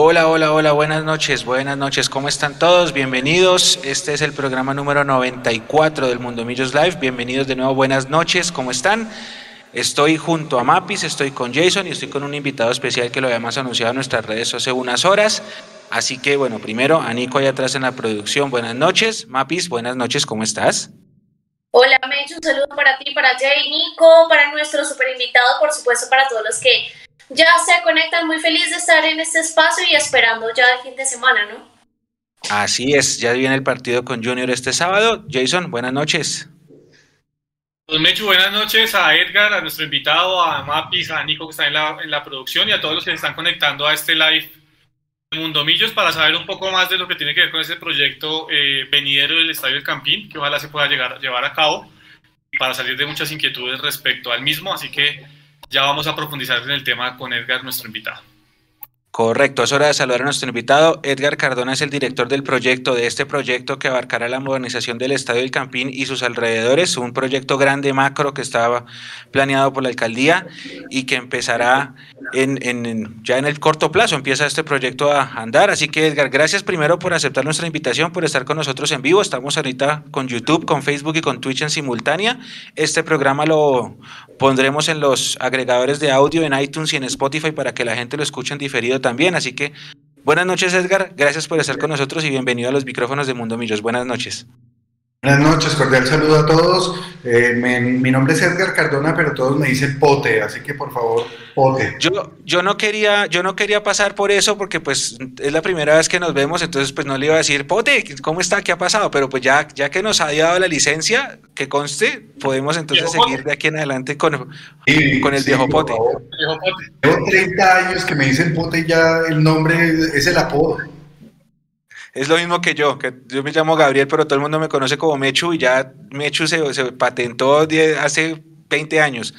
Hola, hola, hola, buenas noches, buenas noches, ¿cómo están todos? Bienvenidos, este es el programa número 94 del Mundo Millos Live, bienvenidos de nuevo, buenas noches, ¿cómo están? Estoy junto a Mapis, estoy con Jason y estoy con un invitado especial que lo habíamos anunciado en nuestras redes hace unas horas. Así que, bueno, primero a Nico allá atrás en la producción, buenas noches. Mapis, buenas noches, ¿cómo estás? Hola, Mecho, un saludo para ti, para Jay, Nico, para nuestro super invitado, por supuesto, para todos los que ya se conectan. Muy feliz de estar en este espacio y esperando ya el fin de semana, ¿no? Así es, ya viene el partido con Junior este sábado. Jason, buenas noches. Pues Mechu, buenas noches a Edgar, a nuestro invitado, a Mapis, a Nico que está en la, en la producción y a todos los que se están conectando a este live de Mundo Millos para saber un poco más de lo que tiene que ver con ese proyecto eh, venidero del Estadio del Campín, que ojalá se pueda llegar, llevar a cabo para salir de muchas inquietudes respecto al mismo. Así que ya vamos a profundizar en el tema con Edgar, nuestro invitado. Correcto, es hora de saludar a nuestro invitado. Edgar Cardona es el director del proyecto, de este proyecto que abarcará la modernización del Estadio del Campín y sus alrededores, un proyecto grande, macro, que estaba planeado por la alcaldía y que empezará ya en el corto plazo, empieza este proyecto a andar. Así que Edgar, gracias primero por aceptar nuestra invitación, por estar con nosotros en vivo. Estamos ahorita con YouTube, con Facebook y con Twitch en simultánea. Este programa lo pondremos en los agregadores de audio en iTunes y en Spotify para que la gente lo escuche en diferido también. Así que buenas noches, Edgar. Gracias por estar con nosotros y bienvenido a los micrófonos de Mundo Millos. Buenas noches. Buenas noches, cordial saludo a todos. Eh, me, mi nombre es Edgar Cardona, pero todos me dicen Pote, así que por favor, Pote. Yo, yo, no quería, yo no quería pasar por eso porque pues es la primera vez que nos vemos, entonces pues no le iba a decir, Pote, ¿cómo está? ¿Qué ha pasado? Pero pues ya, ya que nos ha dado la licencia, que conste, podemos entonces seguir de aquí en adelante con, sí, con el sí, viejo Pote. Llevo 30 años que me dicen Pote y ya el nombre es el apodo. Es lo mismo que yo, que yo me llamo Gabriel, pero todo el mundo me conoce como Mechu y ya Mechu se, se patentó hace 20 años.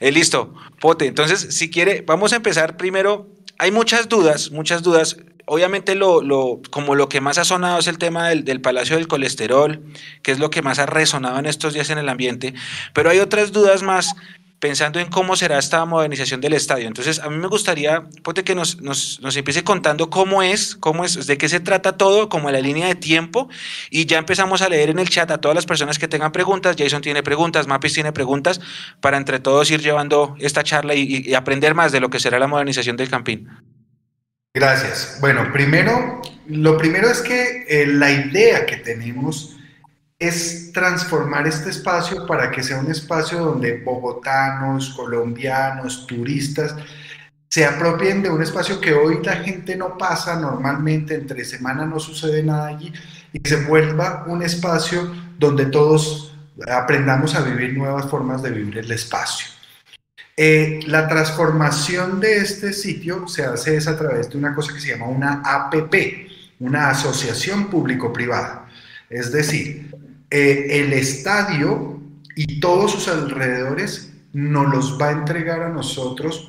Eh, listo, Pote. Entonces, si quiere, vamos a empezar primero. Hay muchas dudas, muchas dudas. Obviamente, lo, lo, como lo que más ha sonado es el tema del, del Palacio del Colesterol, que es lo que más ha resonado en estos días en el ambiente, pero hay otras dudas más pensando en cómo será esta modernización del estadio. Entonces, a mí me gustaría, Pote, que nos, nos, nos, empiece contando cómo es, cómo es, de qué se trata todo, como la línea de tiempo, y ya empezamos a leer en el chat a todas las personas que tengan preguntas. Jason tiene preguntas, Mapis tiene preguntas, para entre todos ir llevando esta charla y, aprender más de lo que será la modernización del Campín. Gracias. Bueno, primero, lo primero es que eh, la idea que tenemos es transformar este espacio para que sea un espacio donde bogotanos, colombianos, turistas se apropien de un espacio que hoy la gente no pasa normalmente, entre semana no sucede nada allí, y se vuelva un espacio donde todos aprendamos a vivir nuevas formas de vivir el espacio. Eh, la transformación de este sitio se hace es a través de una cosa que se llama una APP, una asociación público-privada. Es decir, eh, el estadio y todos sus alrededores nos los va a entregar a nosotros.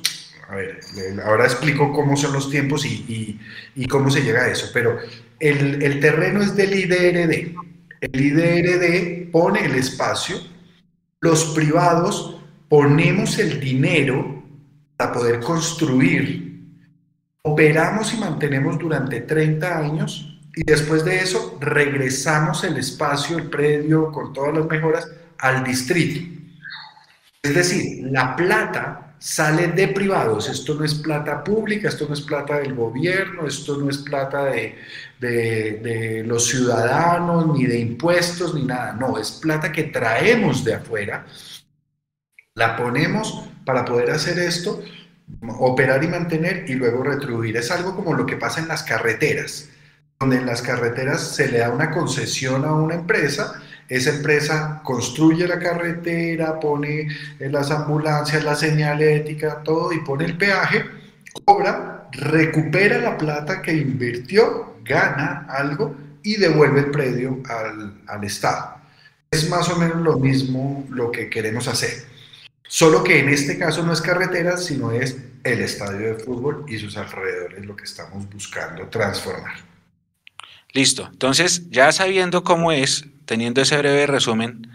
Ahora explico cómo son los tiempos y cómo se llega a eso, pero el, el, terreno es del IDRD. El IDRD pone el espacio, los privados ponemos el dinero para poder construir, operamos y mantenemos durante 30 años y después de eso regresamos el espacio, el predio con todas las mejoras al distrito. Es decir, la plata sale de privados, esto no es plata pública, esto no es plata del gobierno, esto no es plata de, de, de los ciudadanos, ni de impuestos, ni nada, no, es plata que traemos de afuera, la ponemos para poder hacer esto, operar y mantener y luego retribuir. Es algo como lo que pasa en las carreteras donde en las carreteras se le da una concesión a una empresa, esa empresa construye la carretera, pone las ambulancias, la señalética, todo y pone el peaje, cobra, recupera la plata que invirtió, gana algo y devuelve el predio al, al Estado. Es más o menos lo mismo lo que queremos hacer. Solo que en este caso no es carretera, sino es el estadio de fútbol y sus alrededores lo que estamos buscando transformar. Listo. Entonces, ya sabiendo cómo es, teniendo ese breve resumen,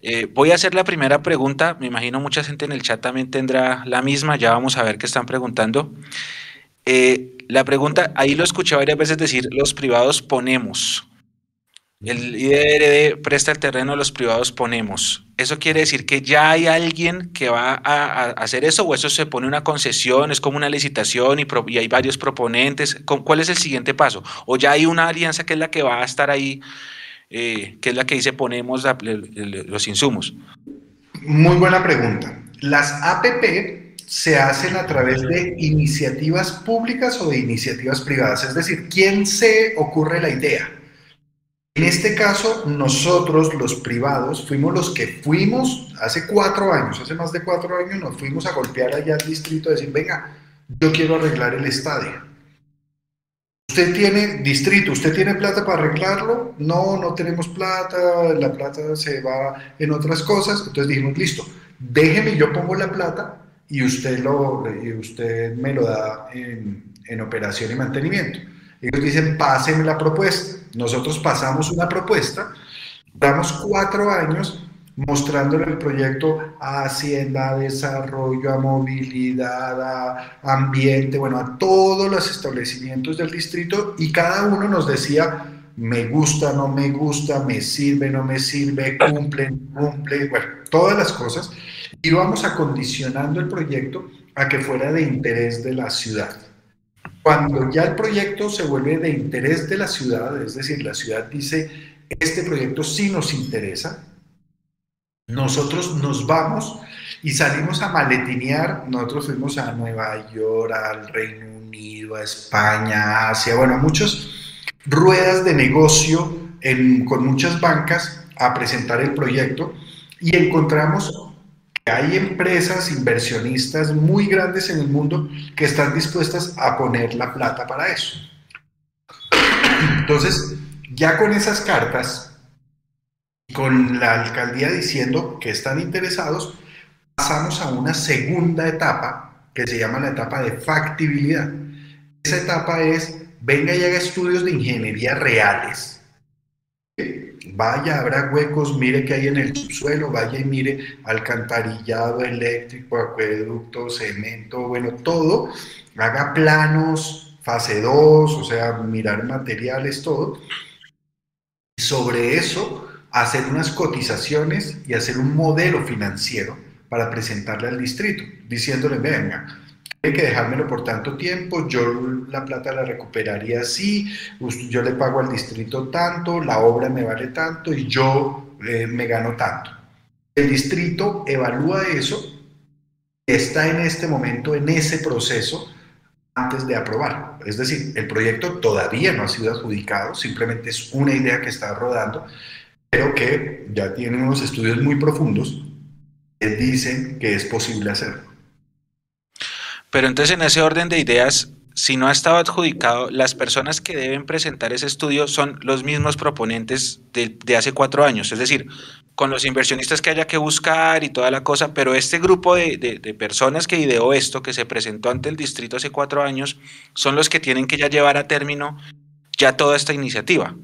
eh, voy a hacer la primera pregunta. Me imagino mucha gente en el chat también tendrá la misma. Ya vamos a ver qué están preguntando. Eh, la pregunta, ahí lo escuché varias veces decir, los privados ponemos. El IDRD presta el terreno, los privados ponemos. ¿Eso quiere decir que ya hay alguien que va a, hacer eso o eso se pone una concesión, es como una licitación y, hay varios proponentes? ¿Cuál es el siguiente paso? ¿O ya hay una alianza que es la que va a estar ahí, eh, que es la que dice ponemos los insumos? Muy buena pregunta. Las APP se hacen a través de iniciativas públicas o de iniciativas privadas. Es decir, ¿quién se ocurre la idea? En este caso, nosotros, los privados, fuimos los que fuimos hace cuatro años, hace más de cuatro años, nos fuimos a golpear allá al distrito y decir, venga, yo quiero arreglar el estadio. ¿Usted tiene distrito? ¿Usted tiene plata para arreglarlo? No, no tenemos plata, la plata se va en otras cosas. Entonces dijimos, listo, déjeme, yo pongo la plata y usted, lo, y usted me lo da en, en operación y mantenimiento. Ellos dicen, pásenme la propuesta. Nosotros pasamos una propuesta, damos cuatro años mostrándole el proyecto a Hacienda, a Desarrollo, a Movilidad, a Ambiente, bueno, a todos los establecimientos del distrito y cada uno nos decía, me gusta, no me gusta, me sirve, no me sirve, cumple, cumple, bueno, todas las cosas. Y vamos acondicionando el proyecto a que fuera de interés de la ciudad. Cuando ya el proyecto se vuelve de interés de la ciudad, es decir, la ciudad dice, este proyecto sí nos interesa, nosotros nos vamos y salimos a maletinear, nosotros fuimos a Nueva York, al Reino Unido, a España, a Asia, bueno, muchas ruedas de negocio con muchas bancas a presentar el proyecto y encontramos hay empresas inversionistas muy grandes en el mundo que están dispuestas a poner la plata para eso. Entonces, ya con esas cartas, con la alcaldía diciendo que están interesados, pasamos a una segunda etapa que se llama la etapa de factibilidad. Esa etapa es, venga y haga estudios de ingeniería reales vaya, habrá huecos, mire qué hay en el subsuelo, vaya y mire alcantarillado eléctrico, acueducto, cemento, bueno, todo, haga planos, fase 2, o sea, mirar materiales, todo. Sobre eso, hacer unas cotizaciones y hacer un modelo financiero para presentarle al distrito, diciéndole, venga, hay que dejármelo por tanto tiempo, yo la plata la recuperaría así, yo le pago al distrito tanto, la obra me vale tanto y yo eh, me gano tanto. El distrito evalúa eso, está en este momento en ese proceso antes de aprobar. Es decir, el proyecto todavía no ha sido adjudicado, simplemente es una idea que está rodando, pero que ya tiene unos estudios muy profundos que dicen que es posible hacerlo. Pero entonces en ese orden de ideas, si no ha estado adjudicado, las personas que deben presentar ese estudio son los mismos proponentes de, hace cuatro años, es decir, con los inversionistas que haya que buscar y toda la cosa, pero este grupo de, de, personas que ideó esto, que se presentó ante el distrito hace cuatro años, son los que tienen que ya llevar a término ya toda esta iniciativa,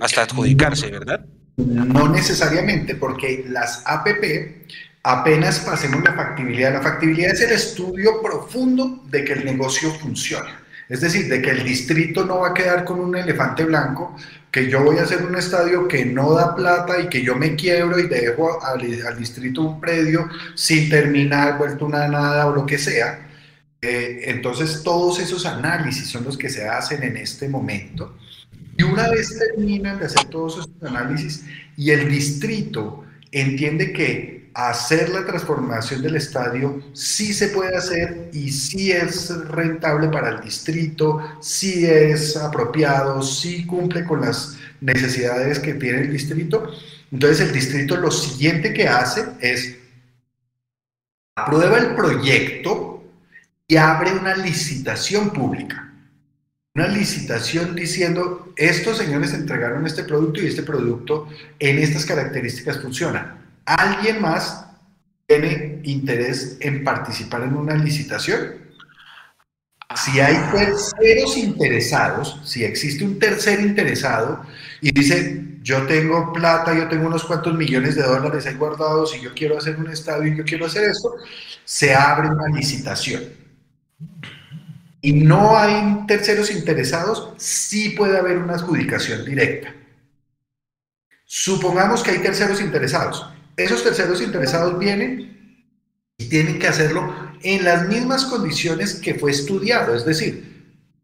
hasta adjudicarse, ¿verdad? No necesariamente, porque las APP apenas pasemos la factibilidad. La factibilidad es el estudio profundo de que el negocio funciona. Es decir, de que el distrito no va a quedar con un elefante blanco, que yo voy a hacer un estadio que no da plata y que yo me quiebro y dejo al, distrito un predio sin terminar, vuelto una nada o lo que sea. Eh, entonces, todos esos análisis son los que se hacen en este momento. Y una vez terminan de hacer todos esos análisis y el distrito entiende que hacer la transformación del estadio sí se puede hacer y sí es rentable para el distrito, sí es apropiado, sí cumple con las necesidades que tiene el distrito. Entonces el distrito lo siguiente que hace es aprueba el proyecto y abre una licitación pública. Una licitación diciendo, estos señores entregaron este producto y este producto en estas características funciona ¿Alguien más tiene interés en participar en una licitación? Si hay terceros interesados, si existe un tercer interesado y dice, yo tengo plata, yo tengo unos cuantos millones de dólares ahí guardados y yo quiero hacer un estadio y yo quiero hacer esto, se abre una licitación. y no hay terceros interesados, sí puede haber una adjudicación directa. Supongamos que hay terceros interesados. Esos terceros interesados vienen y tienen que hacerlo en las mismas condiciones que fue estudiado, es decir,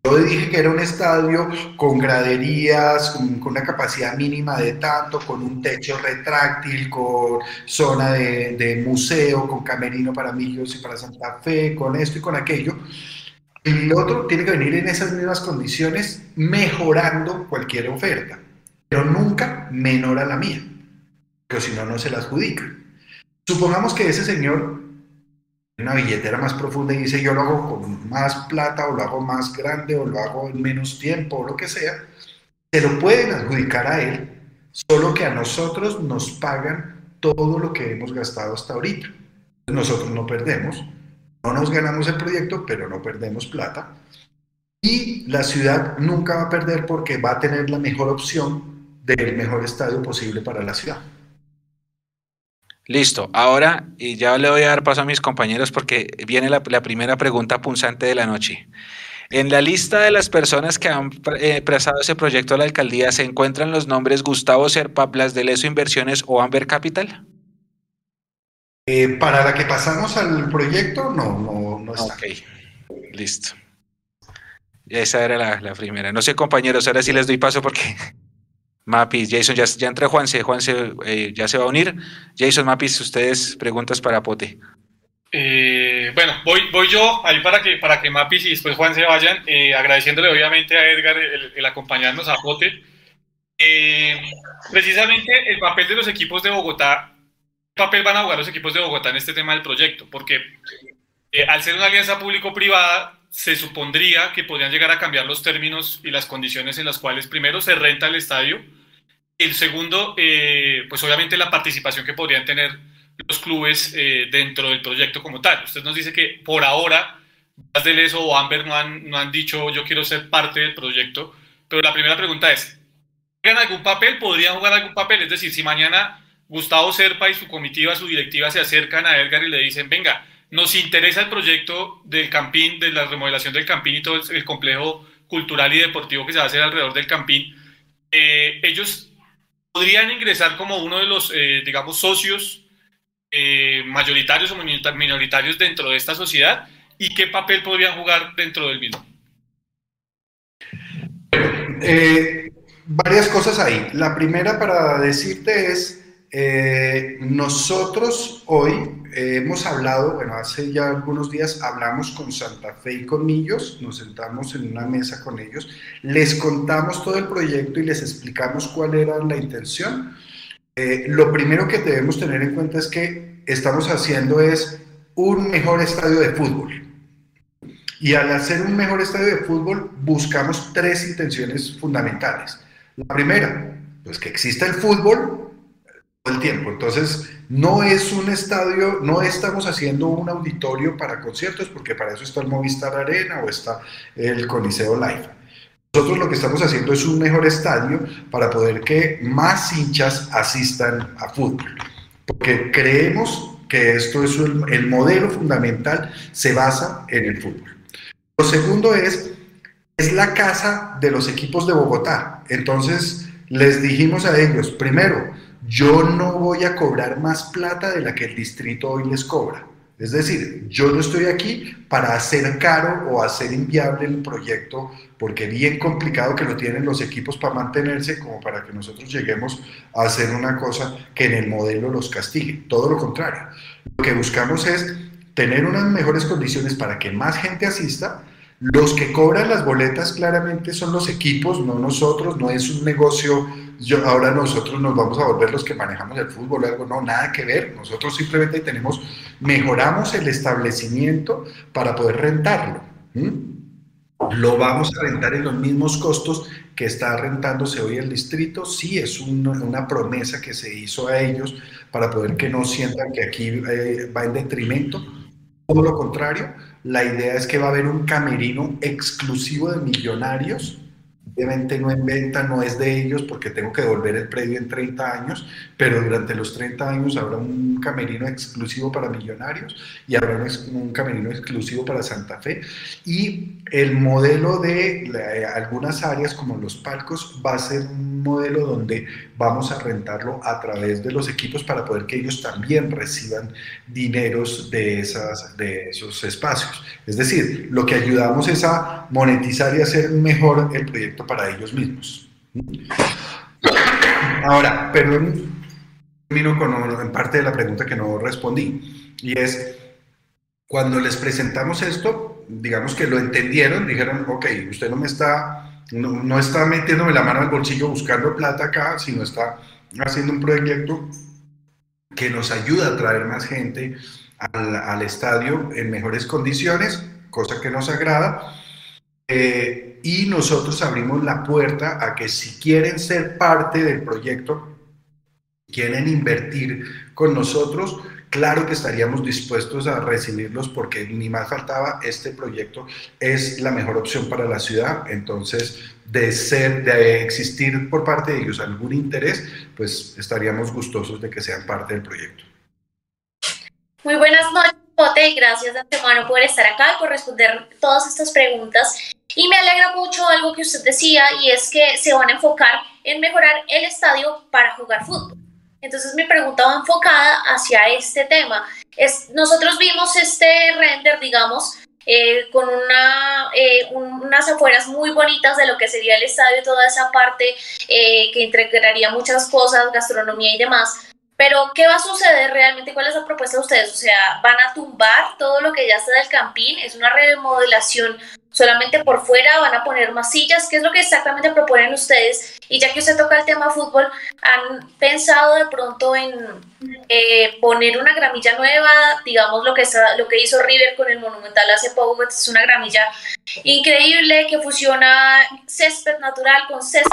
yo dije que era un estadio con graderías, con, una capacidad mínima de tanto, con un techo retráctil, con zona de, museo, con camerino para Millos y para Santa Fe, con esto y con aquello. El otro tiene que venir en esas mismas condiciones, mejorando cualquier oferta, pero nunca menor a la mía, pero si no, no se la adjudica. Supongamos que ese señor una billetera más profunda y dice yo lo hago con más plata o lo hago más grande o lo hago en menos tiempo o lo que sea, se lo pueden adjudicar a él, solo que a nosotros nos pagan todo lo que hemos gastado hasta ahorita. Nosotros no perdemos, no nos ganamos el proyecto, pero no perdemos plata. Y la ciudad nunca va a perder porque va a tener la mejor opción del mejor estadio posible para la ciudad. Listo, ahora y ya le voy a dar paso a mis compañeros porque viene la, primera pregunta punzante de la noche. En la lista de las personas que han eh, prestado ese proyecto a la alcaldía se encuentran los nombres Gustavo Serpa, Blas de Leso Inversiones o Amber Capital. Eh, para la que pasamos al proyecto, no, no, no está. Ok, listo. Esa era la, la primera. No sé, compañeros, ahora sí les doy paso porque Mapis, Jason, ya, ya entra Juanse, Juanse eh, ya se va a unir. Jason, Mapis, ustedes preguntas para Pote. Eh, bueno, voy, voy yo ahí para que, para que Mapis y después Juan se vayan, eh, agradeciéndole obviamente a Edgar el, acompañarnos a Pote. precisamente el papel de los equipos de Bogotá, ¿qué papel van a jugar los equipos de Bogotá en este tema del proyecto? Porque al ser una alianza público-privada, se supondría que podrían llegar a cambiar los términos y las condiciones en las cuales primero se renta el estadio el segundo, eh, pues obviamente la participación que podrían tener los clubes eh, dentro del proyecto como tal. Usted nos dice que por ahora Bas de Leso o Amber no han, no han dicho yo quiero ser parte del proyecto, pero la primera pregunta es, ¿juegan algún papel? ¿Podrían jugar algún papel? Es decir, si mañana Gustavo Serpa y su comitiva, su directiva se acercan a Edgar y le dicen, venga, nos interesa el proyecto del Campín, de la remodelación del Campín y todo el, complejo cultural y deportivo que se va a hacer alrededor del Campín. Eh, ellos podrían ingresar como uno de los, eh, digamos, socios eh, mayoritarios o minoritarios dentro de esta sociedad y qué papel podrían jugar dentro del mismo. varias cosas ahí. La primera para decirte es, nosotros hoy hemos hablado, bueno, hace ya algunos días hablamos con Santa Fe y con Millos, nos sentamos en una mesa con ellos, les contamos todo el proyecto y les explicamos cuál era la intención. Eh, lo primero que debemos tener en cuenta es que estamos haciendo es un mejor estadio de fútbol. Y al hacer un mejor estadio de fútbol buscamos tres intenciones fundamentales. La primera, pues que exista el fútbol el tiempo. Entonces, no es un estadio, no estamos haciendo un auditorio para conciertos, porque para eso está el Movistar Arena o está el Coliseo Live. Nosotros lo que estamos haciendo es un mejor estadio para poder que más hinchas asistan a fútbol, porque creemos que esto es el modelo fundamental, se basa en el fútbol. Lo segundo es, es la casa de los equipos de Bogotá. Entonces, les dijimos a ellos, primero, yo no voy a cobrar más plata de la que el distrito hoy les cobra. Es decir, yo no estoy aquí para hacer caro o hacer inviable el proyecto, porque bien complicado que lo tienen los equipos para mantenerse, como para que nosotros lleguemos a hacer una cosa que en el modelo los castigue. Todo lo contrario. Lo que buscamos es tener unas mejores condiciones para que más gente asista. Los que cobran las boletas claramente son los equipos, no nosotros, no es un negocio yo, ahora nosotros nos vamos a volver los que manejamos el fútbol, algo, no, nada que ver. Nosotros simplemente tenemos, mejoramos el establecimiento para poder rentarlo. Lo vamos a rentar en los mismos costos que está rentándose hoy el distrito. Sí, es una promesa que se hizo a ellos para poder que no sientan que aquí eh, va en detrimento. Todo lo contrario, la idea es que va a haber un camerino exclusivo de millonarios. Obviamente no en venta, no es de ellos porque tengo que devolver el predio en 30 años, pero durante los 30 años habrá un camerino exclusivo para millonarios y habrá un, camerino exclusivo para Santa Fe. Y el modelo de algunas áreas como los palcos va a ser un modelo donde vamos a rentarlo a través de los equipos para poder que ellos también reciban dineros de, esas, de esos espacios. Es decir, lo que ayudamos es a monetizar y hacer mejor el proyecto para ellos mismos. Ahora, perdón, termino con en parte de la pregunta que no respondí, y es, cuando les presentamos esto, digamos que lo entendieron, dijeron, ok, usted no me está, no, no está metiéndome la mano al bolsillo buscando plata acá, sino está haciendo un proyecto que nos ayuda a traer más gente al, al estadio en mejores condiciones, cosa que nos agrada. Eh, y nosotros abrimos la puerta a que si quieren ser parte del proyecto, quieren invertir con nosotros, claro que estaríamos dispuestos a recibirlos porque ni más faltaba, este proyecto es la mejor opción para la ciudad, entonces de ser, de existir por parte de ellos algún interés, pues estaríamos gustosos de que sean parte del proyecto. Muy buenas noches, Pote, y gracias de antemano por estar acá y por responder todas estas preguntas. Y me alegra mucho algo que usted decía y es que se van a enfocar en mejorar el estadio para jugar fútbol. Entonces mi pregunta va enfocada hacia este tema. Es, nosotros vimos este render, digamos, eh, con una, eh, unas afueras muy bonitas de lo que sería el estadio, toda esa parte eh, que integraría muchas cosas, gastronomía y demás. Pero, ¿qué va a suceder realmente? ¿Cuál es la propuesta de ustedes? O sea, ¿van a tumbar todo lo que ya está del campín? ¿Es una remodelación solamente por fuera? ¿Van a poner más sillas? ¿Qué es lo que exactamente proponen ustedes? Y ya que usted toca el tema fútbol, ¿han pensado de pronto en eh, poner una gramilla nueva? Digamos lo que, está, lo que hizo River con el Monumental hace poco, es una gramilla increíble que fusiona césped natural con césped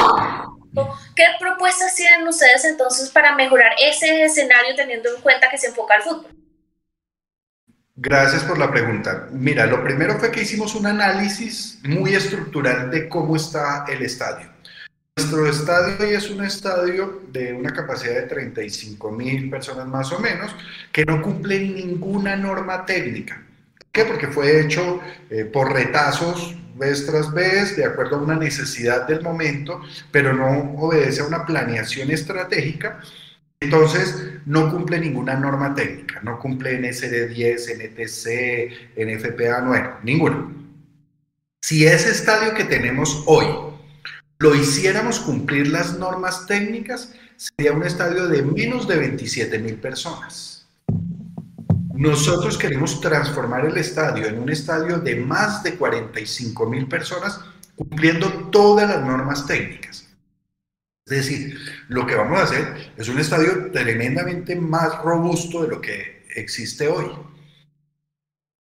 ¿Qué propuestas tienen ustedes entonces para mejorar ese escenario teniendo en cuenta que se enfoca al fútbol? Gracias por la pregunta. Mira, lo primero fue que hicimos un análisis muy estructural de cómo está el estadio. Nuestro estadio hoy es un estadio de una capacidad de 35 mil personas más o menos, que no cumple ninguna norma técnica. ¿Por qué? Porque fue hecho eh, por retazos vez tras vez, de acuerdo a una necesidad del momento, pero no obedece a una planeación estratégica, entonces no cumple ninguna norma técnica, no cumple NSD 10, NTC, NFPA 9, ninguna. Si ese estadio que tenemos hoy lo hiciéramos cumplir las normas técnicas, sería un estadio de menos de 27 mil personas. Nosotros queremos transformar el estadio en un estadio de más de 45 mil personas cumpliendo todas las normas técnicas. Es decir, lo que vamos a hacer es un estadio tremendamente más robusto de lo que existe hoy.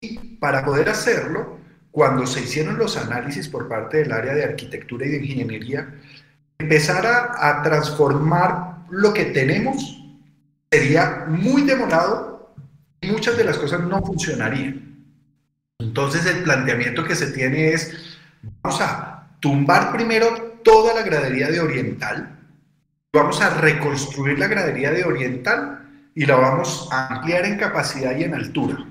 Y para poder hacerlo, cuando se hicieron los análisis por parte del área de arquitectura y de ingeniería, empezar a, a transformar lo que tenemos sería muy demorado muchas de las cosas no funcionarían. Entonces el planteamiento que se tiene es, vamos a tumbar primero toda la gradería de Oriental, vamos a reconstruir la gradería de Oriental y la vamos a ampliar en capacidad y en altura.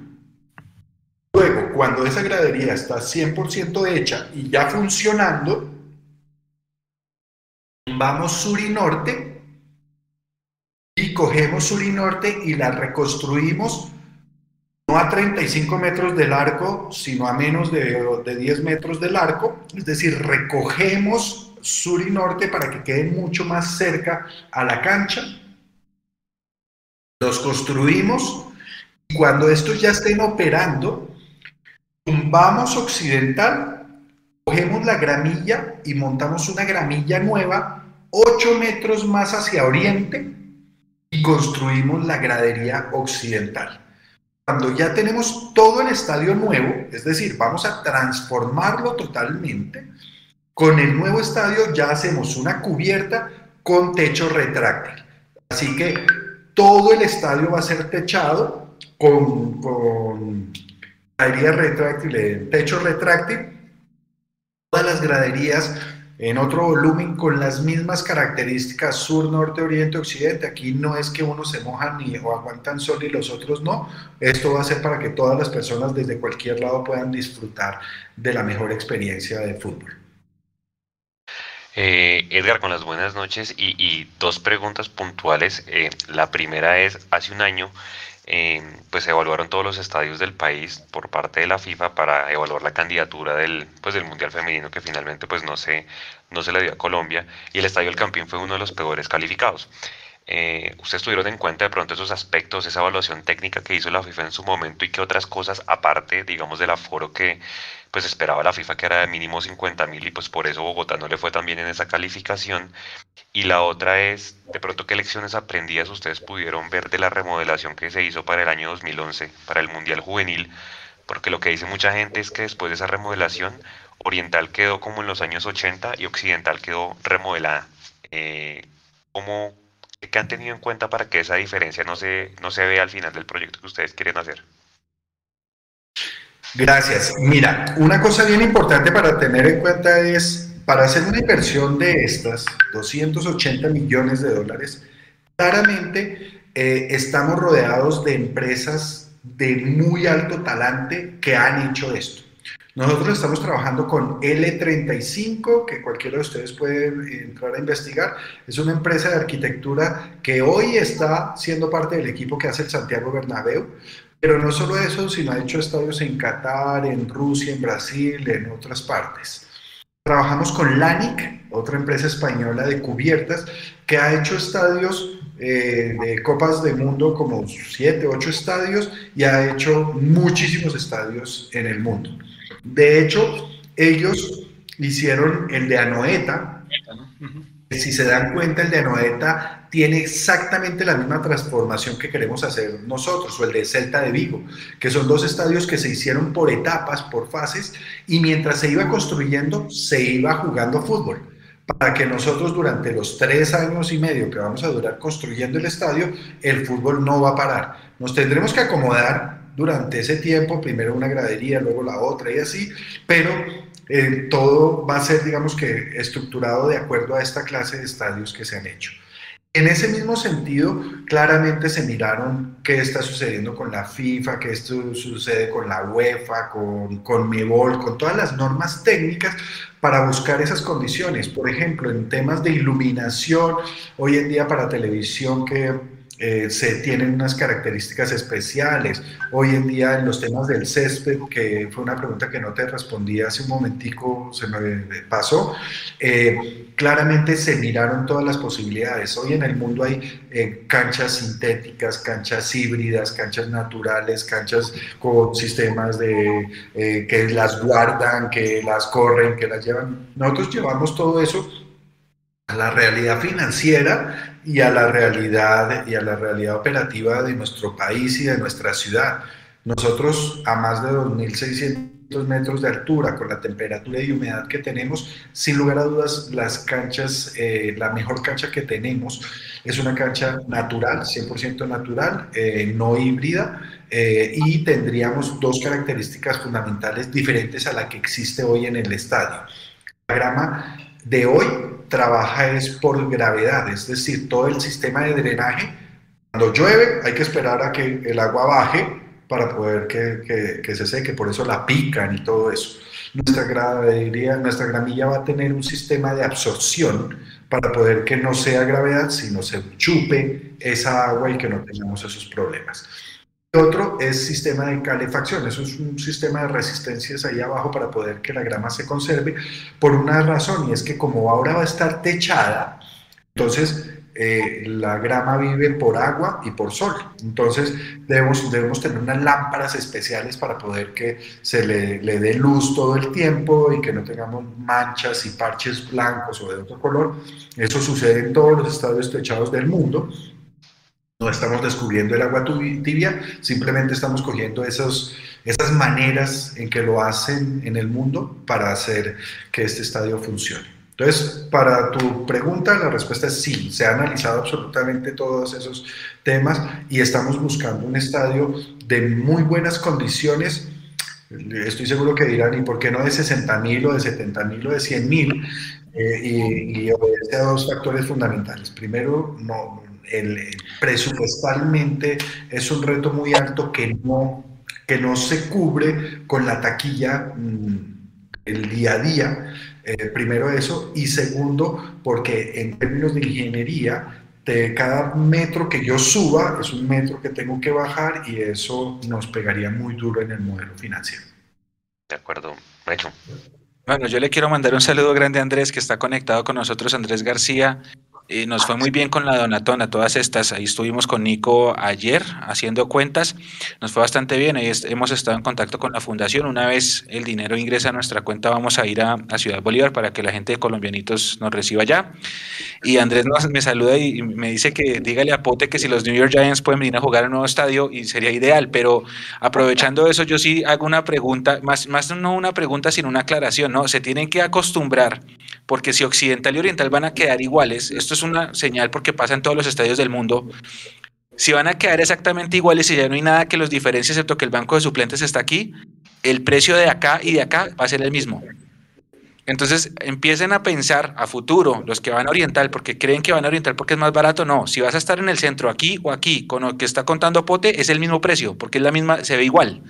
Luego, cuando esa gradería está 100% hecha y ya funcionando, vamos sur y norte y cogemos sur y norte y la reconstruimos no a 35 metros del arco, sino a menos de, de 10 metros del arco, es decir, recogemos sur y norte para que queden mucho más cerca a la cancha, los construimos y cuando estos ya estén operando, tumbamos occidental, cogemos la gramilla y montamos una gramilla nueva 8 metros más hacia oriente y construimos la gradería occidental. Cuando ya tenemos todo el estadio nuevo, es decir, vamos a transformarlo totalmente, con el nuevo estadio ya hacemos una cubierta con techo retráctil. Así que todo el estadio va a ser techado con, con retráctil, techo retráctil. Todas las graderías en otro volumen con las mismas características sur, norte, oriente, occidente. Aquí no es que unos se mojan ni, o aguantan sol y los otros no. Esto va a ser para que todas las personas desde cualquier lado puedan disfrutar de la mejor experiencia de fútbol. Eh, Edgar, con las buenas noches y, dos preguntas puntuales. Eh, la primera es, hace un año eh, pues evaluaron todos los estadios del país por parte de la FIFA para evaluar la candidatura del, pues, del Mundial Femenino que finalmente pues no se, no se le dio a Colombia y el Estadio del Campín fue uno de los peores calificados. Eh, ¿Ustedes tuvieron en cuenta de pronto esos aspectos, esa evaluación técnica que hizo la FIFA en su momento y qué otras cosas, aparte, digamos, del aforo que pues esperaba la FIFA, que era de mínimo 50 mil y pues por eso Bogotá no le fue tan bien en esa calificación? Y la otra es, de pronto, ¿qué lecciones aprendidas ustedes pudieron ver de la remodelación que se hizo para el año 2011, para el Mundial Juvenil? Porque lo que dice mucha gente es que después de esa remodelación, Oriental quedó como en los años 80 y Occidental quedó remodelada. Eh, ¿Cómo, ¿Qué han tenido en cuenta para que esa diferencia no se, no se vea al final del proyecto que ustedes quieren hacer? Gracias. Mira, una cosa bien importante para tener en cuenta es, para hacer una inversión de estas, 280 millones de dólares, claramente eh, estamos rodeados de empresas de muy alto talante que han hecho esto. Nosotros estamos trabajando con L35, que cualquiera de ustedes puede entrar a investigar. Es una empresa de arquitectura que hoy está siendo parte del equipo que hace el Santiago Bernabéu. Pero no solo eso, sino ha hecho estadios en Qatar, en Rusia, en Brasil, en otras partes. Trabajamos con LANIC, otra empresa española de cubiertas, que ha hecho estadios eh, de Copas del Mundo, como siete, ocho estadios, y ha hecho muchísimos estadios en el mundo. De hecho, ellos hicieron el de Anoeta. Si se dan cuenta, el de Anoeta tiene exactamente la misma transformación que queremos hacer nosotros, o el de Celta de Vigo, que son dos estadios que se hicieron por etapas, por fases, y mientras se iba construyendo, se iba jugando fútbol para que nosotros durante los tres años y medio que vamos a durar construyendo el estadio, el fútbol no va a parar. Nos tendremos que acomodar durante ese tiempo, primero una gradería, luego la otra y así, pero eh, todo va a ser, digamos que, estructurado de acuerdo a esta clase de estadios que se han hecho. En ese mismo sentido, claramente se miraron qué está sucediendo con la FIFA, qué esto sucede con la UEFA, con, con MEBOL, con todas las normas técnicas para buscar esas condiciones. Por ejemplo, en temas de iluminación, hoy en día para televisión que eh, se tienen unas características especiales. Hoy en día en los temas del césped, que fue una pregunta que no te respondí hace un momentico, se me pasó, eh, claramente se miraron todas las posibilidades. Hoy en el mundo hay eh, canchas sintéticas, canchas híbridas, canchas naturales, canchas con sistemas de, que las guardan, que las corren, que las llevan. Nosotros llevamos todo eso a la realidad financiera y a la realidad y a la realidad operativa de nuestro país y de nuestra ciudad. Nosotros a más de 2.600 metros de altura, con la temperatura y humedad que tenemos, sin lugar a dudas, las canchas, eh, la mejor cancha que tenemos es una cancha natural, 100% natural, eh, no híbrida, eh, y tendríamos dos características fundamentales diferentes a la que existe hoy en el estadio. La grama de hoy trabaja es por gravedad, es decir, todo el sistema de drenaje, cuando llueve hay que esperar a que el agua baje para poder que, que, se seque, por eso la pican y todo eso. Nuestra, gradería, nuestra gramilla va a tener un sistema de absorción para poder que no sea gravedad, sino se chupe esa agua y que no tengamos esos problemas otro es sistema de calefacción, eso es un sistema de resistencias ahí abajo para poder que la grama se conserve, por una razón, y es que como ahora va a estar techada, entonces eh, la grama vive por agua y por sol. Entonces debemos, debemos tener unas lámparas especiales para poder que se le, le, dé luz todo el tiempo y que no tengamos manchas y parches blancos o de otro color. Eso sucede en todos los estadios techados del mundo no estamos descubriendo el agua tibia, simplemente estamos cogiendo esos, esas maneras en que lo hacen en el mundo para hacer que este estadio funcione. Entonces, para tu pregunta, la respuesta es sí, se ha analizado absolutamente todos esos temas y estamos buscando un estadio de muy buenas condiciones. Estoy seguro que dirán, ¿y por qué no de 60 mil o de 70 mil o de 100 mil? eh, y, obedece a dos factores fundamentales. Primero, no, el, presupuestalmente es un reto muy alto que no, que no se cubre con la taquilla mm, el día a día. Eh, primero eso, y segundo, porque en términos de ingeniería, de cada metro que yo suba es un metro que tengo que bajar y eso nos pegaría muy duro en el modelo financiero. De acuerdo, hecho. Bueno, yo le quiero mandar un saludo grande a Andrés que está conectado con nosotros, Andrés García, y nos fue muy bien con la donatona, todas estas. Ahí estuvimos con Nico ayer haciendo cuentas. Nos fue bastante bien. Ahí hemos estado en contacto con la fundación. Una vez el dinero ingresa a nuestra cuenta, vamos a ir a, Ciudad Bolívar para que la gente de Colombianitos nos reciba allá. Y Andrés nos, me saluda y me dice que dígale a Pote que si los New York Giants pueden venir a jugar al nuevo estadio y sería ideal. Pero aprovechando eso, yo sí hago una pregunta, más, más no una pregunta, sino una aclaración. ¿no? Se tienen que acostumbrar porque si Occidental y Oriental van a quedar iguales, esto es una señal porque pasa en todos los estadios del mundo, si van a quedar exactamente iguales y ya no hay nada que los diferencie excepto que el banco de suplentes está aquí, el precio de acá y de acá va a ser el mismo. Entonces empiecen a pensar a futuro, los que van a oriental, porque creen que van a oriental porque es más barato, no, si vas a estar en el centro aquí o aquí, con lo que está contando Pote, es el mismo precio, porque es la misma, se ve igual.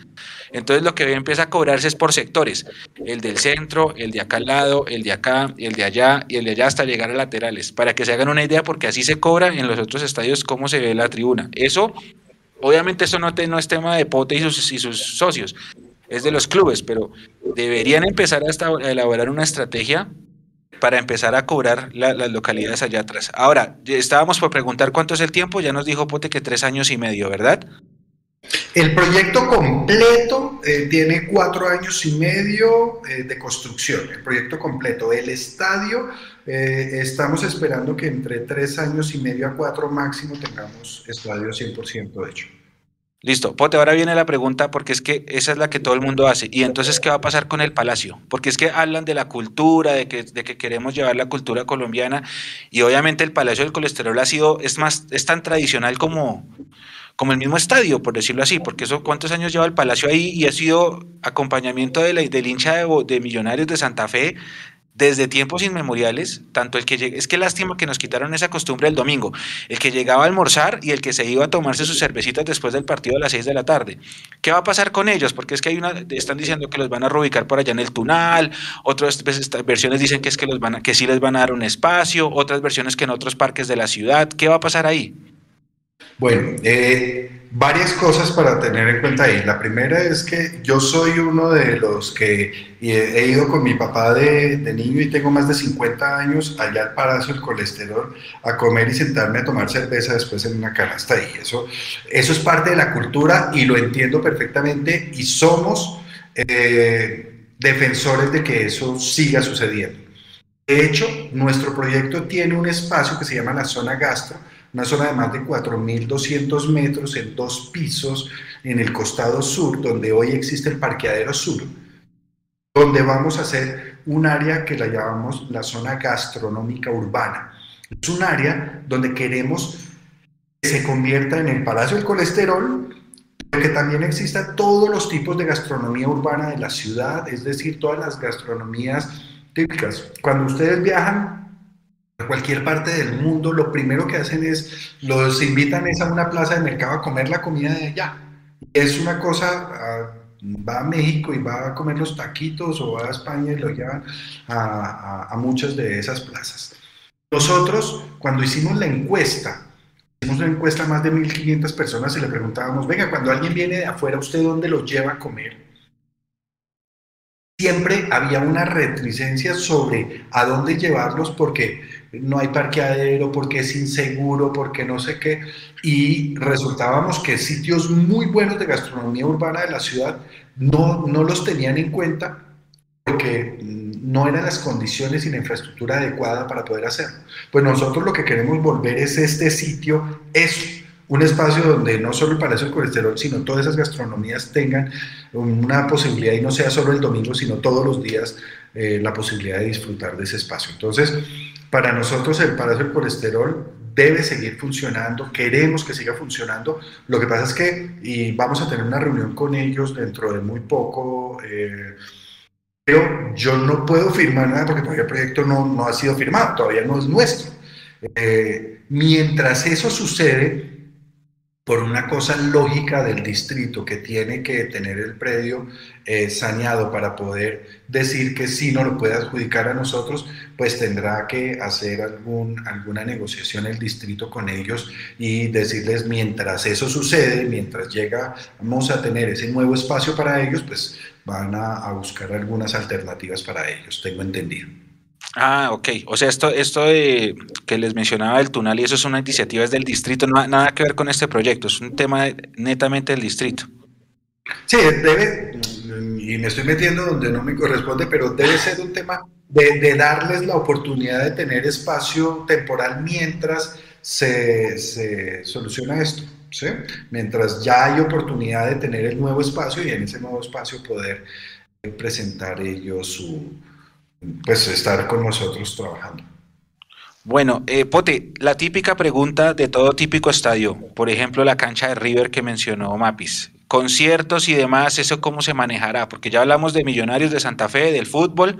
Entonces lo que empieza a cobrarse es por sectores, el del centro, el de acá al lado, el de acá, el de allá y el de allá hasta llegar a laterales, para que se hagan una idea, porque así se cobra en los otros estadios cómo se ve la tribuna. Eso, obviamente eso no, no es tema de Pote y sus, y sus socios, es de los clubes, pero deberían empezar a, elaborar una estrategia para empezar a cobrar las localidades allá atrás. Ahora, estábamos por preguntar cuánto es el tiempo, ya nos dijo Pote que tres años y medio, ¿verdad? El proyecto completo eh, tiene cuatro años y medio eh, de construcción, el proyecto completo. El estadio, eh, estamos esperando que entre tres años y medio a cuatro máximo tengamos estadio 100% hecho. Listo, Pote, ahora viene la pregunta porque es que esa es la que todo el mundo hace. Y entonces, ¿qué va a pasar con el palacio? Porque es que hablan de la cultura, de que, queremos llevar la cultura colombiana y obviamente el palacio del colesterol ha sido, es más, es tan tradicional como, como el mismo estadio, por decirlo así, porque eso cuántos años lleva el palacio ahí y ha sido acompañamiento de del hincha de Millonarios de Santa Fe desde tiempos inmemoriales, tanto el que es que lástima que nos quitaron esa costumbre el domingo, el que llegaba a almorzar y el que se iba a tomarse sus cervecitas después del partido a las 6 de la tarde. ¿Qué va a pasar con ellos? Porque es que hay una están diciendo que los van a reubicar por allá en el Tunal, otras versiones dicen que es que los van a, que sí les van a dar un espacio, otras versiones que en otros parques de la ciudad. ¿Qué va a pasar ahí? Bueno, eh, varias cosas para tener en cuenta ahí. La primera es que yo soy uno de los que he ido con mi papá de, niño y tengo más de 50 años allá al Palacio del Colesterol a comer y sentarme a tomar cerveza después en una canasta y eso, eso es parte de la cultura y lo entiendo perfectamente y somos eh, defensores de que eso siga sucediendo. De hecho, nuestro proyecto tiene un espacio que se llama la zona gastro, una zona de más de 4.200 metros en dos pisos en el costado sur, donde hoy existe el parqueadero sur, donde vamos a hacer un área que la llamamos la zona gastronómica urbana. Es un área donde queremos que se convierta en el Palacio del Colesterol, pero que también exista todos los tipos de gastronomía urbana de la ciudad, es decir, todas las gastronomías típicas. Cuando ustedes viajan cualquier parte del mundo, lo primero que hacen es, los invitan a una plaza de mercado a comer la comida de allá. Es una cosa, va a México y va a comer los taquitos o va a España y lo llevan a, a muchas de esas plazas. Nosotros, cuando hicimos la encuesta, hicimos una encuesta a más de 1.500 personas y le preguntábamos, venga, cuando alguien viene de afuera, ¿usted dónde lo lleva a comer? Siempre había una reticencia sobre a dónde llevarlos porque no hay parqueadero, porque es inseguro, porque no sé qué. Y resultábamos que sitios muy buenos de gastronomía urbana de la ciudad no, no los tenían en cuenta porque no eran las condiciones y la infraestructura adecuada para poder hacerlo. Pues nosotros lo que queremos volver es este sitio, es un espacio donde no solo el Palacio del Colesterol, sino todas esas gastronomías tengan una posibilidad y no sea solo el domingo, sino todos los días eh, la posibilidad de disfrutar de ese espacio. Entonces, para nosotros el Palacio del Colesterol debe seguir funcionando, queremos que siga funcionando. Lo que pasa es que, y vamos a tener una reunión con ellos dentro de muy poco, eh, pero yo no puedo firmar nada porque todavía el proyecto no, no ha sido firmado, todavía no es nuestro. Eh, mientras eso sucede, por una cosa lógica del distrito que tiene que tener el predio eh, saneado para poder decir que sí no lo puede adjudicar a nosotros, pues tendrá que hacer algún, alguna negociación el distrito con ellos y decirles mientras eso sucede, mientras llega, vamos a tener ese nuevo espacio para ellos, pues van a buscar algunas alternativas para ellos, tengo entendido. Ah, ok. O sea, esto, esto de que les mencionaba el Tunal y eso son iniciativas del distrito, no, nada que ver con este proyecto, es un tema netamente del distrito. Sí, debe, y me estoy metiendo donde no me corresponde, pero debe ser un tema de, darles la oportunidad de tener espacio temporal mientras se, se soluciona esto. ¿sí? Mientras ya hay oportunidad de tener el nuevo espacio y en ese nuevo espacio poder presentar ellos su, pues estar con nosotros trabajando. Bueno, eh, Pote, la típica pregunta de todo típico estadio, por ejemplo la cancha de River que mencionó Mapis, conciertos y demás, ¿eso cómo se manejará? Porque ya hablamos de Millonarios de Santa Fe, del fútbol,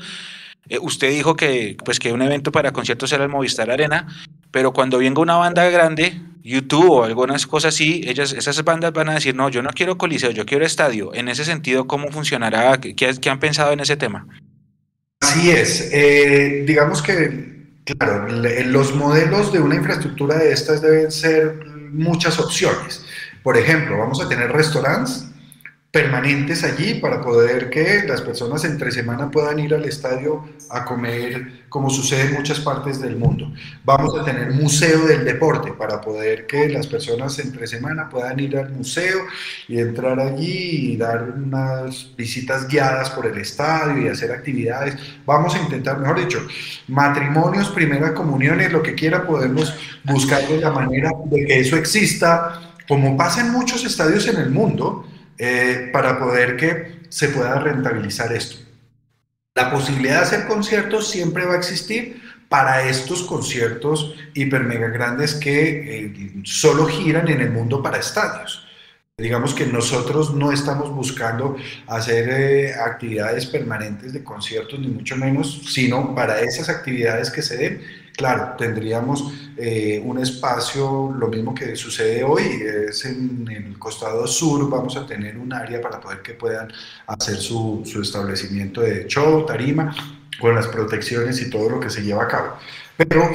eh, usted dijo que, pues, que un evento para conciertos era el Movistar Arena, pero cuando venga una banda grande, YouTube o algunas cosas así, ellas, esas bandas van a decir, no, yo no quiero coliseo, yo quiero estadio. En ese sentido, ¿cómo funcionará? qué han pensado en ese tema? Así es. Eh, digamos que, claro, los modelos de una infraestructura de estas deben ser muchas opciones. Por ejemplo, vamos a tener restaurantes permanentes allí para poder que las personas entre semana puedan ir al estadio a comer como sucede en muchas partes del mundo. Vamos a tener museo del deporte para poder que las personas entre semana puedan ir al museo y entrar allí y dar unas visitas guiadas por el estadio y hacer actividades. Vamos a intentar, mejor dicho, matrimonios, primera comuniones, lo que quiera, podemos buscar la manera de que eso exista, como pasa en muchos estadios en el mundo eh, para poder que se pueda rentabilizar esto. La posibilidad de hacer conciertos siempre va a existir para estos conciertos hiper mega grandes que eh, solo giran en el mundo para estadios. Digamos que nosotros no estamos buscando hacer eh, actividades permanentes de conciertos, ni mucho menos, sino para esas actividades que se den Claro, tendríamos eh, un espacio, lo mismo que sucede hoy, es en, el costado sur, vamos a tener un área para poder que puedan hacer su, su establecimiento de show, tarima, con las protecciones y todo lo que se lleva a cabo. Pero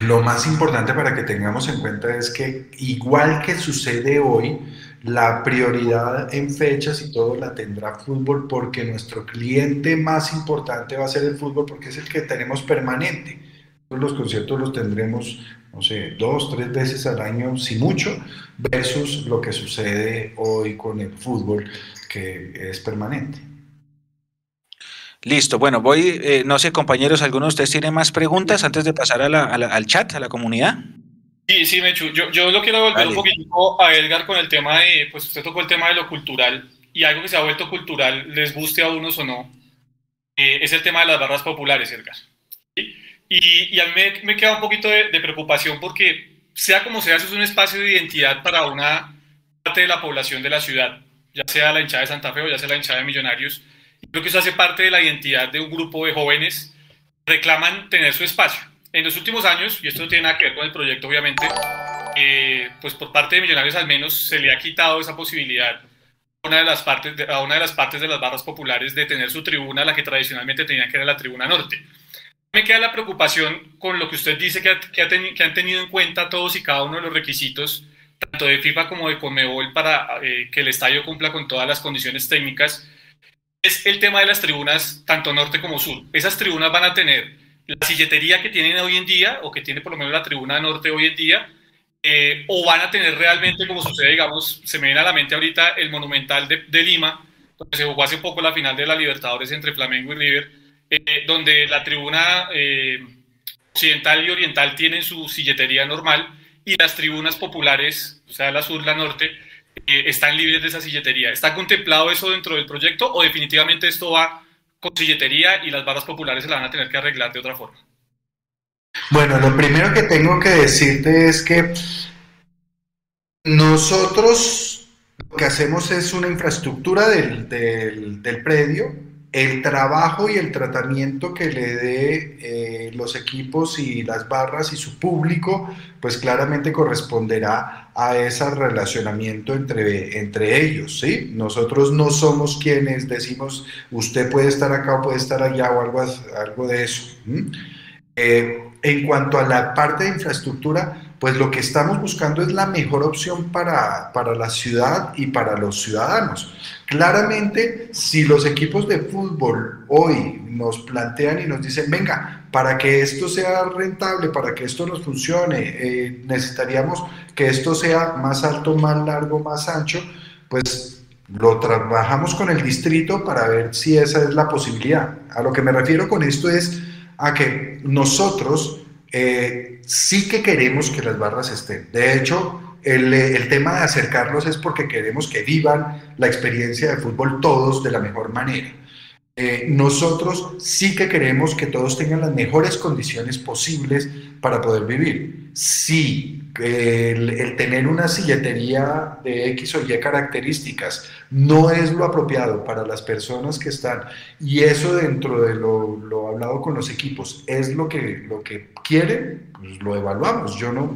lo más importante para que tengamos en cuenta es que igual que sucede hoy, la prioridad en fechas y todo la tendrá fútbol porque nuestro cliente más importante va a ser el fútbol porque es el que tenemos permanente los conciertos los tendremos, no sé, dos, tres veces al año, si mucho, versus lo que sucede hoy con el fútbol, que es permanente. Listo, bueno, voy, eh, no sé, compañeros, ¿alguno de ustedes tiene más preguntas antes de pasar al chat, a la comunidad? Sí, sí, Mechu, yo, yo lo quiero volver un poquito a Edgar con el tema de, pues usted tocó el tema de lo cultural y algo que se ha vuelto cultural, les guste a unos o no, eh, es el tema de las barras populares, Edgar. ¿Sí? Y, a mí me, queda un poquito de, preocupación porque, sea como sea, eso es un espacio de identidad para una parte de la población de la ciudad, ya sea la hinchada de Santa Fe o ya sea la hinchada de Millonarios. Y creo que eso hace parte de la identidad de un grupo de jóvenes que reclaman tener su espacio. En los últimos años, y esto no tiene nada que ver con el proyecto, obviamente, eh, pues por parte de Millonarios al menos se le ha quitado esa posibilidad a una de las partes de, a una de las partes de las barras populares de tener su tribuna, la que tradicionalmente tenía que era la tribuna norte me queda la preocupación con lo que usted dice que, han tenido en cuenta todos y cada uno de los requisitos, tanto de FIFA como de Conmebol, para eh, que el estadio cumpla con todas las condiciones técnicas, es el tema de las tribunas, tanto norte como sur. Esas tribunas van a tener la silletería que tienen hoy en día, o que tiene por lo menos la tribuna norte hoy en día, eh, o van a tener realmente, como sucede, digamos, se me viene a la mente ahorita el Monumental de, de Lima, donde se jugó hace poco la final de la Libertadores entre Flamengo y River, eh, donde la tribuna eh, occidental y oriental tienen su silletería normal y las tribunas populares, o sea, la sur, la norte, eh, están libres de esa silletería. ¿Está contemplado eso dentro del proyecto o definitivamente esto va con silletería y las barras populares se la van a tener que arreglar de otra forma? Bueno, lo primero que tengo que decirte es que nosotros lo que hacemos es una infraestructura del, del predio el trabajo y el tratamiento que le dé eh, los equipos y las barras y su público, pues claramente corresponderá a ese relacionamiento entre, entre ellos, ¿sí? Nosotros no somos quienes decimos, usted puede estar acá o puede estar allá o algo, algo de eso. Eh, en cuanto a la parte de infraestructura, pues lo que estamos buscando es la mejor opción para, para la ciudad y para los ciudadanos. Claramente, si los equipos de fútbol hoy nos plantean y nos dicen, venga, para que esto sea rentable, para que esto nos funcione, eh, necesitaríamos que esto sea más alto, más largo, más ancho, pues lo trabajamos con el distrito para ver si esa es la posibilidad. A lo que me refiero con esto es a que nosotros eh, sí que queremos que las barras estén. De hecho, el, tema de acercarlos es porque queremos que vivan la experiencia de fútbol todos de la mejor manera. Eh, nosotros sí que queremos que todos tengan las mejores condiciones posibles para poder vivir. Sí, el, tener una silletería de X o Y características no es lo apropiado para las personas que están, y eso dentro de lo, lo hablado con los equipos es lo que, lo que quieren, pues lo evaluamos. Yo no,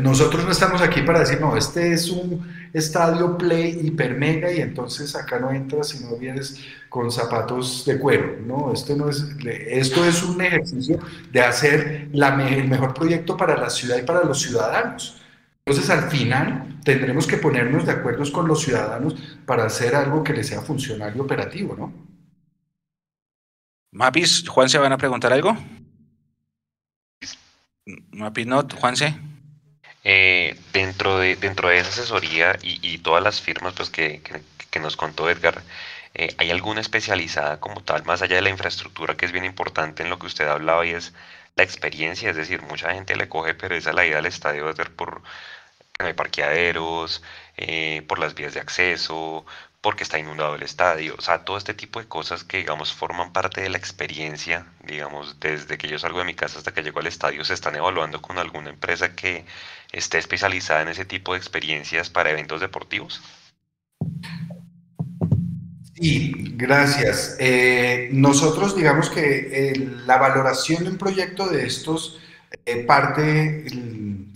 nosotros no estamos aquí para decir, no, este es un estadio play hiper mega y entonces acá no entras si no vienes con zapatos de cuero. No, esto, no es, esto es un ejercicio de hacer el mejor proyecto para la ciudad y para los ciudadanos. Entonces al final tendremos que ponernos de acuerdo con los ciudadanos para hacer algo que les sea funcional y operativo, ¿no? Mapis, Juan, ¿se van a preguntar algo? Mapis, no, Juanse. Eh, dentro, de, dentro de esa asesoría y, todas las firmas pues, que, nos contó Edgar, eh, ¿hay alguna especializada como tal, más allá de la infraestructura, que es bien importante en lo que usted hablaba y es la experiencia? Es decir, mucha gente le coge pereza la ida al estadio por que no hay parqueaderos, eh, por las vías de acceso, porque está inundado el estadio, o sea, todo este tipo de cosas que, digamos, forman parte de la experiencia, digamos, desde que yo salgo de mi casa hasta que llego al estadio, se están evaluando con alguna empresa que esté especializada en ese tipo de experiencias para eventos deportivos. Sí, gracias. Eh, nosotros digamos que eh, la valoración de un proyecto de estos eh, parte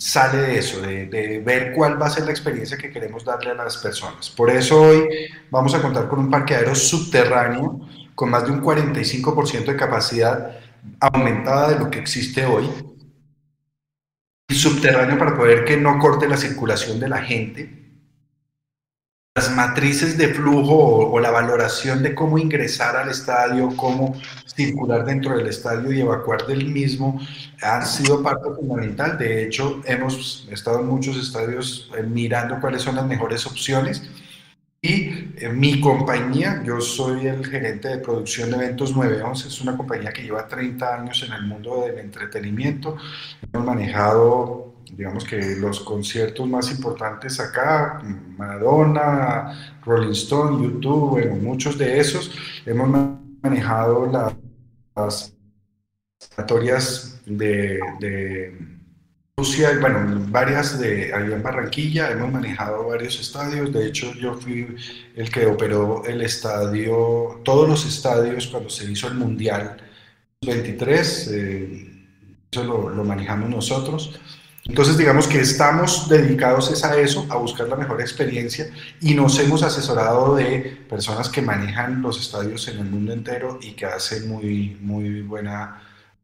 sale de eso, de, ver cuál va a ser la experiencia que queremos darle a las personas. Por eso hoy vamos a contar con un parqueadero subterráneo con más de un 45% de capacidad aumentada de lo que existe hoy. subterráneo para poder que no corte la circulación de la gente las matrices de flujo o, la valoración de cómo ingresar al estadio, cómo circular dentro del estadio y evacuar del mismo han sido parte fundamental. De hecho, hemos estado en muchos estadios eh, mirando cuáles son las mejores opciones. Y eh, mi compañía, yo soy el gerente de producción de eventos 911, es una compañía que lleva 30 años en el mundo del entretenimiento. Hemos manejado digamos que los conciertos más importantes acá, Madonna, Rolling Stone, YouTube, bueno, muchos de esos, hemos manejado las historias de, de Rusia, bueno, varias de ahí en Barranquilla, hemos manejado varios estadios, de hecho yo fui el que operó el estadio, todos los estadios cuando se hizo el Mundial 23, eh, eso lo, lo manejamos nosotros. Entonces, digamos que estamos dedicados a eso, a buscar la mejor experiencia y nos hemos asesorado de personas que manejan los estadios en el mundo entero y que hacen muy, muy, buena,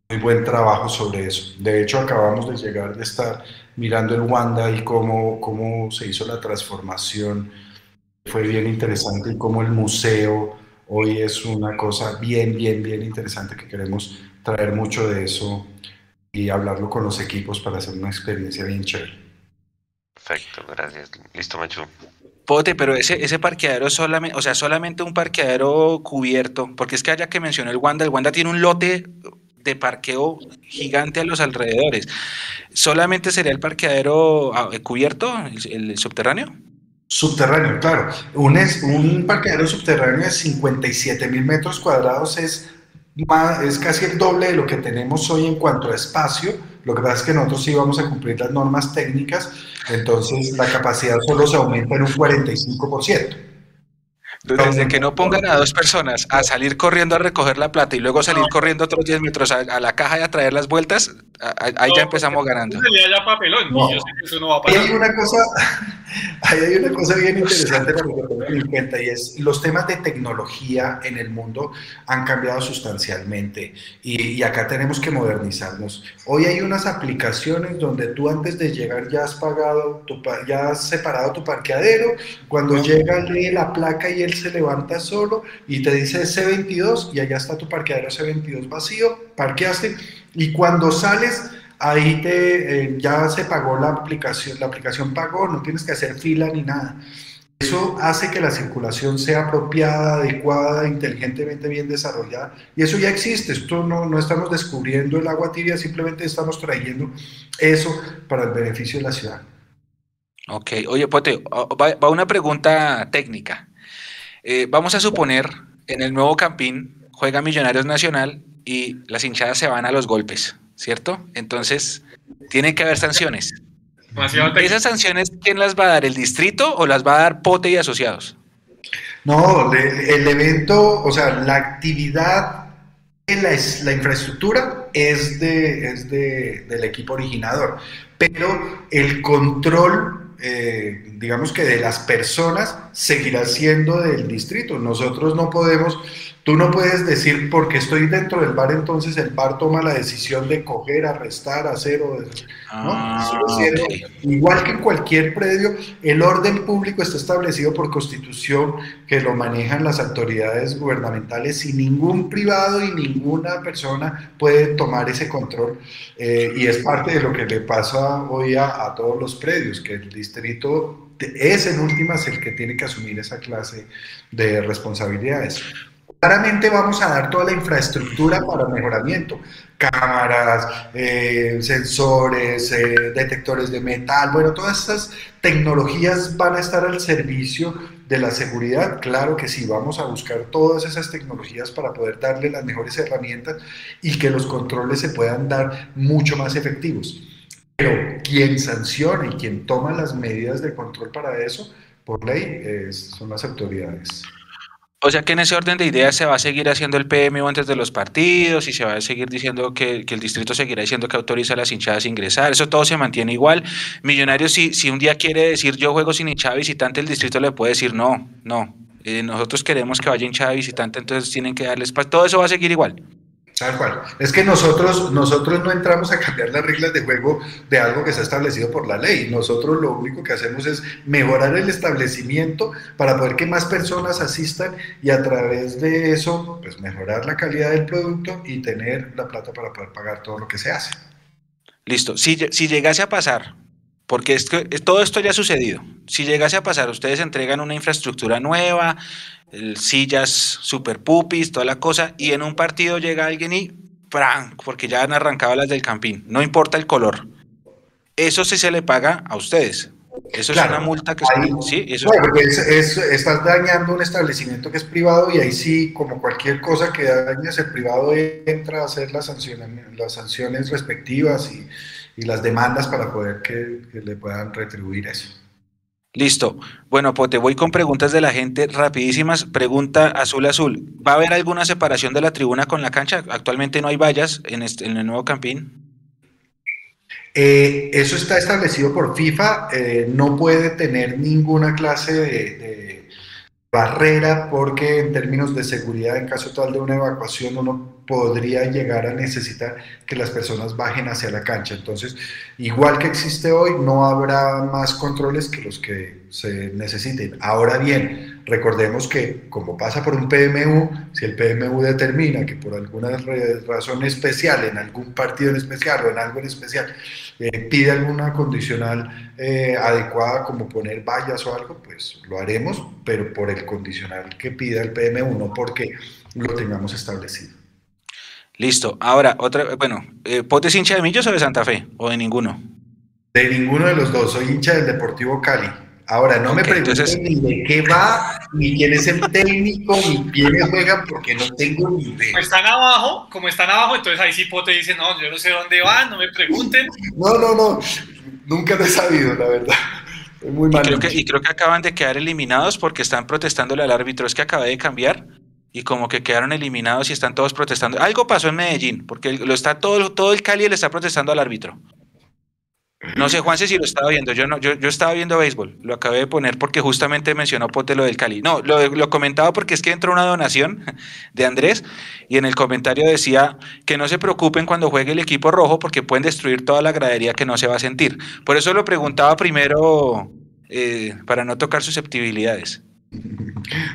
muy buen trabajo sobre eso. De hecho, acabamos de llegar de estar mirando el Wanda y cómo, cómo se hizo la transformación. Fue bien interesante y cómo el museo hoy es una cosa bien, bien, bien interesante que queremos traer mucho de eso y hablarlo con los equipos para hacer una experiencia bien chévere. Perfecto, gracias. Listo, Machu. Pote, pero ese, ese parqueadero solamente, o sea, solamente un parqueadero cubierto, porque es que haya que mencionó el Wanda, el Wanda tiene un lote de parqueo gigante a los alrededores. ¿Solamente sería el parqueadero ah, cubierto, el, subterráneo? Subterráneo, claro. Un, es, un parqueadero subterráneo de 57 mil metros cuadrados es es casi el doble de lo que tenemos hoy en cuanto a espacio. Lo que pasa es que nosotros sí vamos a cumplir las normas técnicas, entonces la capacidad solo se aumenta en un 45%. Desde que no pongan a dos personas a salir corriendo a recoger la plata y luego salir corriendo otros 10 metros a, a, la caja y a traer las vueltas, ahí ya empezamos ganando. Ya papelón, no. yo sé que eso no va a pasar. Hay una cosa, hay una cosa bien interesante para que tengan en cuenta y es los temas de tecnología en el mundo han cambiado sustancialmente y, y acá tenemos que modernizarnos. Hoy hay unas aplicaciones donde tú antes de llegar ya has pagado, tu, ya has separado tu parqueadero, cuando llega lee la placa y el se levanta solo y te dice C22 y allá está tu parqueadero C22 vacío, parqueaste y cuando sales ahí te eh, ya se pagó la aplicación, la aplicación pagó, no tienes que hacer fila ni nada. Eso hace que la circulación sea apropiada, adecuada, inteligentemente bien desarrollada. Y eso ya existe. Esto no, no estamos descubriendo el agua tibia, simplemente estamos trayendo eso para el beneficio de la ciudad. Ok, oye, Pote, va una pregunta técnica. Eh, vamos a suponer, en el nuevo Campín juega Millonarios Nacional y las hinchadas se van a los golpes, ¿cierto? Entonces, tienen que haber sanciones. ¿Esas sanciones quién las va a dar? ¿El distrito o las va a dar Pote y asociados? No, el evento, o sea, la actividad, la, la infraestructura es, de, es de, del equipo originador, pero el control eh, digamos que de las personas, seguirá siendo del distrito. Nosotros no podemos, tú no puedes decir porque estoy dentro del bar, entonces el bar toma la decisión de coger, arrestar, hacer o... Ah, igual que en cualquier predio, el orden público está establecido por constitución que lo manejan las autoridades gubernamentales y ningún privado y ninguna persona puede tomar ese control. Eh, y es parte de lo que le pasa hoy a, a todos los predios, que el distrito es en últimas el que tiene que asumir esa clase de responsabilidades. Claramente vamos a dar toda la infraestructura para mejoramiento, cámaras, eh, sensores, eh, detectores de metal, bueno, todas estas tecnologías van a estar al servicio de la seguridad. Claro que sí, vamos a buscar todas esas tecnologías para poder darle las mejores herramientas y que los controles se puedan dar mucho más efectivos. Pero quien sanciona y quien toma las medidas de control para eso, por ley, son las autoridades. O sea que en ese orden de ideas se va a seguir haciendo el PMO antes de los partidos y se va a seguir diciendo que, el distrito seguirá diciendo que autoriza a las hinchadas a ingresar. Eso todo se mantiene igual. Millonarios, si, si un día quiere decir yo juego sin hinchada visitante, el distrito le puede decir no, no. Eh, nosotros queremos que vaya hinchada visitante, entonces tienen que darles espacio. Todo eso va a seguir igual. Tal cual. Es que nosotros, nosotros no entramos a cambiar las reglas de juego de algo que está establecido por la ley. Nosotros lo único que hacemos es mejorar el establecimiento para poder que más personas asistan y a través de eso, pues mejorar la calidad del producto y tener la plata para poder pagar todo lo que se hace. Listo. Si, si llegase a pasar, porque es que todo esto ya ha sucedido, si llegase a pasar, ustedes entregan una infraestructura nueva, sillas super pupis, toda la cosa, y en un partido llega alguien y ¡pran! porque ya han arrancado las del campín, no importa el color. Eso sí se le paga a ustedes. Eso es una multa que sí, eso porque estás dañando un establecimiento que es privado y ahí sí, como cualquier cosa que dañes, el privado entra a hacer las sanciones, las sanciones respectivas y, las demandas para poder que le puedan retribuir eso. Listo. Bueno, pues te voy con preguntas de la gente rapidísimas. Pregunta azul azul. ¿Va a haber alguna separación de la tribuna con la cancha? Actualmente no hay vallas en, este, en el nuevo campín. Eh, eso está establecido por FIFA. Eh, no puede tener ninguna clase de, barrera porque en términos de seguridad, en caso tal de una evacuación, uno podría llegar a necesitar que las personas bajen hacia la cancha. Entonces, igual que existe hoy, no habrá más controles que los que se necesiten. Ahora bien, recordemos que como pasa por un PMU, si el PMU determina que por alguna razón especial, en algún partido en especial o en algo en especial, eh, pide alguna condicional eh, adecuada como poner vallas o algo, pues lo haremos, pero por el condicional que pida el PMU, no porque lo tengamos establecido. Listo. Ahora, otra, bueno, eh, ¿Pote es hincha de Millos o de Santa Fe? ¿O de ninguno? De ninguno de los dos. Soy hincha del Deportivo Cali. Ahora, no me pregunten ni de qué va, ni quién es el técnico, ni quiénes juegan, porque no tengo ni idea. Como están abajo, como están abajo, entonces ahí sí Pote dice, no, yo no sé dónde van, no me pregunten. No, no, no. Nunca lo he sabido, la verdad. Muy mal y, creo dicho. que, y creo que acaban de quedar eliminados porque están protestándole al árbitro. Es que acabé de cambiar y como que quedaron eliminados y están todos protestando. Algo pasó en Medellín, porque lo está todo, todo el Cali le está protestando al árbitro. No sé, Juanse, si lo estaba viendo. Yo no, yo, yo estaba viendo béisbol. Lo acabé de poner porque justamente mencionó Pote lo del Cali. No, lo, lo comentaba porque es que entró una donación de Andrés y en el comentario decía que no se preocupen cuando juegue el equipo rojo porque pueden destruir toda la gradería que no se va a sentir. Por eso lo preguntaba primero eh, para no tocar susceptibilidades.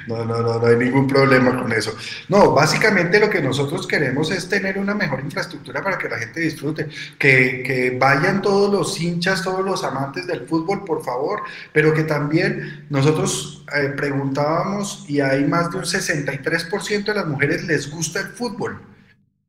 No, no, no, no hay ningún problema con eso. No, básicamente lo que nosotros queremos es tener una mejor infraestructura para que la gente disfrute, que, que, vayan todos los hinchas, todos los amantes del fútbol, por favor, pero que también nosotros eh, preguntábamos y hay más de un 63% de las mujeres les gusta el fútbol.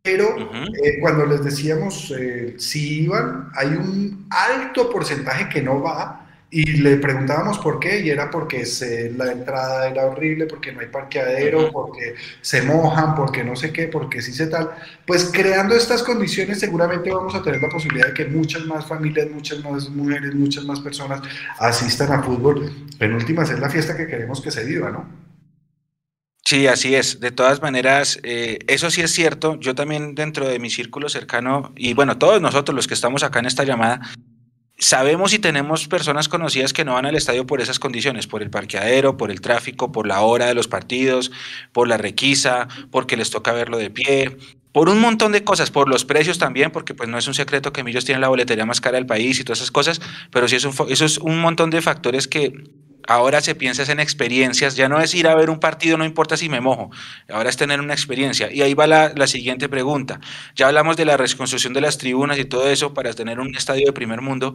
Pero uh -huh. eh, cuando les decíamos eh, si iban, hay un alto porcentaje que no va, y le preguntábamos por qué, y era porque se, la entrada era horrible, porque no hay parqueadero, porque se mojan, porque no sé qué, porque sí se tal. Pues creando estas condiciones seguramente vamos a tener la posibilidad de que muchas más familias, muchas más mujeres, muchas más personas asistan a fútbol. En últimas es la fiesta que queremos que se viva, ¿no? Sí, así es. De todas maneras, eh, eso sí es cierto. Yo también dentro de mi círculo cercano, y bueno, todos nosotros los que estamos acá en esta llamada, sabemos y tenemos personas conocidas que no van al estadio por esas condiciones, por el parqueadero, por el tráfico, por la hora de los partidos, por la requisa, porque les toca verlo de pie, por un montón de cosas, por los precios también, porque pues no es un secreto que Millos tiene la boletería más cara del país y todas esas cosas, pero sí es un, eso es un montón de factores que ahora se piensa en experiencias, ya no es ir a ver un partido, no importa si me mojo, ahora es tener una experiencia. Y ahí va la, siguiente pregunta. Ya hablamos de la reconstrucción de las tribunas y todo eso para tener un estadio de primer mundo,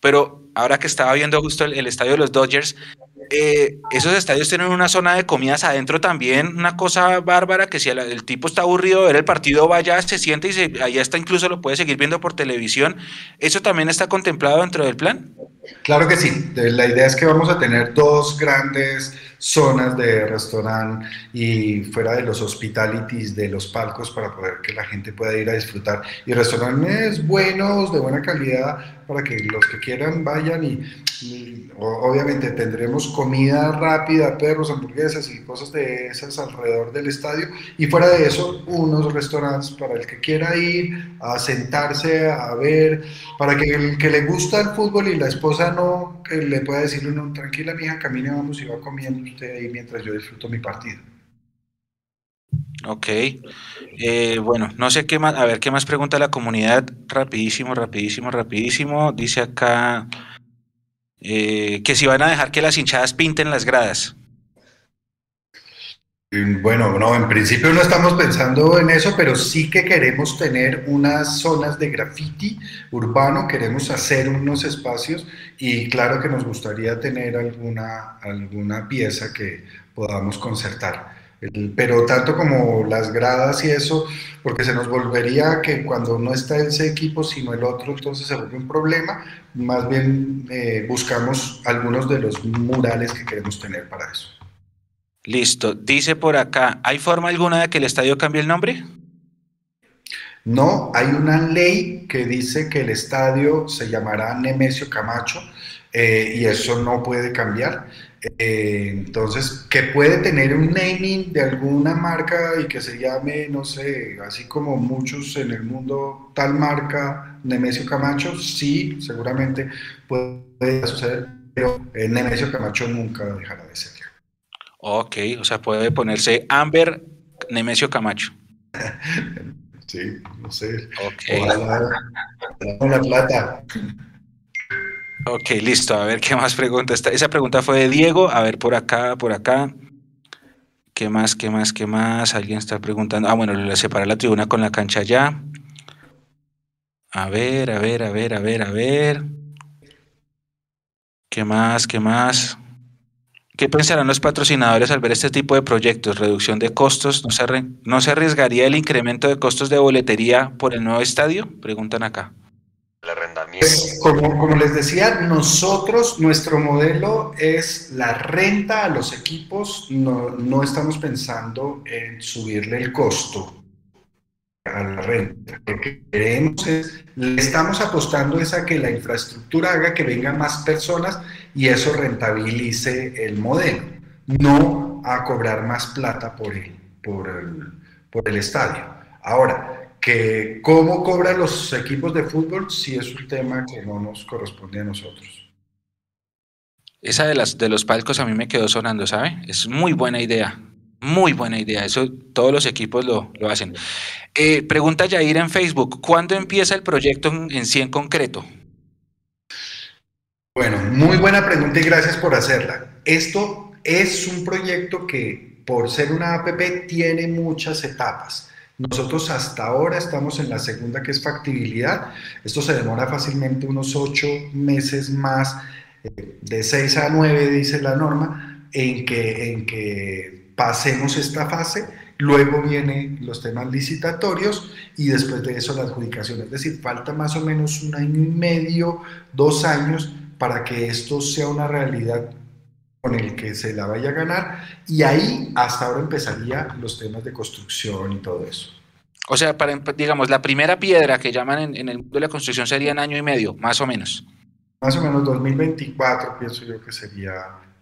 pero ahora que estaba viendo justo el estadio de los Dodgers, eh, esos estadios tienen una zona de comidas adentro también, una cosa bárbara, que si el, tipo está aburrido de ver el partido, vaya, se siente y allá está incluso lo puede seguir viendo por televisión. ¿Eso también está contemplado dentro del plan? Claro que sí. La idea es que vamos a tener dos grandes zonas de restaurante y fuera de los hospitalities de los palcos para poder que la gente pueda ir a disfrutar. Y restaurantes buenos, de buena calidad, para que los que quieran vayan y, obviamente tendremos comida rápida, perros, hamburguesas y cosas de esas alrededor del estadio. Y fuera de eso, unos restaurantes para el que quiera ir a sentarse, a ver, para que el que le gusta el fútbol y la esposa no, le pueda decirle, no, tranquila, mija, camine, vamos y va comiendo usted ahí mientras yo disfruto mi partido. Ok, eh, bueno, no sé qué más, a ver qué más pregunta la comunidad, rapidísimo, rapidísimo, rapidísimo, dice acá eh, que si van a dejar que las hinchadas pinten las gradas. Bueno, no, en principio no estamos pensando en eso, pero sí que queremos tener unas zonas de graffiti urbano, queremos hacer unos espacios y claro que nos gustaría tener alguna, alguna pieza que podamos concertar. Pero tanto como las gradas y eso, porque se nos volvería que cuando no está ese equipo sino el otro, entonces se vuelve un problema, más bien eh, buscamos algunos de los murales que queremos tener para eso. Listo. Dice por acá, ¿hay forma alguna de que el estadio cambie el nombre? No, hay una ley que dice que el estadio se llamará Nemesio Camacho eh, y eso no puede cambiar. Eh, entonces, que puede tener un naming de alguna marca y que se llame, no sé, así como muchos en el mundo, tal marca, Nemesio Camacho, sí, seguramente puede suceder, pero eh, Nemesio Camacho nunca dejará de ser. Ok, o sea, puede ponerse Amber Nemesio Camacho. sí, no sé. Ok. Ojalá, la plata. Ok, listo. A ver qué más pregunta. Esta, esa pregunta fue de Diego. A ver, por acá, por acá. ¿Qué más, qué más, qué más? Alguien está preguntando. Ah, bueno, le separa la tribuna con la cancha ya. A ver, a ver, a ver, a ver, a ver. ¿Qué más, qué más? ¿Qué pensarán los patrocinadores al ver este tipo de proyectos? ¿Reducción de costos? ¿No se, ¿No se arriesgaría el incremento de costos de boletería por el nuevo estadio? Preguntan acá. El arrendamiento. Pues, como, como, les decía, nosotros, nuestro modelo es la renta a los equipos, no, no estamos pensando en subirle el costo. A la renta. Lo que queremos es, le estamos apostando es a que la infraestructura haga que vengan más personas y eso rentabilice el modelo, no a cobrar más plata por el, por el, por el estadio. Ahora, que cómo cobran los equipos de fútbol sí es un tema que no nos corresponde a nosotros. Esa de, las, de los palcos a mí me quedó sonando, ¿sabe? Es muy buena idea. Muy buena idea, eso todos los equipos lo, lo hacen. Eh, pregunta Yair en Facebook, ¿cuándo empieza el proyecto en, en sí en concreto? Bueno, muy buena pregunta y gracias por hacerla. Esto es un proyecto que por ser una APP tiene muchas etapas. Nosotros hasta ahora estamos en la segunda que es factibilidad. Esto se demora fácilmente unos ocho meses más, eh, de seis a nueve dice la norma, en que, en que pasemos esta fase, luego vienen los temas licitatorios y después de eso la adjudicación. Es decir, falta más o menos un año y medio, dos años para que esto sea una realidad con el que se la vaya a ganar y ahí hasta ahora empezaría los temas de construcción y todo eso. O sea, para, digamos, la primera piedra que llaman en, en el mundo de la construcción sería en año y medio, más o menos. Más o menos 2024 pienso yo que sería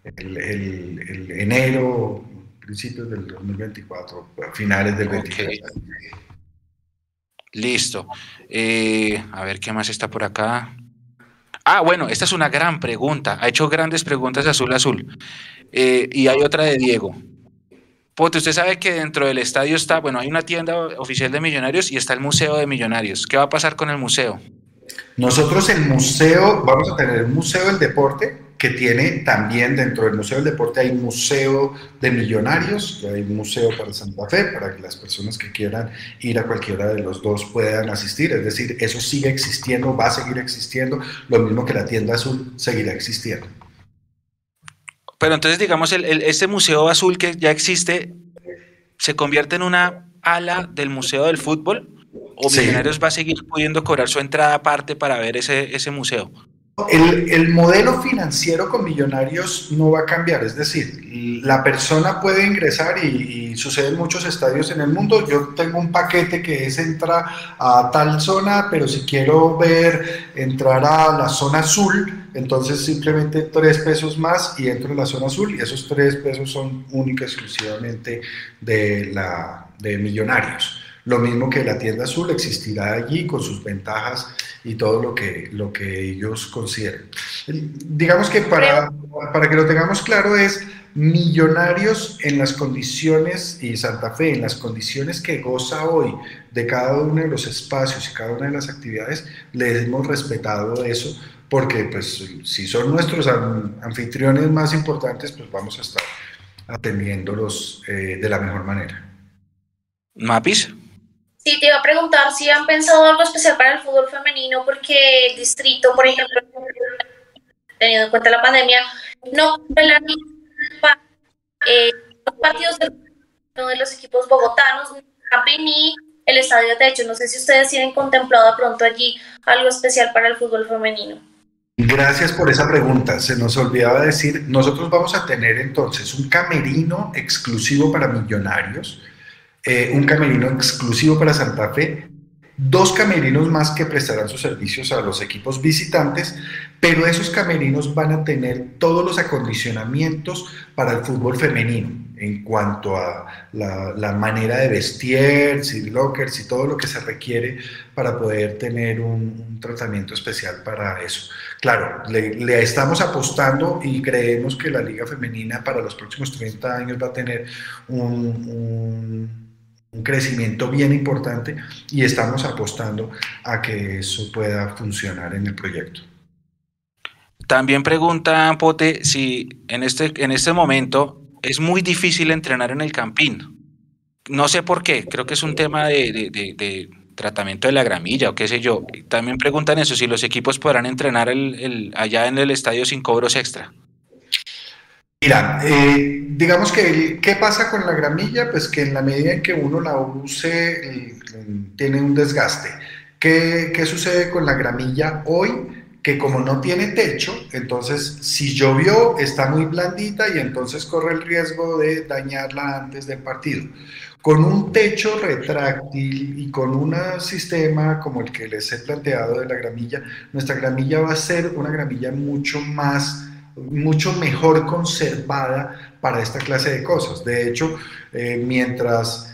el, el, el enero, principios del 2024, finales del 2024. Okay. Listo. Eh, a ver qué más está por acá. Ah, bueno, esta es una gran pregunta. Ha hecho grandes preguntas Azul Azul. Eh, y hay otra de Diego. Pote, usted sabe que dentro del estadio está, bueno, hay una tienda oficial de Millonarios y está el Museo de Millonarios. ¿Qué va a pasar con el museo? Nosotros el museo, vamos a tener el Museo del Deporte, que tiene también dentro del Museo del Deporte hay museo de millonarios, hay un museo para Santa Fe, para que las personas que quieran ir a cualquiera de los dos puedan asistir. Es decir, eso sigue existiendo, va a seguir existiendo, lo mismo que la tienda azul seguirá existiendo. Pero entonces, digamos, el, el, este museo azul que ya existe, ¿se convierte en una ala del Museo del Fútbol? ¿O sí. Millonarios va a seguir pudiendo cobrar su entrada aparte para ver ese, ese museo? El, el, modelo financiero con millonarios no va a cambiar, es decir, la persona puede ingresar y, sucede en muchos estadios en el mundo. Yo tengo un paquete que es entrar a tal zona, pero si quiero ver entrar a la zona azul, entonces simplemente tres pesos más y entro en la zona azul y esos tres pesos son única exclusivamente de, la, de millonarios. Lo mismo que la tienda azul existirá allí con sus ventajas y todo lo que, lo que ellos consideren. Digamos que para, para que lo tengamos claro es millonarios en las condiciones, y Santa Fe en las condiciones que goza hoy de cada uno de los espacios y cada una de las actividades, les hemos respetado eso, porque pues si son nuestros anfitriones más importantes, pues vamos a estar atendiéndolos eh, de la mejor manera. ¿Mapis? Sí, te iba a preguntar si han pensado algo especial para el fútbol femenino, porque el distrito, por ejemplo, teniendo en cuenta la pandemia, no eh, los partidos de uno de los equipos bogotanos, ni el estadio de techo. No sé si ustedes tienen contemplado pronto allí algo especial para el fútbol femenino. Gracias por esa pregunta. Se nos olvidaba decir, nosotros vamos a tener entonces un camerino exclusivo para millonarios eh, un camerino exclusivo para Santa Fe, dos camerinos más que prestarán sus servicios a los equipos visitantes, pero esos camerinos van a tener todos los acondicionamientos para el fútbol femenino en cuanto a la, manera de vestir, y lockers y todo lo que se requiere para poder tener un, tratamiento especial para eso. Claro, le, estamos apostando y creemos que la liga femenina para los próximos 30 años va a tener un un crecimiento bien importante y estamos apostando a que eso pueda funcionar en el proyecto. También pregunta Pote si en este, en este momento es muy difícil entrenar en el Campín. No sé por qué, creo que es un tema de, de, de, tratamiento de la gramilla o qué sé yo. También preguntan eso, si los equipos podrán entrenar allá en el estadio sin cobros extra. Mira, eh, digamos que, ¿qué pasa con la gramilla? Pues que en la medida en que uno la use, eh, tiene un desgaste. ¿Qué, ¿Qué, sucede con la gramilla hoy? Que como no tiene techo, entonces si llovió está muy blandita y entonces corre el riesgo de dañarla antes del partido. con un techo retráctil y con un sistema como el que les he planteado de la gramilla, nuestra gramilla va a ser una gramilla mucho más, mucho mejor conservada para esta clase de cosas. De hecho, eh, mientras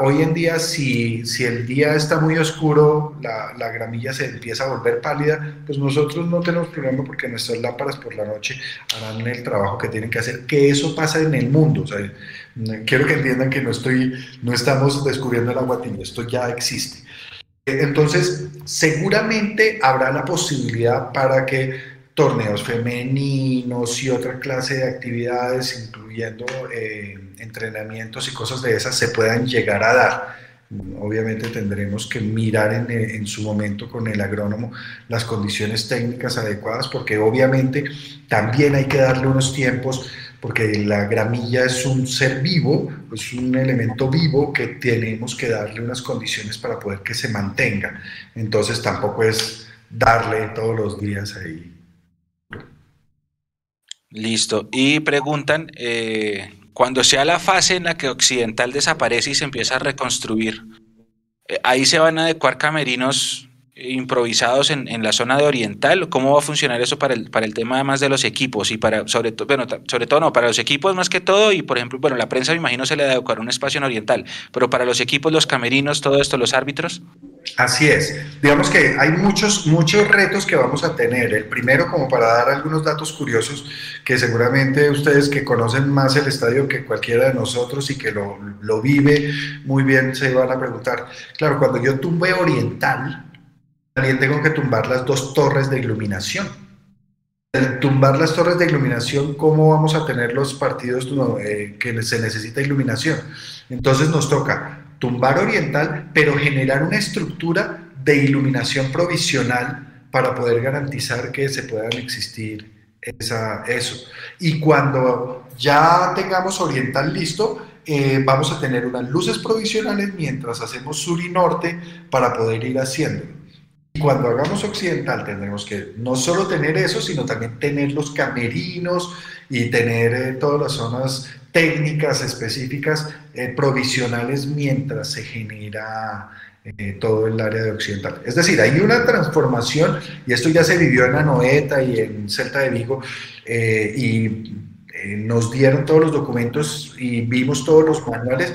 hoy en día, si, si, el día está muy oscuro, la, la, gramilla se empieza a volver pálida, pues nosotros no tenemos problema porque nuestras lámparas por la noche harán el trabajo que tienen que hacer, que eso pasa en el mundo. O sea, quiero que entiendan que no, estoy, no estamos descubriendo el agua tibia, esto ya existe. Entonces, seguramente habrá la posibilidad para que torneos femeninos y otra clase de actividades, incluyendo eh, entrenamientos y cosas de esas, se puedan llegar a dar. Obviamente tendremos que mirar en, en, su momento con el agrónomo las condiciones técnicas adecuadas, porque obviamente también hay que darle unos tiempos, porque la gramilla es un ser vivo, es un elemento vivo que tenemos que darle unas condiciones para poder que se mantenga. Entonces tampoco es darle todos los días ahí Listo. Y preguntan, eh, cuando sea la fase en la que Occidental desaparece y se empieza a reconstruir, eh, ¿ahí se van a adecuar camerinos improvisados en, la zona de Oriental? ¿Cómo va a funcionar eso para el, para el tema además de los equipos? Y para, sobre, todo bueno, sobre todo no, para los equipos más que todo, y por ejemplo, bueno, la prensa me imagino se le adecuar un espacio en Oriental, pero para los equipos, los camerinos, todo esto, los árbitros. Así es. Digamos que hay muchos, muchos retos que vamos a tener. El primero, como para dar algunos datos curiosos, que seguramente ustedes que conocen más el estadio que cualquiera de nosotros y que lo, lo vive muy bien, se van a preguntar. Claro, cuando yo tumbe oriental, también tengo que tumbar las dos torres de iluminación. El tumbar las torres de iluminación, ¿cómo vamos a tener los partidos eh, que se necesita iluminación? Entonces nos toca tumbar oriental, pero generar una estructura de iluminación provisional para poder garantizar que se puedan existir esa, eso. Y cuando ya tengamos oriental listo, eh, vamos a tener unas luces provisionales mientras hacemos sur y norte para poder ir haciendo. Y cuando hagamos occidental tendremos que no solo tener eso, sino también tener los camerinos y tener eh, todas las zonas técnicas específicas eh, provisionales mientras se genera eh, todo el área de occidental. Es decir, hay una transformación, y esto ya se vivió en Anoeta y en Celta de Vigo, eh, y nos dieron todos los documentos y vimos todos los manuales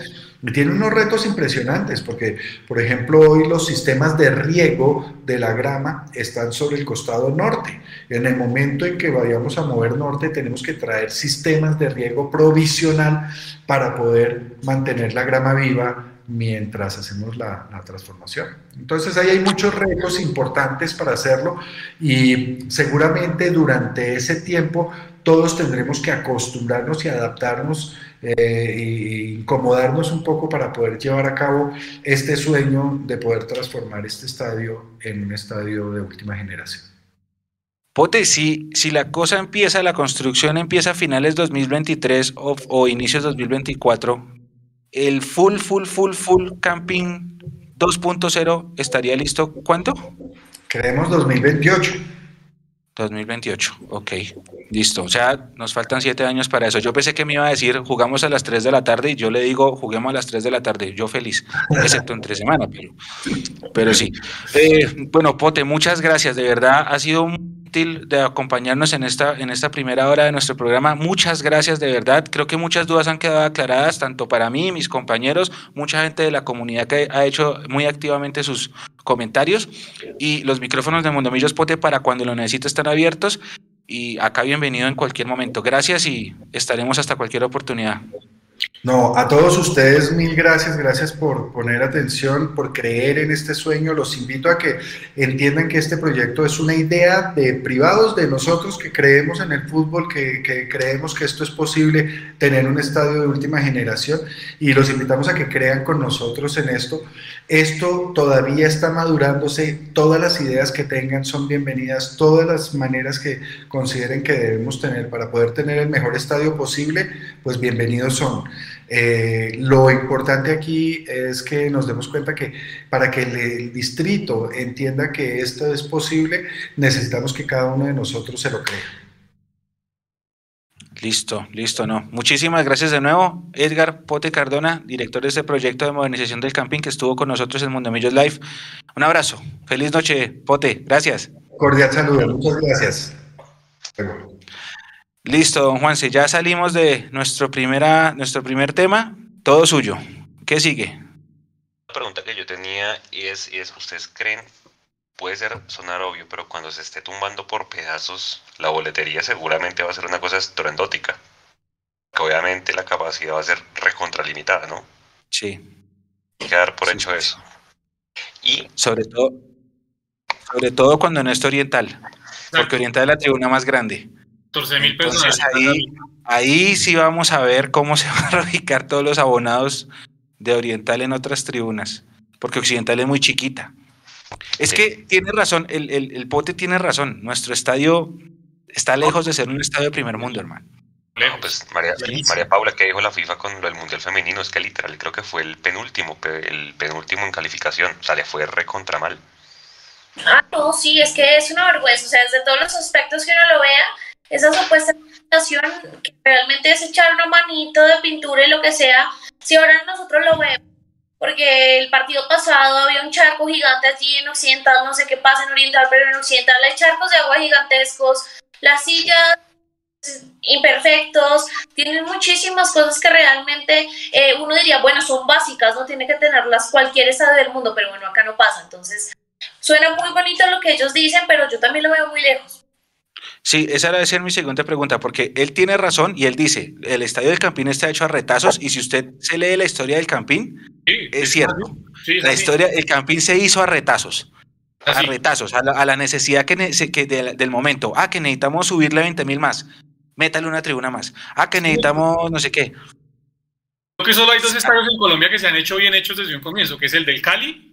tiene unos retos impresionantes porque, por ejemplo, hoy los sistemas de riego de la grama están sobre el costado norte. En el momento en que vayamos a mover norte, tenemos que traer sistemas de riego provisional para poder mantener la grama viva mientras hacemos la, la, transformación. Entonces ahí hay muchos retos importantes para hacerlo y seguramente durante ese tiempo todos tendremos que acostumbrarnos y adaptarnos e incomodarnos un poco para poder llevar a cabo este sueño de poder transformar este estadio en un estadio de última generación. Pote, si, si la cosa empieza, la construcción empieza a finales 2023 o, o inicios 2024, el full, full, full, full camping 2.0 estaría listo, ¿cuánto? Creemos 2028. 2028, ok, listo. O sea, nos faltan siete años para eso. Yo pensé que me iba a decir, jugamos a las 3 de la tarde y yo le digo, juguemos a las 3 de la tarde. Yo feliz, excepto entre semana, pero, pero sí. Eh, bueno, Pote, muchas gracias. De verdad, ha sido de acompañarnos en esta, en esta primera hora de nuestro programa. Muchas gracias, de verdad. Creo que muchas dudas han quedado aclaradas, tanto para mí, mis compañeros, mucha gente de la comunidad que ha hecho muy activamente sus comentarios. Y los micrófonos de Mundomillos Pote para cuando lo necesite están abiertos. Y acá bienvenido en cualquier momento. Gracias y estaremos hasta cualquier oportunidad. No, a todos ustedes mil gracias, gracias por poner atención, por creer en este sueño. Los invito a que entiendan que este proyecto es una idea de privados, de nosotros que creemos en el fútbol, que, creemos que esto es posible, tener un estadio de última generación y los invitamos a que crean con nosotros en esto. Esto todavía está madurándose, todas las ideas que tengan son bienvenidas, todas las maneras que consideren que debemos tener para poder tener el mejor estadio posible, pues bienvenidos son. Eh, lo importante aquí es que nos demos cuenta que para que el, distrito entienda que esto es posible, necesitamos que cada uno de nosotros se lo crea. Listo, listo, no. Muchísimas gracias de nuevo, Edgar Pote Cardona, director de este proyecto de modernización del camping que estuvo con nosotros en Mundo Millos Live. Un abrazo. Feliz noche, Pote. Gracias. Cordial saludo. Muchas gracias. Listo, don Juanse. Ya salimos de nuestro, primera, nuestro primer tema. Todo suyo. ¿Qué sigue? La pregunta que yo tenía y es, y es, ¿ustedes creen puede ser sonar obvio, pero cuando se esté tumbando por pedazos, la boletería seguramente va a ser una cosa estrendótica. Que obviamente la capacidad va a ser recontralimitada, ¿no? Sí. Hay que dar por hecho eso. Y sobre todo, sobre todo cuando no es oriental, porque oriental es la tribuna más grande. 14 mil personas. Ahí, ahí sí vamos a ver cómo se van a ubicar todos los abonados de oriental en otras tribunas, porque occidental es muy chiquita. Es que tiene razón, el, el, pote tiene razón. Nuestro estadio está lejos de ser un estadio de primer mundo, hermano. pues María, María, Paula, que dijo la FIFA con el Mundial Femenino, es que literal creo que fue el penúltimo, el penúltimo en calificación, o sea, le fue recontra mal. Ah, no, sí, es que es una vergüenza, o sea, desde todos los aspectos que uno lo vea, esa supuesta situación que realmente es echar una manito de pintura y lo que sea, si ahora nosotros lo vemos porque el partido pasado había un charco gigante allí en Occidental, no sé qué pasa en Oriental, pero en Occidental hay charcos de agua gigantescos, las sillas imperfectos, tienen muchísimas cosas que realmente eh, uno diría, bueno, son básicas, no tiene que tenerlas cualquier estado del mundo, pero bueno, acá no pasa, entonces suena muy bonito lo que ellos dicen, pero yo también lo veo muy lejos. Sí, esa era de ser mi segunda pregunta, porque él tiene razón y él dice, el estadio del Campín está hecho a retazos y si usted se lee la historia del Campín, es cierto. la historia, el Campín se hizo a retazos. A retazos, a la, necesidad que, del momento. Ah, que necesitamos subirle 20 mil más. Métale una tribuna más. Ah, que necesitamos no sé qué. Creo que solo hay dos estadios en Colombia que se han hecho bien hechos desde un comienzo, que es el del Cali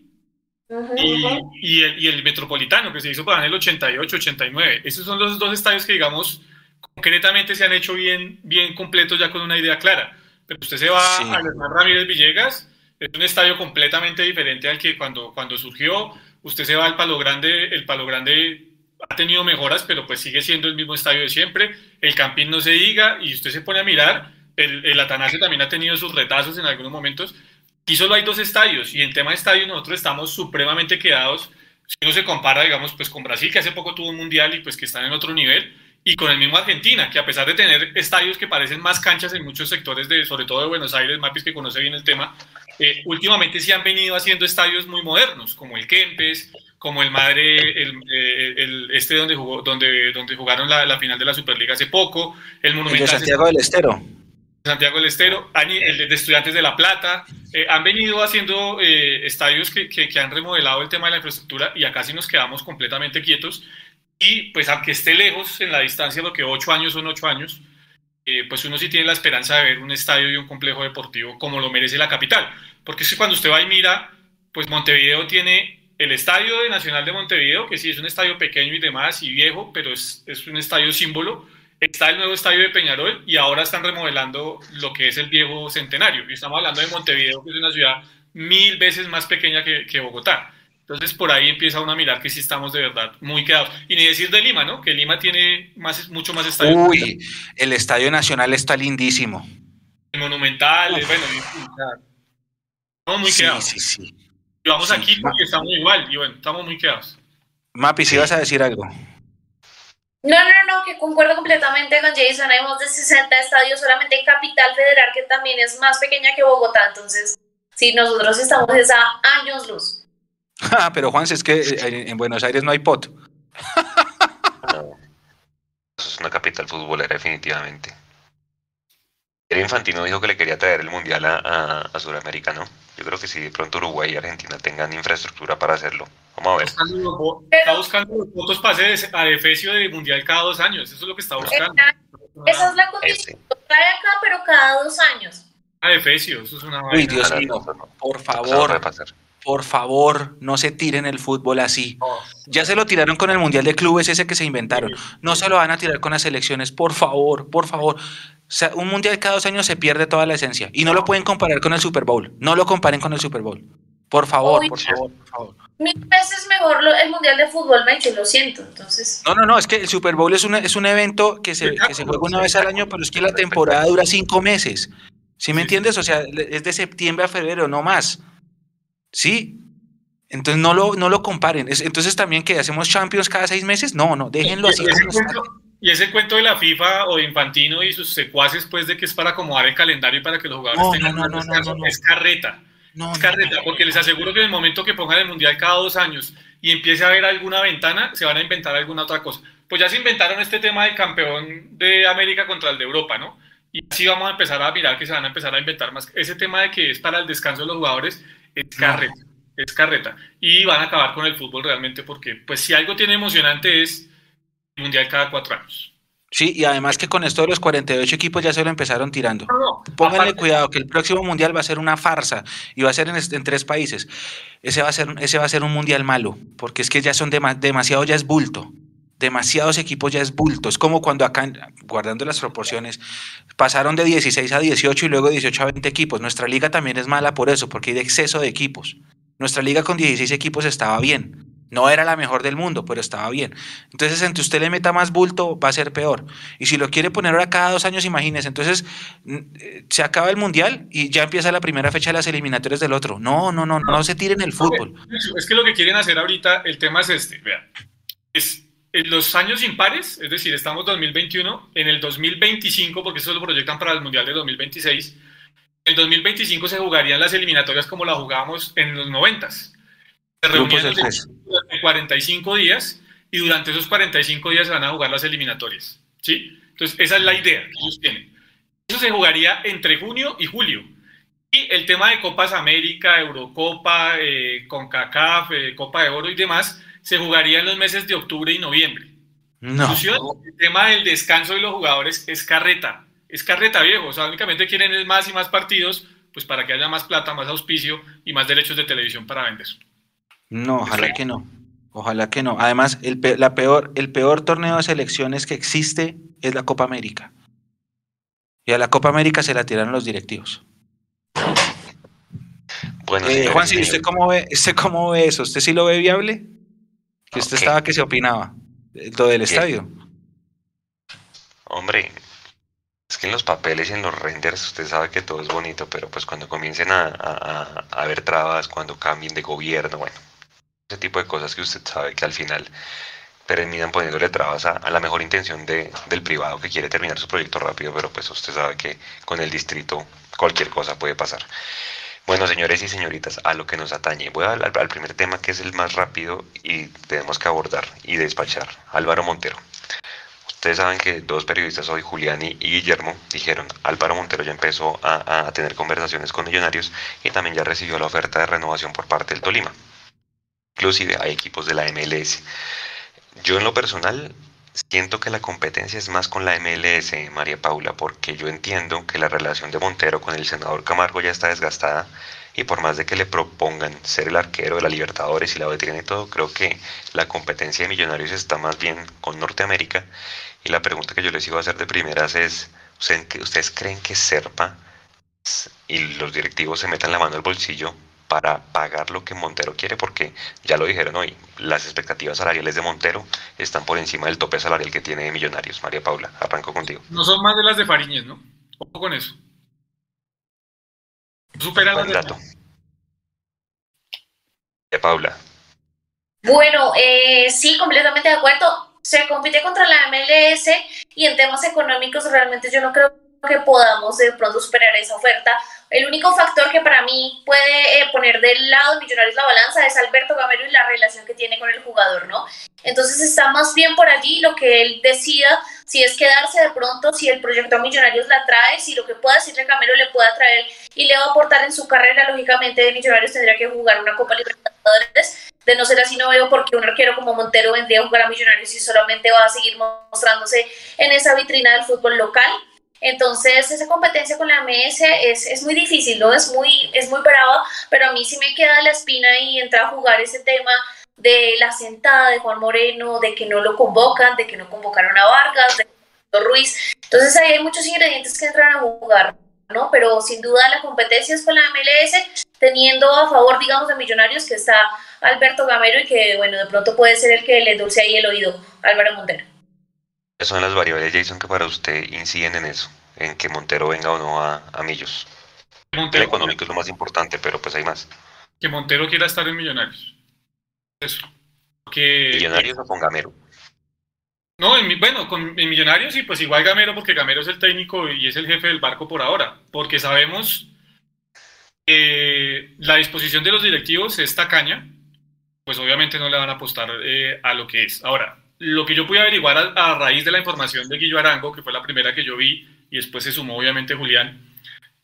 y, el, Metropolitano, que se hizo para el 88, 89. Esos son los dos estadios que, digamos, concretamente se han hecho bien, bien completos ya con una idea clara. Pero usted se va a Hernán Ramírez Villegas, es un estadio completamente diferente al que cuando, cuando surgió. Usted se va al Palo Grande, el Palo Grande ha tenido mejoras, pero pues sigue siendo el mismo estadio de siempre. El Campín no se diga, y usted se pone a mirar, el, el Atanasio también ha tenido sus retazos en algunos momentos, Aquí solo hay dos estadios y en tema de estadios nosotros estamos supremamente quedados. Si uno se compara, digamos, pues con Brasil, que hace poco tuvo un mundial y pues que están en otro nivel, y con el mismo Argentina, que a pesar de tener estadios que parecen más canchas en muchos sectores, de, sobre todo de Buenos Aires, Mapis que conoce bien el tema, eh, últimamente sí han venido haciendo estadios muy modernos, como el Kempes, como el Madre, el, eh, este donde, jugó, donde, donde jugaron la, la, final de la Superliga hace poco, el Monumental. El de Santiago del Estero. Santiago del Estero, el de Estudiantes de La Plata, eh, han venido haciendo eh, estadios que, que, han remodelado el tema de la infraestructura y acá sí nos quedamos completamente quietos. Y pues aunque esté lejos en la distancia, lo que ocho años son ocho años, eh, pues uno sí tiene la esperanza de ver un estadio y un complejo deportivo como lo merece la capital. Porque es que cuando usted va y mira, pues Montevideo tiene el Estadio de Nacional de Montevideo, que sí es un estadio pequeño y demás y viejo, pero es, es un estadio símbolo está el nuevo estadio de Peñarol y ahora están remodelando lo que es el viejo centenario. Y estamos hablando de Montevideo, que es una ciudad mil veces más pequeña que, Bogotá. Entonces por ahí empieza uno a mirar que sí estamos de verdad muy quedados. Y ni decir de Lima, ¿no? Que Lima tiene más, mucho más estadios. Uy, el Estadio Nacional está lindísimo. El Monumental, bueno, estamos muy quedados. Sí, sí. Y vamos aquí porque estamos igual, y bueno, estamos muy quedados. Mapi, si vas a decir algo. No, no, no, que concuerdo completamente con Jason. Hay más de 60 estadios solamente en Capital Federal, que también es más pequeña que Bogotá. Entonces, sí, nosotros estamos a años luz. Ah, pero Juan, es que eh, en Buenos Aires no hay pot. Eso es una capital futbolera, definitivamente. El Infantino dijo que le quería traer el mundial a, a, Sudamérica, ¿no? Yo creo que si de pronto Uruguay y Argentina tengan infraestructura para hacerlo. Vamos a ver. Está buscando, los votos pase a defecio de mundial cada dos años. Eso es lo que está buscando. Esa es la condición. Trae acá, pero cada dos años. A defecio, eso es una Uy, Dios mío, por favor. Por favor, no se tiren el fútbol así. Ya se lo tiraron con el Mundial de Clubes, ese que se inventaron. No se lo van a tirar con las elecciones, por favor, por favor. O sea, un mundial cada dos años se pierde toda la esencia. Y no lo pueden comparar con el Super Bowl. No lo comparen con el Super Bowl. Por favor, por favor, por favor. Mil veces mejor el mundial de Fútbol, Mecho, lo siento, entonces... No, no, no, es que el Super Bowl es, una, es un evento que se, que se juega una vez al año, pero es que la temporada dura cinco meses. ¿Sí me entiendes? O sea, es de septiembre a febrero, no más. ¿Sí? Entonces no lo, no lo comparen. entonces también que hacemos Champions cada seis meses, no, no, déjenlo así. Y ese, cuento, de la FIFA o de Infantino y sus secuaces, pues de que es para acomodar el calendario y para que los jugadores tengan no, no, es carreta. es carreta, porque les aseguro que en el momento que pongan el Mundial cada dos años y empiece a haber alguna ventana, se van a inventar alguna otra cosa. Pues ya se inventaron este tema del campeón de América contra el de Europa, ¿no? Y así vamos a empezar a mirar que se van a empezar a inventar más. Ese tema de que es para el descanso de los jugadores es carreta es carreta. Y van a acabar con el fútbol realmente porque, pues, si algo tiene emocionante es el mundial cada cuatro años. Sí, y además que con esto de los 48 equipos ya se lo empezaron tirando. Pónganle cuidado que el próximo mundial va a ser una farsa y va a ser en, tres países. Ese va, a ser, ese va a ser un mundial malo, porque es que ya son demasiado, ya es bulto. Demasiados equipos ya es bulto. Es como cuando acá, guardando las proporciones, pasaron de 16 a 18 y luego 18 a 20 equipos. Nuestra liga también es mala por eso, porque hay de exceso de equipos. Nuestra liga con 16 equipos estaba bien. No era la mejor del mundo, pero estaba bien. Entonces, entre usted le meta más bulto, va a ser peor. Y si lo quiere poner ahora cada dos años, imagínese. Entonces, eh, se acaba el mundial y ya empieza la primera fecha de las eliminatorias del otro. No, no, no, no, se tiren el fútbol. Es que lo que quieren hacer ahorita, el tema es este. Vean, es en los años impares, es decir, estamos 2021, en el 2025, porque eso lo proyectan para el mundial de 2026 en 2025 se jugarían las eliminatorias como las jugábamos en los 90. Se reunían durante 45 días y durante esos 45 días se van a jugar las eliminatorias. ¿sí? Entonces, esa es la idea que ellos tienen. Eso se jugaría entre junio y julio. Y el tema de Copas América, Eurocopa, eh, CONCACAF, eh, Copa de Oro y demás, se jugaría en los meses de octubre y noviembre. No. El tema del descanso de los jugadores es carreta es carreta viejo, o sea, únicamente quieren más y más partidos, pues para que haya más plata, más auspicio y más derechos de televisión para vender. No, ojalá que no. Ojalá que no. Además, el, la peor, el peor torneo de selecciones que existe es la Copa América. Y a la Copa América se la tiraron los directivos. Bueno, eh, Juan, si ¿usted cómo, ve, ¿usted cómo ve eso? ¿Usted sí lo ve viable? Que usted estaba que se opinaba. Lo del estadio. Hombre, es que en los papeles y en los renders usted sabe que todo es bonito, pero pues cuando comiencen a, a, a haber trabas, cuando cambien de gobierno, bueno, ese tipo de cosas que usted sabe que al final terminan poniéndole trabas a, la mejor intención de, del privado que quiere terminar su proyecto rápido, pero pues usted sabe que con el distrito cualquier cosa puede pasar. Bueno, señores y señoritas, a lo que nos atañe. Voy a al, al primer tema que es el más rápido y tenemos que abordar y despachar. Álvaro Montero. Ustedes saben que dos periodistas hoy, Juliani y Guillermo, dijeron, Álvaro Montero ya empezó a, tener conversaciones con millonarios y también ya recibió la oferta de renovación por parte del Tolima. Inclusive hay equipos de la MLS. Yo en lo personal siento que la competencia es más con la MLS, María Paula, porque yo entiendo que la relación de Montero con el senador Camargo ya está desgastada y por más de que le propongan ser el arquero de la Libertadores y la veterina y todo, creo que la competencia de Millonarios está más bien con Norteamérica. Y la pregunta que yo les iba a hacer de primeras es, ¿ustedes creen que Serpa y los directivos se metan la mano al bolsillo para pagar lo que Montero quiere? Porque ya lo dijeron hoy, las expectativas salariales de Montero están por encima del tope salarial que tiene Millonarios. María Paula, arranco contigo. No son más de las de Fariñez, ¿no? Ojo con eso. Supera dato. De Paula. Bueno, eh, sí, completamente de acuerdo se compite contra la MLS y en temas económicos realmente yo no creo que podamos de pronto superar esa oferta. El único factor que para mí puede eh, poner del lado Millonarios la balanza es Alberto Gamero y la relación que tiene con el jugador, ¿no? Entonces está más bien por allí lo que él decida, si es quedarse de pronto, si el proyecto Millonarios la trae, si lo que pueda decirle Gamero le pueda traer y le va a aportar en su carrera, lógicamente de Millonarios tendría que jugar una Copa Libertadores de no ser así no veo por qué un arquero como Montero vendría a jugar a Millonarios y solamente va a seguir mostrándose en esa vitrina del fútbol local. Entonces, esa competencia con la MS es, es, muy difícil, ¿no? Es muy, es muy brava, pero a mí sí me queda la espina y entra a jugar ese tema de la sentada de Juan Moreno, de que no lo convocan, de que no convocaron a Vargas, de Ruiz. Entonces, ahí hay muchos ingredientes que entran a jugar. ¿no? Pero sin duda la competencia es con la MLS, teniendo a favor, digamos, de Millonarios que está Alberto Gamero y que, bueno, de pronto puede ser el que le dulce ahí el oído Álvaro Montero. ¿Cuáles son las variables, Jason, que para usted inciden en eso? En que Montero venga o no a, a Millos. Montero, el económico es lo más importante, pero pues hay más. Que Montero quiera estar en Millonarios. Eso. Que, Millonarios o con Gamero. No, en, bueno, con en Millonarios y pues igual Gamero, porque Gamero es el técnico y es el jefe del barco por ahora, porque sabemos que la disposición de los directivos es tacaña, pues obviamente no le van a apostar eh, a lo que es. Ahora, lo que yo pude averiguar a, a, raíz de la información de Guillo Arango, que fue la primera que yo vi, y después se sumó obviamente Julián,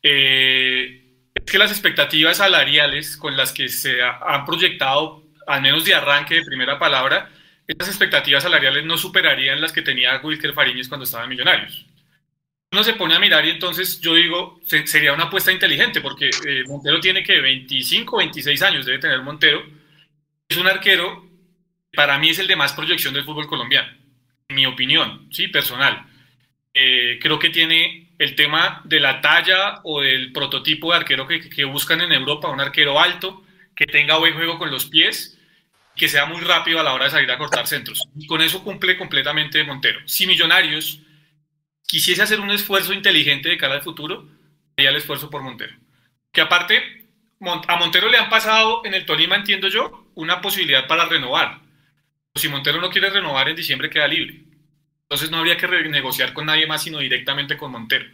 eh, es que las expectativas salariales con las que se ha, han proyectado, al menos de arranque de primera palabra, estas expectativas salariales no superarían las que tenía Wilker Fariñez cuando estaba en Millonarios. Uno se pone a mirar y entonces yo digo, se, sería una apuesta inteligente porque eh, Montero tiene que 25, 26 años debe tener Montero. Es un arquero, para mí es el de más proyección del fútbol colombiano, en mi opinión, sí, personal. Eh, creo que tiene el tema de la talla o del prototipo de arquero que, buscan en Europa, un arquero alto, que tenga buen juego con los pies, que sea muy rápido a la hora de salir a cortar centros. Y con eso cumple completamente Montero. Si Millonarios quisiese hacer un esfuerzo inteligente de cara al futuro, haría el esfuerzo por Montero. Que aparte, a Montero le han pasado en el Tolima, entiendo yo, una posibilidad para renovar. Si Montero no quiere renovar en diciembre, queda libre. Entonces no habría que renegociar con nadie más, sino directamente con Montero.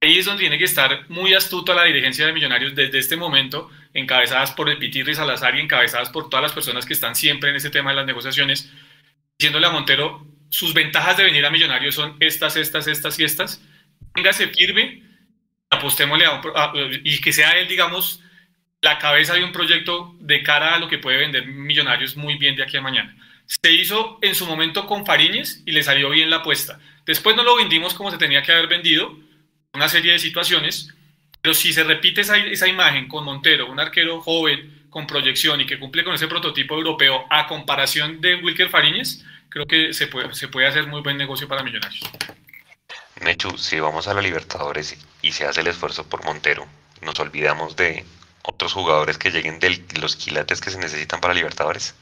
Ahí es donde tiene que estar muy astuto la dirigencia de Millonarios desde este momento, encabezadas por el Pitirri Salazar y encabezadas por todas las personas que están siempre en ese tema de las negociaciones, diciéndole a Montero, sus ventajas de venir a Millonarios son estas, estas, estas y estas. Véngase firme, apostémosle a, a, y que sea él, digamos, la cabeza de un proyecto de cara a lo que puede vender Millonarios muy bien de aquí a mañana. Se hizo en su momento con Fariñez y le salió bien la apuesta. Después no lo vendimos como se tenía que haber vendido, una serie de situaciones, pero si se repite esa, esa imagen con Montero, un arquero joven, con proyección y que cumple con ese prototipo europeo a comparación de Wilker Fariñez, creo que se puede, se puede hacer muy buen negocio para Millonarios. Mechu, si vamos a la Libertadores y se hace el esfuerzo por Montero, nos olvidamos de otros jugadores que lleguen de los quilates que se necesitan para Libertadores.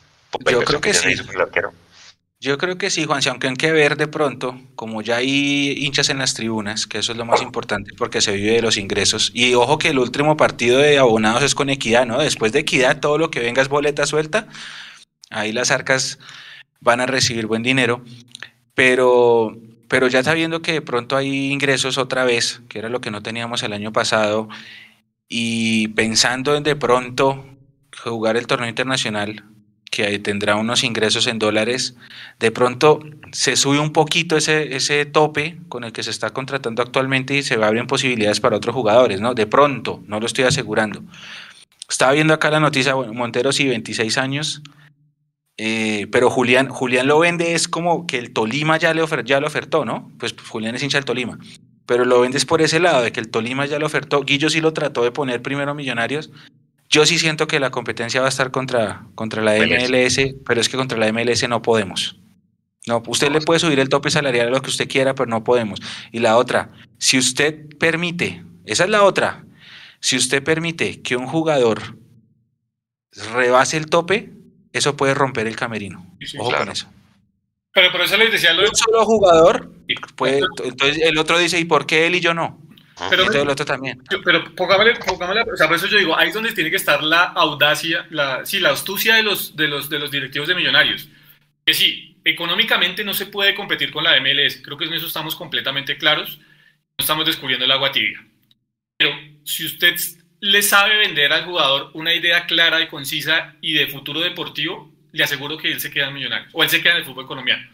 Yo creo que, que sí. Yo creo que sí, Juan, si aunque hay que ver de pronto, como ya hay hinchas en las tribunas, que eso es lo más importante porque se vive de los ingresos. Y ojo que el último partido de abonados es con equidad, ¿no? Después de equidad, todo lo que venga es boleta suelta. Ahí las arcas van a recibir buen dinero. Pero, pero ya sabiendo que de pronto hay ingresos otra vez, que era lo que no teníamos el año pasado, y pensando en de pronto jugar el torneo internacional, que tendrá unos ingresos en dólares, de pronto se sube un poquito ese, ese tope con el que se está contratando actualmente y se abren posibilidades para otros jugadores, ¿no? De pronto, no lo estoy asegurando. Estaba viendo acá la noticia, bueno, Montero sí, 26 años, eh, pero Julián, Julián lo vende es como que el Tolima ya le, ofer, ya lo ofertó, ¿no? Pues, Julián es hincha del Tolima, pero lo vendes por ese lado, de que el Tolima ya lo ofertó. Guillo sí lo trató de poner primero Millonarios, yo sí siento que la competencia va a estar contra, contra la MLS, pero es que contra la MLS no podemos. No, usted le puede subir el tope salarial a lo que usted quiera, pero no podemos. Y la otra, si usted permite, esa es la otra, si usted permite que un jugador rebase el tope, eso puede romper el camerino. Sí, Ojo claro. con eso. Pero por eso les decía lo. Un solo jugador, puede, entonces el otro dice, ¿y por qué él y yo no? Pero, y todo el otro también. Pero pongámosle, pongámosle, o sea, por eso yo digo, ahí es donde tiene que estar la audacia, la, sí, la astucia de los, de, los, de los directivos de Millonarios. Que sí, económicamente no se puede competir con la MLS, creo que en eso estamos completamente claros, no estamos descubriendo el agua tibia. Pero si usted le sabe vender al jugador una idea clara y concisa y de futuro deportivo, le aseguro que él se queda en Millonarios, o él se queda en el fútbol colombiano.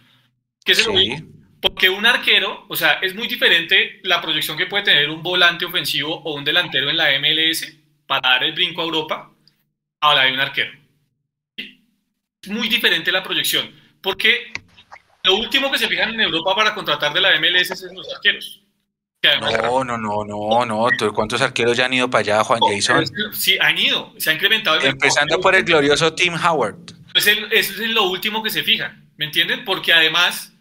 Que es sí. lo mismo porque un arquero, o sea, es muy diferente la proyección que puede tener un volante ofensivo o un delantero en la MLS para dar el brinco a Europa a la de un arquero. Es muy diferente la proyección, porque lo último que se fijan en Europa para contratar de la MLS es en los arqueros. No, no, no, no, no. ¿Cuántos arqueros ya han ido para allá, Juan Jason? Sí, han ido, se ha incrementado. El Empezando por el glorioso Tim Howard. Es el, eso es lo último que se fijan, ¿me entienden? Porque además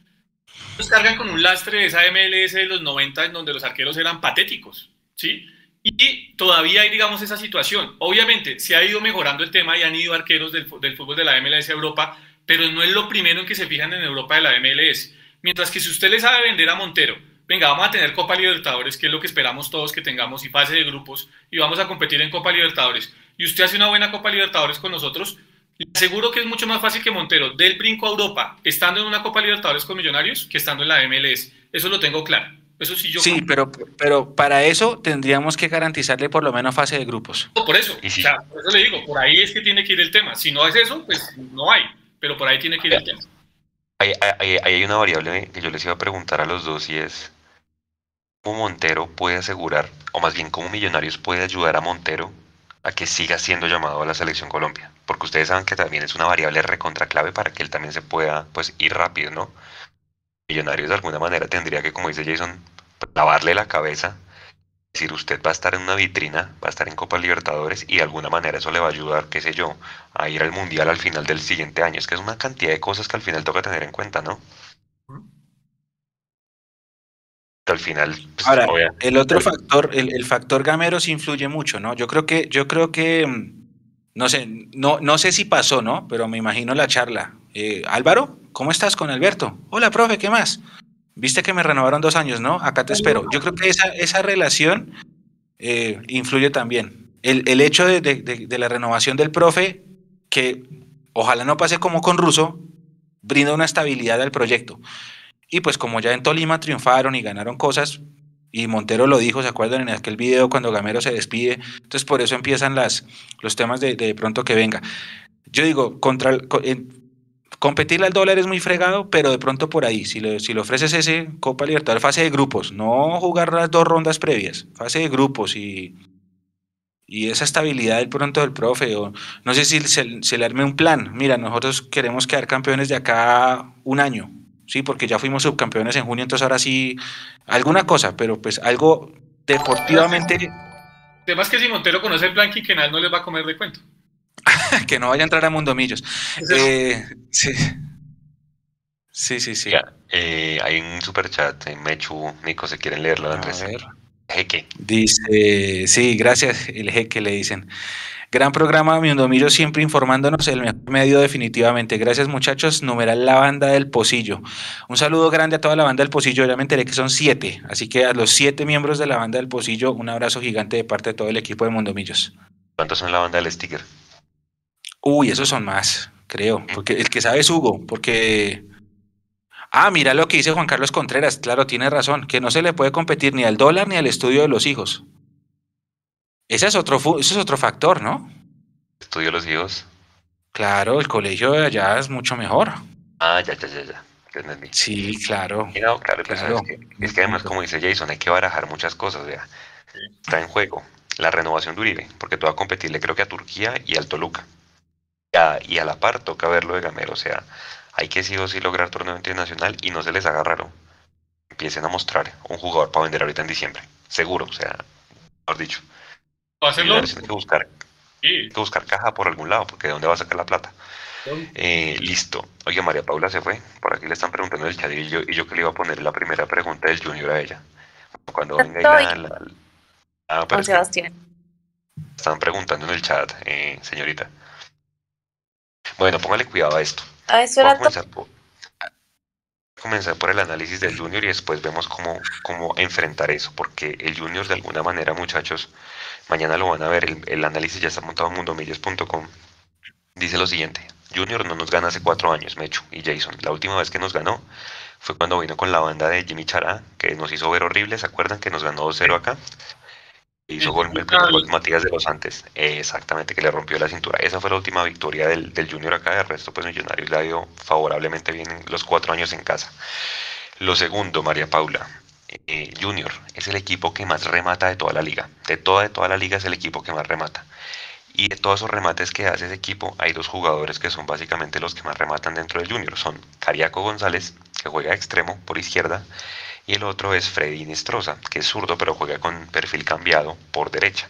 nos cargan con un lastre de esa MLS de los 90 en donde los arqueros eran patéticos. ¿sí? Y todavía hay, digamos, esa situación. Obviamente, se ha ido mejorando el tema y han ido arqueros del, del fútbol de la MLS a Europa, pero no es lo primero en que se fijan en Europa de la MLS. Mientras que si usted le sabe vender a Montero, venga, vamos a tener Copa Libertadores, que es lo que esperamos todos que tengamos, y fase de grupos, y vamos a competir en Copa Libertadores, y usted hace una buena Copa Libertadores con nosotros, le aseguro que es mucho más fácil que Montero del brinco a Europa, estando en una Copa Libertadores con Millonarios, que estando en la MLS. Eso lo tengo claro. Eso sí, yo sí pero, pero para eso tendríamos que garantizarle por lo menos fase de grupos. por eso, o sea, por eso le digo, por ahí es que tiene que ir el tema. Si no es eso, pues no hay, pero por ahí tiene que ir el tema. Ahí hay, hay, una variable que yo les iba a preguntar a los dos y es cómo Montero puede asegurar, o más bien cómo Millonarios puede ayudar a Montero a que siga siendo llamado a la selección Colombia, porque ustedes saben que también es una variable recontra clave para que él también se pueda pues ir rápido, ¿no? Millonarios de alguna manera tendría que, como dice Jason, lavarle la cabeza, decir usted va a estar en una vitrina, va a estar en Copa Libertadores y de alguna manera eso le va a ayudar, qué sé yo, a ir al Mundial al final del siguiente año. Es que es una cantidad de cosas que al final toca tener en cuenta, ¿no? Al final. Pues, Ahora, el otro factor, el, factor Gameros influye mucho, ¿no? Yo creo que, yo creo que, mm, no sé, no, no sé si pasó, ¿no? Pero me imagino la charla. Eh, Álvaro, ¿cómo estás con Alberto? Hola, profe, ¿qué más? Viste que me renovaron dos años, ¿no? Acá te espero. Yo creo que esa, esa relación eh, influye también. El, el hecho de, de, la renovación del profe, que ojalá no pase como con Russo, brinda una estabilidad al proyecto. Y pues como ya en Tolima triunfaron y ganaron cosas, y Montero lo dijo, ¿se acuerdan en aquel video cuando Gamero se despide? Entonces por eso empiezan las, los temas de, de pronto que venga. Yo digo, contra, competirle al dólar es muy fregado, pero de pronto por ahí, si le, si le ofreces ese Copa Libertadores, fase de grupos, no jugar las dos rondas previas, fase de grupos y, y esa estabilidad del pronto del profe, no sé si se, se le arme un plan, mira, nosotros queremos quedar campeones de acá un año, sí, porque ya fuimos subcampeones en junio, entonces ahora sí, alguna cosa, pero pues algo deportivamente... Además que si Montero conoce el plan quinquenal no les va a comer de cuento. que no vaya a entrar a Mundomillos. Eh, sí. Sí, sí, sí. Eh, hay un super chat en Mechu, Nico, si quieren leerlo, Andrés. A ver. Jeque. Dice, sí, gracias, el jeque le dicen. Gran programa, Mundomillo siempre informándonos el mejor medio definitivamente. Gracias muchachos, numeral la banda del Pocillo. Un saludo grande a toda la banda del Pocillo, ya me enteré que son siete, así que a los siete miembros de la banda del Pocillo, un abrazo gigante de parte de todo el equipo de Mundomillos. ¿Cuántos son la banda del sticker? Uy, esos son más, creo, porque el que sabe es Hugo, porque... Ah, mira lo que dice Juan Carlos Contreras, claro, tiene razón, que no se le puede competir ni al dólar ni al estudio de los hijos. Ese es otro, ese es otro factor, ¿no? Estudio los hijos. Claro, el colegio de allá es mucho mejor. Ah, ya, ya, ya, ya. Sí, claro. claro, pues, Es, que, además, como dice Jason, hay que barajar muchas cosas. Vea. Está en juego la renovación de Uribe, porque tú vas a competirle creo que a Turquía y al Toluca. Y a, la par toca verlo de Gamero, o sea, hay que sí o sí lograr torneo internacional y no se les haga raro. Empiecen a mostrar un jugador para vender ahorita en diciembre, seguro, o sea, mejor dicho. Hacerlo. que buscar, que buscar caja por algún lado, porque ¿de dónde va a sacar la plata? Eh, listo. Oye, María Paula se fue. Por aquí le están preguntando el chat y yo, y yo que le iba a poner la primera pregunta del Junior a ella. Cuando venga ya la, ah, Sebastián. Están preguntando en el chat, eh, señorita. Bueno, póngale cuidado a esto. A eso era comenzar por, comenzar por el análisis del Junior y después vemos cómo, cómo enfrentar eso, porque el Junior de alguna manera, muchachos, Mañana lo van a ver, el, análisis ya está montado en mundomillos.com. Dice lo siguiente, Junior no nos gana hace cuatro años, Mechu y Jason. La última vez que nos ganó fue cuando vino con la banda de Jimmy Chará, que nos hizo ver horrible, ¿se acuerdan? Que nos ganó 2-0 acá. Hizo gol, el primer gol Matías de los Antes, exactamente, que le rompió la cintura. Esa fue la última victoria del, Junior acá, de resto pues Millonarios ha ido favorablemente bien los cuatro años en casa. Lo segundo, María Paula, eh, Junior es el equipo que más remata de toda la liga. De toda, de toda la liga es el equipo que más remata. Y de todos esos remates que hace ese equipo, hay dos jugadores que son básicamente los que más rematan dentro del Junior. Son Cariaco González, que juega extremo por izquierda, y el otro es Freddy Nestroza, que es zurdo pero juega con perfil cambiado por derecha.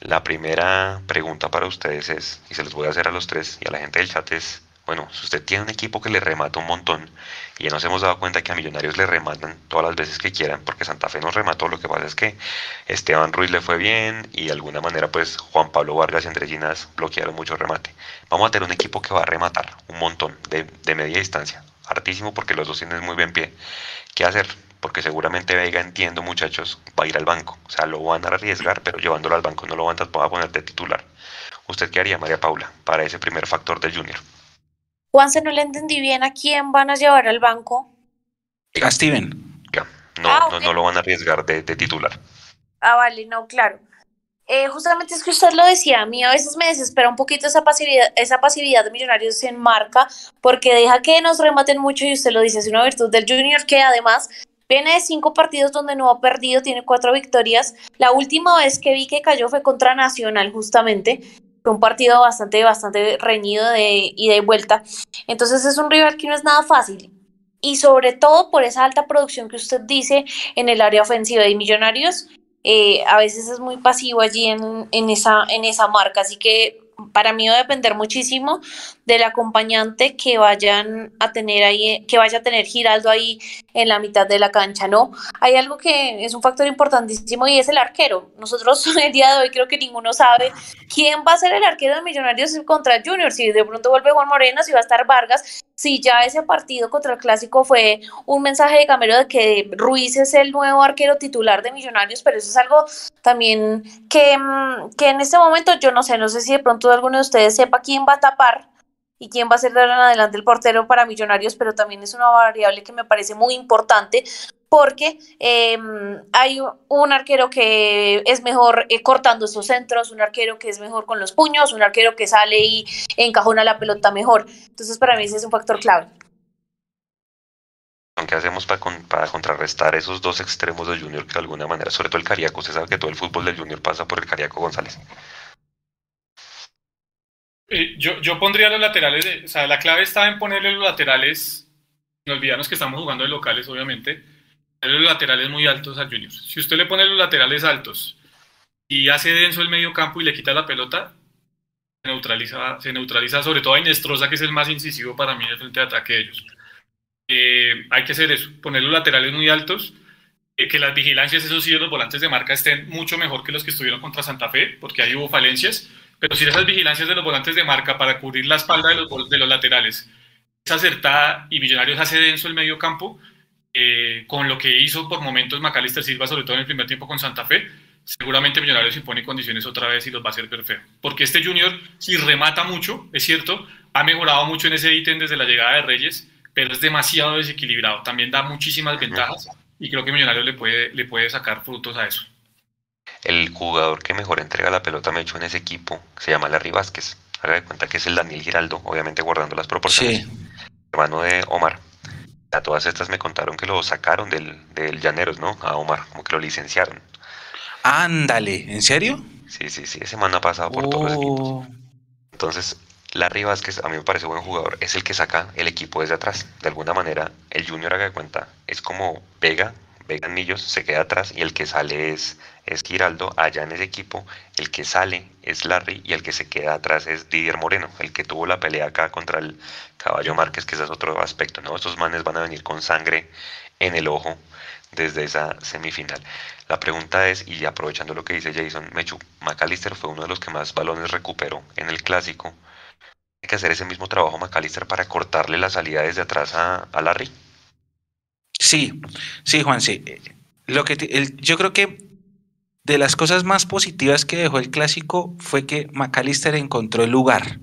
La primera pregunta para ustedes es, y se los voy a hacer a los tres y a la gente del chat es, Bueno, si usted tiene un equipo que le remata un montón y ya nos hemos dado cuenta que a Millonarios le rematan todas las veces que quieran, porque Santa Fe nos remató, lo que pasa es que Esteban Ruiz le fue bien y de alguna manera pues Juan Pablo Vargas y Andrés Ginas bloquearon mucho remate. Vamos a tener un equipo que va a rematar un montón de, de media distancia, hartísimo porque los dos tienen muy bien pie. ¿Qué hacer? Porque seguramente Vega, entiendo muchachos, va a ir al banco. O sea, lo van a arriesgar, pero llevándolo al banco no lo van a poner de titular. ¿Usted qué haría, María Paula, para ese primer factor del Junior? Juanse, no le entendí bien a quién van a llevar al banco. A Steven. No, ah, no, no, lo van a arriesgar de, titular. Ah, vale, no, claro. Eh, justamente es que usted lo decía, a mí a veces me desespera un poquito esa pasividad, esa pasividad de Millonarios en marca, porque deja que nos rematen mucho y usted lo dice, es una virtud del Junior que además viene de cinco partidos donde no ha perdido, tiene cuatro victorias. La última vez que vi que cayó fue contra Nacional, justamente un partido bastante, bastante reñido de ida y vuelta. Entonces es un rival que no es nada fácil. Y sobre todo por esa alta producción que usted dice en el área ofensiva de Millonarios, eh, a veces es muy pasivo allí en, en, esa, en esa marca. Así que para mí va a depender muchísimo del acompañante que vayan a tener ahí, que vaya a tener Giraldo ahí en la mitad de la cancha, ¿no? Hay algo que es un factor importantísimo y es el arquero. Nosotros el día de hoy creo que ninguno sabe quién va a ser el arquero de Millonarios contra Junior, si de pronto vuelve Juan Moreno, si va a estar Vargas, si ya ese partido contra el Clásico fue un mensaje de Camero de que Ruiz es el nuevo arquero titular de Millonarios, pero eso es algo también que, mm, que en este momento yo no sé, no sé si de pronto alguno de ustedes sepa quién va a tapar y quién va a ser de ahora en adelante el portero para Millonarios, pero también es una variable que me parece muy importante porque em, hay un arquero que es mejor eh, cortando esos centros, un arquero que es mejor con los puños, un arquero que sale y encajona la pelota mejor. Entonces, para mí ese es un factor clave. ¿Qué hacemos para, para contrarrestar esos dos extremos del Junior que de alguna manera, sobre todo el Cariaco, usted sabe que todo el fútbol del Junior pasa por el Cariaco González? Eh, yo, yo pondría los laterales, o sea, la clave está en ponerle los laterales, no olvidarnos que estamos jugando de locales, obviamente, los laterales muy altos al Junior. Si usted le pone los laterales altos y hace denso el medio campo y le quita la pelota, se neutraliza, se neutraliza sobre todo a Inestrosa, que es el más incisivo para mí en el frente de ataque de ellos. Eh, hay que hacer eso, poner los laterales muy altos, eh, que las vigilancias, esos sí, de los volantes de marca estén mucho mejor que los que estuvieron contra Santa Fe, porque ahí hubo falencias, pero si esas vigilancias de los volantes de marca para cubrir la espalda de los, de los laterales es acertada y Millonarios hace denso el medio campo, eh, con lo que hizo por momentos Macalister Silva, sobre todo en el primer tiempo con Santa Fe, seguramente Millonarios impone condiciones otra vez y los va a hacer perfecto. Porque este Junior, si remata mucho, es cierto, ha mejorado mucho en ese ítem desde la llegada de Reyes, pero es demasiado desequilibrado. También da muchísimas ventajas y creo que Millonarios le puede, le puede sacar frutos a eso. El jugador que mejor entrega la pelota me hecho en ese equipo se llama Larry Vázquez. Haga de cuenta que es el Daniel Giraldo, obviamente guardando las proporciones. Hermano de Omar a todas estas me contaron que lo sacaron del, del Llaneros, ¿no? A Omar, como que lo licenciaron. Ándale, ¿en serio? Sí, sí, sí, ese man ha pasado por todos los equipos. Oh. Entonces, Larry Vázquez, a mí me parece buen jugador, es el que saca el equipo desde atrás. De alguna manera, el Junior haga de cuenta, es como Vega, Vega Millos se queda atrás y el que sale es, es Giraldo. Allá en ese equipo, el que sale es Larry y el que se queda atrás es Didier Moreno, el que tuvo la pelea acá contra el Caballo Márquez, que ese es otro aspecto, ¿no? Estos manes van a venir con sangre en el ojo desde esa semifinal. La pregunta es, y aprovechando lo que dice Jason, Mechu, McAllister fue uno de los que más balones recuperó en el clásico. Hay que hacer ese mismo trabajo McAllister para cortarle la salida desde atrás a, a Larry. Sí, sí, Juan, sí. Lo que yo creo que de las cosas más positivas que dejó el clásico fue que McAllister encontró el lugar.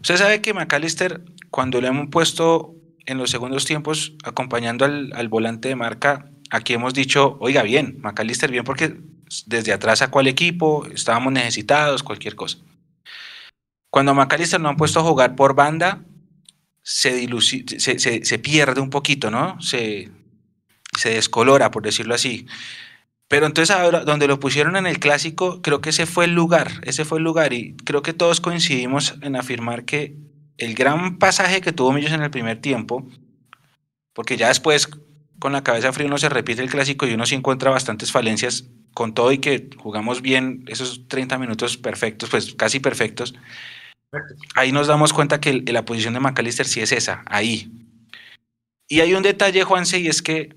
Usted sabe que McAllister, cuando le hemos puesto en los segundos tiempos acompañando al, al volante de marca, aquí hemos dicho, oiga, bien, McAllister bien, porque desde atrás sacó al equipo, estábamos necesitados, cualquier cosa. Cuando McAllister no han puesto a jugar por banda, se, se, se, pierde un poquito, ¿no? Se, se descolora, por decirlo así. Pero entonces ahora, donde lo pusieron en el clásico, creo que ese fue el lugar, ese fue el lugar y creo que todos coincidimos en afirmar que el gran pasaje que tuvo Millos en el primer tiempo, porque ya después con la cabeza fría uno se repite el clásico y uno se encuentra bastantes falencias con todo y que jugamos bien esos 30 minutos perfectos, pues casi perfectos, Ahí nos damos cuenta que la posición de McAllister sí es esa, ahí. Y hay un detalle, Juanse, y es que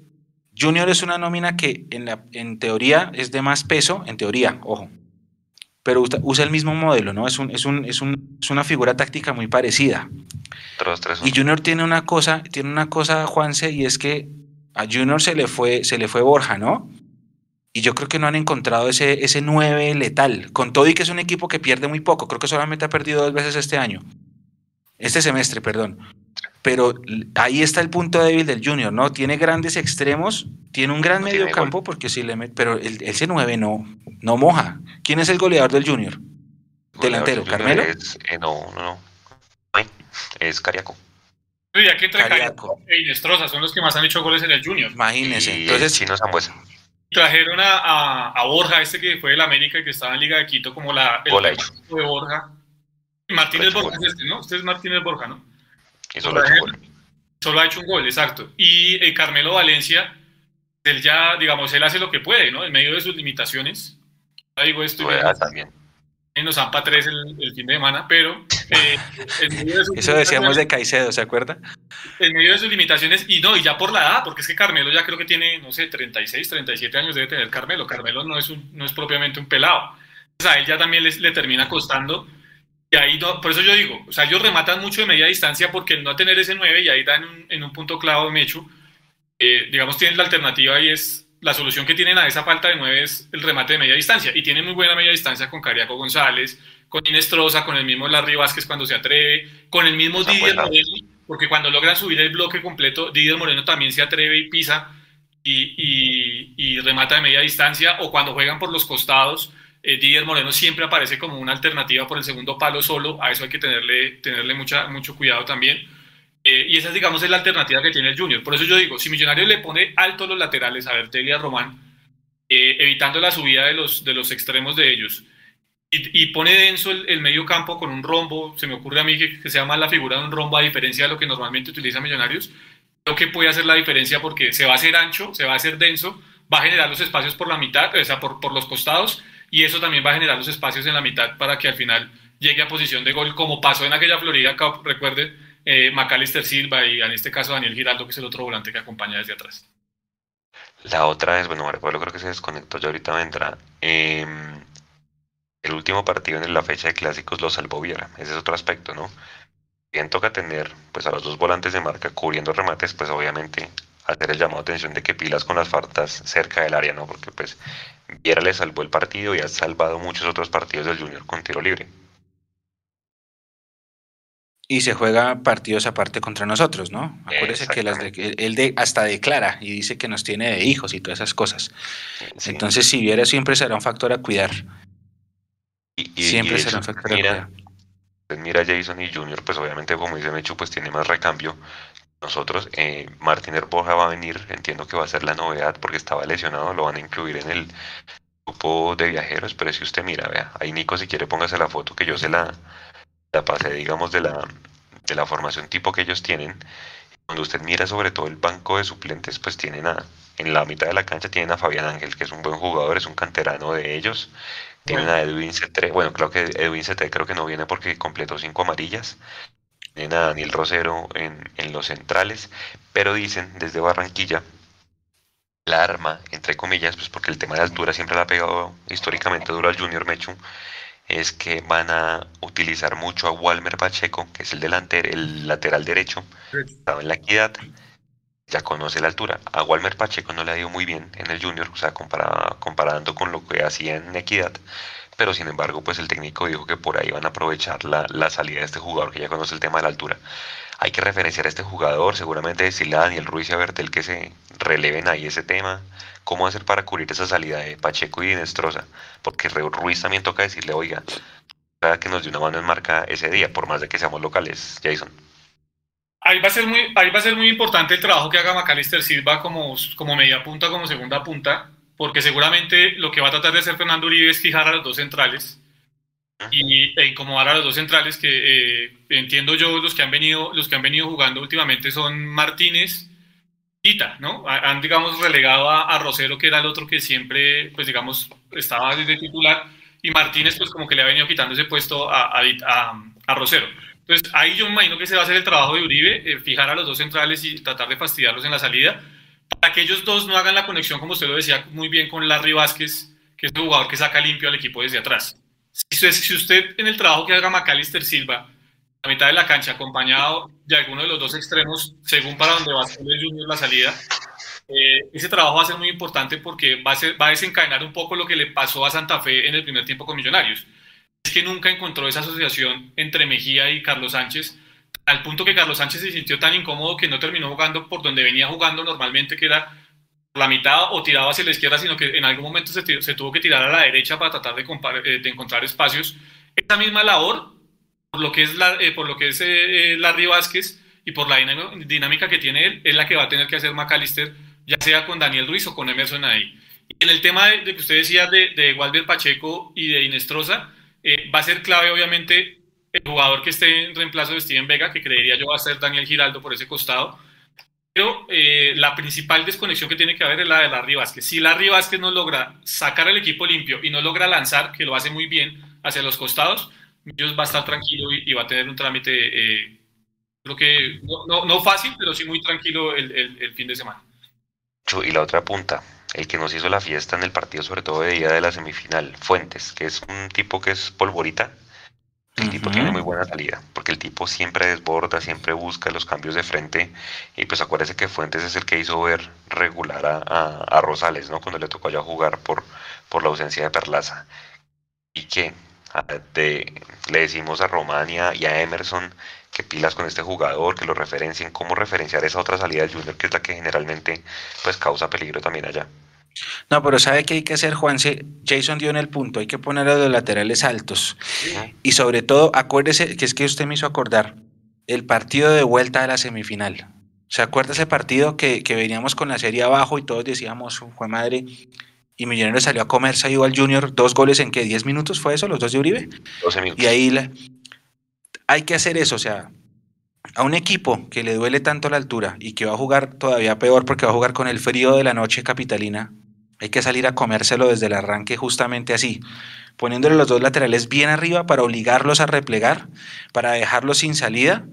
Junior es una nómina que en, la, en teoría es de más peso, en teoría, ojo, pero usa, el mismo modelo, ¿no? Es, un, es, un, es, un, es una figura táctica muy parecida. y Junior tiene una cosa, tiene una cosa, Juanse, y es que a Junior se le fue, se le fue Borja, ¿no? Y yo creo que no han encontrado ese, ese 9 letal. Con todo y que es un equipo que pierde muy poco. Creo que solamente ha perdido dos veces este año. Este semestre, perdón. Pero ahí está el punto débil del Junior, ¿no? Tiene grandes extremos, tiene un gran medio campo, porque si le pero el, ese 9 no, no moja. ¿Quién es el goleador del Junior? Delantero, ¿Carmelo? Eh, no, no, no. Es Cariaco. Sí, aquí entre Cariaco e Inestrosa son los que más han hecho goles en el Junior. Imagínese. Y Entonces, Chino Zambuesa. Trajeron a, a, Borja, este que fue del América y que estaba en Liga de Quito, como la, el de Borja. Martínez Borja es este, ¿no? Usted es Martínez Borja, ¿no? Y solo ha hecho un gol. Solo ha hecho un gol, exacto. Y eh, Carmelo Valencia, él ya, digamos, él hace lo que puede, ¿no? En medio de sus limitaciones. Ya digo esto. También. Nos Zampa 3 el, el, fin de semana, pero. Eh, Eso decíamos de Caicedo, ¿se acuerda? En medio de sus limitaciones, y no, y ya por la edad, porque es que Carmelo ya creo que tiene, no sé, 36, 37 años debe tener Carmelo. Carmelo no es, un, no es propiamente un pelado. Entonces a él ya también le, le termina costando. Y ahí, no, por eso yo digo, o sea, ellos rematan mucho de media distancia porque el no tener ese 9 y ahí dan en un, en un punto clavo de Mechu, eh, digamos, tienen la alternativa y es la solución que tienen a esa falta de 9 es el remate de media distancia. Y tienen muy buena media distancia con Cariaco González, con Inestrosa, con el mismo Larry Vázquez cuando se atreve, con el mismo Didier Moreno, porque cuando logran subir el bloque completo, Didier Moreno también se atreve y pisa y, y, remata de media distancia, o cuando juegan por los costados, eh, Didier Moreno siempre aparece como una alternativa por el segundo palo solo, a eso hay que tenerle, tenerle mucha, mucho cuidado también. Eh, y esa, digamos, es la alternativa que tiene el Junior. Por eso yo digo, si Millonarios le pone alto los laterales a Bertel Román, eh, evitando la subida de los, de los extremos de ellos, y, pone denso el, medio campo con un rombo, se me ocurre a mí que, se llama la figura de un rombo a diferencia de lo que normalmente utiliza Millonarios, creo que puede hacer la diferencia porque se va a hacer ancho, se va a hacer denso, va a generar los espacios por la mitad, o sea, por, por los costados, y eso también va a generar los espacios en la mitad para que al final llegue a posición de gol, como pasó en aquella Florida Cup, recuerde, eh, Macalister Silva y en este caso Daniel Giraldo, que es el otro volante que acompaña desde atrás. La otra es, bueno, Mario creo que se desconectó, ya ahorita vendrá. Eh, el último partido en la fecha de clásicos lo salvó Viera, ese es otro aspecto, ¿no? Bien toca tener pues a los dos volantes de marca cubriendo remates, pues obviamente hacer el llamado de atención de que pilas con las faltas cerca del área, ¿no? Porque pues Viera le salvó el partido y ha salvado muchos otros partidos del Junior con tiro libre. Y se juega partidos aparte contra nosotros, ¿no? Acuérdese que las él de, hasta declara y dice que nos tiene de hijos y todas esas cosas. Entonces, si Viera siempre será un factor a cuidar. Y, siempre será un factor mira, a cuidar. Pues mira Jason y Junior, pues obviamente como dice Mechu, pues tiene más recambio nosotros. Eh, Martín Herboja va a venir, entiendo que va a ser la novedad porque estaba lesionado, lo van a incluir en el grupo de viajeros, pero si usted mira, vea, ahí Nico si quiere póngase la foto que yo se la, la pasé, digamos, de la, de la formación tipo que ellos tienen. Cuando usted mira sobre todo el banco de suplentes, pues tienen a, en la mitad de la cancha tienen a Fabián Ángel, que es un buen jugador, es un canterano de ellos. Tienen a Edwin C3, bueno, creo que Edwin C3 creo que no viene porque completó cinco amarillas tienen a Daniel Rosero en, en los centrales, pero dicen desde Barranquilla la arma, entre comillas, pues porque el tema de altura siempre le ha pegado históricamente duro al Junior Mechu, es que van a utilizar mucho a Walmer Pacheco, que es el delantero, el lateral derecho, estaba en la equidad, ya conoce la altura. A Walmer Pacheco no le ha ido muy bien en el Junior, o sea, comparando con lo que hacía en equidad, pero sin embargo, pues el técnico dijo que por ahí van a aprovechar la, la salida de este jugador que ya conoce el tema de la altura. Hay que referenciar a este jugador, seguramente decirle a Daniel Ruiz y a Bertel que se releven ahí ese tema. ¿Cómo hacer para cubrir esa salida de Pacheco y de Nestroza? Porque Ruiz también toca decirle, oiga, que nos dé una mano en marca ese día, por más de que seamos locales, Jason. Ahí va a ser muy, ahí va a ser muy importante el trabajo que haga Macalister Silva como, como media punta, como segunda punta, porque seguramente lo que va a tratar de hacer Fernando Uribe es fijar a los dos centrales y e incomodar a los dos centrales que eh, entiendo yo los que han venido los que han venido jugando últimamente son Martínez y Ita, ¿no? Han digamos relegado a, Rosero que era el otro que siempre pues digamos estaba desde titular y Martínez pues como que le ha venido quitando ese puesto a, a, a, Rosero. Entonces ahí yo me imagino que se va a hacer el trabajo de Uribe, eh, fijar a los dos centrales y tratar de fastidiarlos en la salida, para que ellos dos no hagan la conexión, como usted lo decía muy bien, con Larry Vázquez, que es el jugador que saca limpio al equipo desde atrás. Si usted, si usted en el trabajo que haga Macalister Silva, a mitad de la cancha, acompañado de alguno de los dos extremos, según para donde va a ser el Junior la salida, eh, ese trabajo va a ser muy importante porque va a, ser, va a desencadenar un poco lo que le pasó a Santa Fe en el primer tiempo con Millonarios. Es que nunca encontró esa asociación entre Mejía y Carlos Sánchez, al punto que Carlos Sánchez se sintió tan incómodo que no terminó jugando por donde venía jugando normalmente, que era la mitad o tiraba hacia la izquierda, sino que en algún momento se, se tuvo que tirar a la derecha para tratar de, eh, de, encontrar espacios. Esa misma labor, por lo que es, la, eh, por lo que es Larry Vázquez y por la dinámica que tiene él, es la que va a tener que hacer McAllister ya sea con Daniel Ruiz o con Emerson ahí. Y en el tema de, que usted decía de, de Walter Pacheco y de Inestrosa, eh, va a ser clave obviamente el jugador que esté en reemplazo de Steven Vega, que creería yo va a ser Daniel Giraldo por ese costado. Pero eh, la principal desconexión que tiene que haber es la de Larry Vázquez. Si Larry Vázquez no logra sacar al equipo limpio y no logra lanzar, que lo hace muy bien hacia los costados, Millos va a estar tranquilo y, va a tener un trámite, eh, creo que no, no, fácil, pero sí muy tranquilo el, el fin de semana. Y la otra punta, el que nos hizo la fiesta en el partido, sobre todo de día de la semifinal, Fuentes, que es un tipo que es polvorita. El tipo tiene muy buena salida, porque el tipo siempre desborda, siempre busca los cambios de frente. Y pues acuérdese que Fuentes es el que hizo ver regular a, Rosales, ¿no? Cuando le tocó allá jugar por, por la ausencia de Perlaza. Y que le decimos a Romania y a Emerson que pilas con este jugador, que lo referencien, cómo referenciar esa otra salida del Junior, que es la que generalmente pues causa peligro también allá. No, pero ¿sabe qué hay que hacer, Juanse? Jason dio en el punto, hay que poner a los laterales altos. Y sobre todo, acuérdese, que es que usted me hizo acordar, el partido de vuelta a la semifinal. ¿Se acuerda ese partido que, que veníamos con la serie abajo y todos decíamos, fue madre, y Millonarios salió a comer, se ido al Junior, dos goles en qué, 10 minutos fue eso, los dos de Uribe. 12 minutos. Y ahí la, hay que hacer eso, o sea, a un equipo que le duele tanto la altura y que va a jugar todavía peor porque va a jugar con el frío de la noche capitalina, hay que salir a comérselo desde el arranque justamente así, poniéndole los dos laterales bien arriba para obligarlos a replegar, para dejarlos sin salida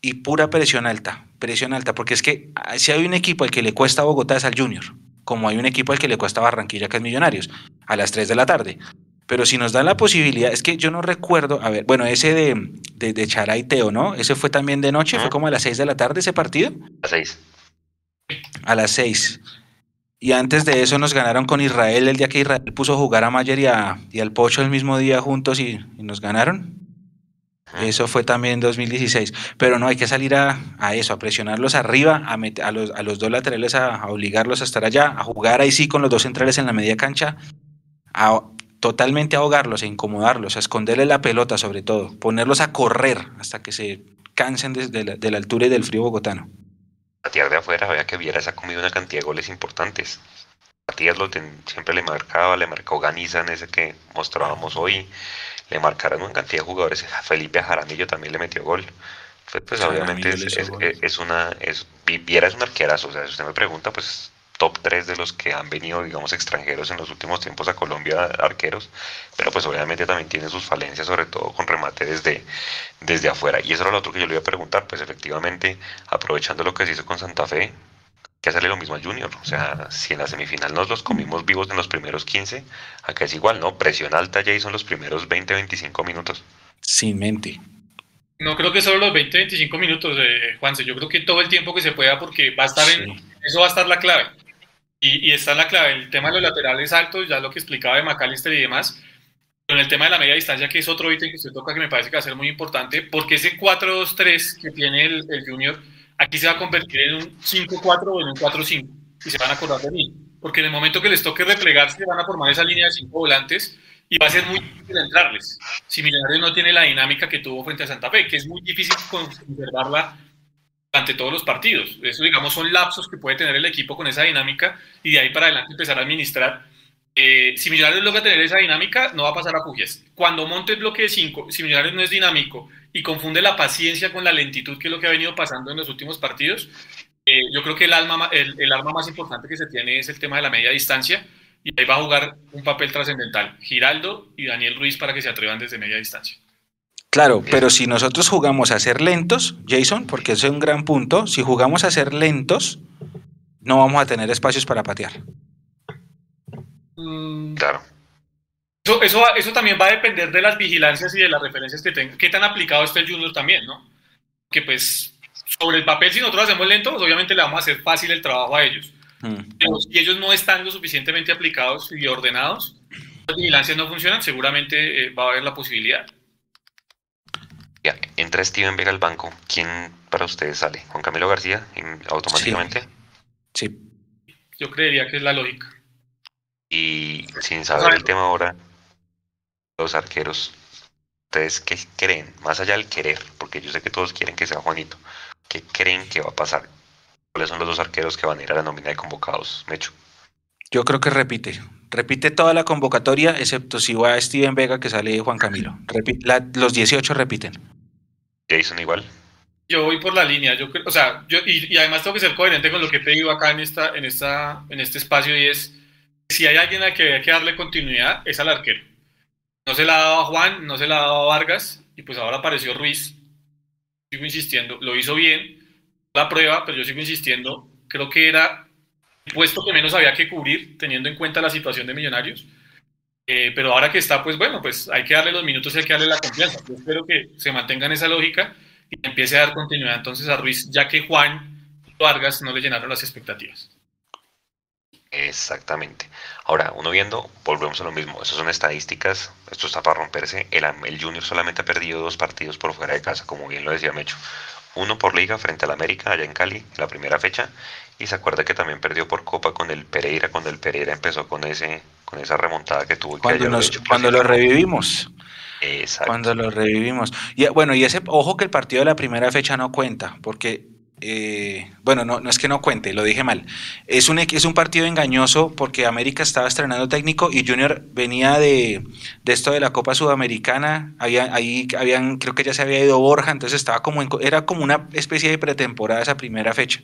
y pura presión alta, presión alta, porque es que ah, si hay un equipo al que le cuesta Bogotá es al Junior, como hay un equipo al que le cuesta Barranquilla que es Millonarios, a las 3 de la tarde. Pero si nos dan la posibilidad, es que yo no recuerdo, a ver, bueno, ese de, de, de ¿no? Ese fue también de noche, fue como a las 6 de la tarde ese partido. A las 6. A las 6. Y antes de eso nos ganaron con Israel el día que Israel puso a jugar a Mayer y, y al Pocho el mismo día juntos y, nos ganaron. Eso fue también en 2016. Pero no, hay que salir a, a eso, a presionarlos arriba, a, a, los, a los dos laterales a, a, obligarlos a estar allá, a jugar ahí sí con los dos centrales en la media cancha, a totalmente ahogarlos, e incomodarlos, a esconderle la pelota sobre todo, ponerlos a correr hasta que se cansen de la altura y del frío bogotano. Matías de afuera, había que Viera ha comido una cantidad de goles importantes. Matías lo siempre le marcaba, le marcó Ganiza en ese que mostrábamos hoy, le marcaron una cantidad de jugadores, Felipe Jaramillo también le metió gol. Pues, pues obviamente es, es, es, una, es, Viera es un arquerazo, o sea, si usted me pregunta, pues top 3 de los que han venido, digamos, extranjeros en los últimos tiempos a Colombia, arqueros, pero pues obviamente también tiene sus falencias, sobre todo con remate desde, desde afuera. Y eso era lo otro que yo le iba a preguntar, pues efectivamente, aprovechando lo que se hizo con Santa Fe, que hacerle lo mismo al Junior. O sea, si en la semifinal nos los comimos vivos en los primeros 15, acá es igual, ¿no? Presión alta ya son los primeros 20, 25 minutos. Sin mente. No creo que solo los 20, 25 minutos, eh, Juanse. Yo creo que todo el tiempo que se pueda, porque va a estar en. Eso va a estar la clave. Y, y está la clave, el tema de los laterales altos, ya lo que explicaba de McAllister y demás, pero en el tema de la media distancia, que es otro ítem que usted toca que me parece que va a ser muy importante, porque ese 4-2-3 que tiene el, el, Junior, aquí se va a convertir en un 5-4 o en un 4-5, y se van a acordar de mí, porque en el momento que les toque replegarse, van a formar esa línea de cinco volantes, y va a ser muy difícil entrarles, si Millonarios no tiene la dinámica que tuvo frente a Santa Fe, que es muy difícil conservarla ante todos los partidos. Eso, digamos, son lapsos que puede tener el equipo con esa dinámica y de ahí para adelante empezar a administrar. Eh, si Millonarios logra tener esa dinámica, no va a pasar a Pugias. Cuando monte el bloque de 5, si Millonarios no es dinámico y confunde la paciencia con la lentitud, que es lo que ha venido pasando en los últimos partidos, eh, yo creo que el, alma, el, el, arma más importante que se tiene es el tema de la media distancia, y ahí va a jugar un papel trascendental Giraldo y Daniel Ruiz para que se atrevan desde media distancia. Claro, pero si nosotros jugamos a ser lentos, Jason, porque ese es un gran punto, si jugamos a ser lentos, no vamos a tener espacios para patear. Mm, Claro. Eso, eso, eso también va a depender de las vigilancias y de las referencias que tengan. ¿Qué tan aplicado está el Junior también, no? Que pues, sobre el papel, si nosotros hacemos lento, pues obviamente le vamos a hacer fácil el trabajo a ellos. Mm. Pero si ellos no están lo suficientemente aplicados y ordenados, las vigilancias no funcionan, seguramente eh, va a haber la posibilidad. Ya, entra Steven Vega al banco. ¿Quién para ustedes sale? ¿Juan Camilo García? Automáticamente. Sí. Yo creería que es la lógica. Y sin saber el tema ahora, los arqueros, ¿ustedes qué creen? Más allá del querer, porque yo sé que todos quieren que sea Juanito. ¿Qué creen que va a pasar? ¿Cuáles son los dos arqueros que van a ir a la nómina de convocados? Mecho. Yo creo que repite. Repite toda la convocatoria, excepto si va Steven Vega que sale Juan Camilo. Repi- la- los 18 repiten. Jason igual. Yo voy por la línea, yo creo, o sea, yo, y, y además tengo que ser coherente con lo que he pedido acá en, esta, en, esta, en este espacio y es, si hay alguien a que hay que darle continuidad, es al arquero. No se la ha dado a Juan, no se la ha dado a Vargas, y pues ahora apareció Ruiz. Sigo insistiendo, lo hizo bien, la prueba, pero yo sigo insistiendo, creo que era el puesto que menos había que cubrir, teniendo en cuenta la situación de Millonarios. Eh, pero ahora que está, pues bueno, pues hay que darle los minutos y hay que darle la confianza. Yo espero que se mantengan esa lógica y empiece a dar continuidad entonces a Ruiz, ya que Juan Vargas no le llenaron las expectativas. Exactamente. Ahora, uno viendo, volvemos a lo mismo. Esas son estadísticas. Esto está para romperse. El, Junior solamente ha perdido dos partidos por fuera de casa, como bien lo decía Mecho. Uno por liga frente al América, allá en Cali, en la primera fecha. Y se acuerda que también perdió por Copa con el Pereira, cuando el Pereira empezó con ese con esa remontada que tuvo. que Cuando, de nos- cuando lo revivimos. Exacto. Cuando lo revivimos. Y bueno, y ese, ojo que el partido de la primera fecha no cuenta, porque, eh, bueno, no, no es que no cuente, lo dije mal. Es un, es un partido engañoso porque América estaba estrenando técnico y Junior venía de, de esto de la Copa Sudamericana. Había, ahí habían, creo que ya se había ido Borja, entonces estaba como era como una especie de pretemporada esa primera fecha.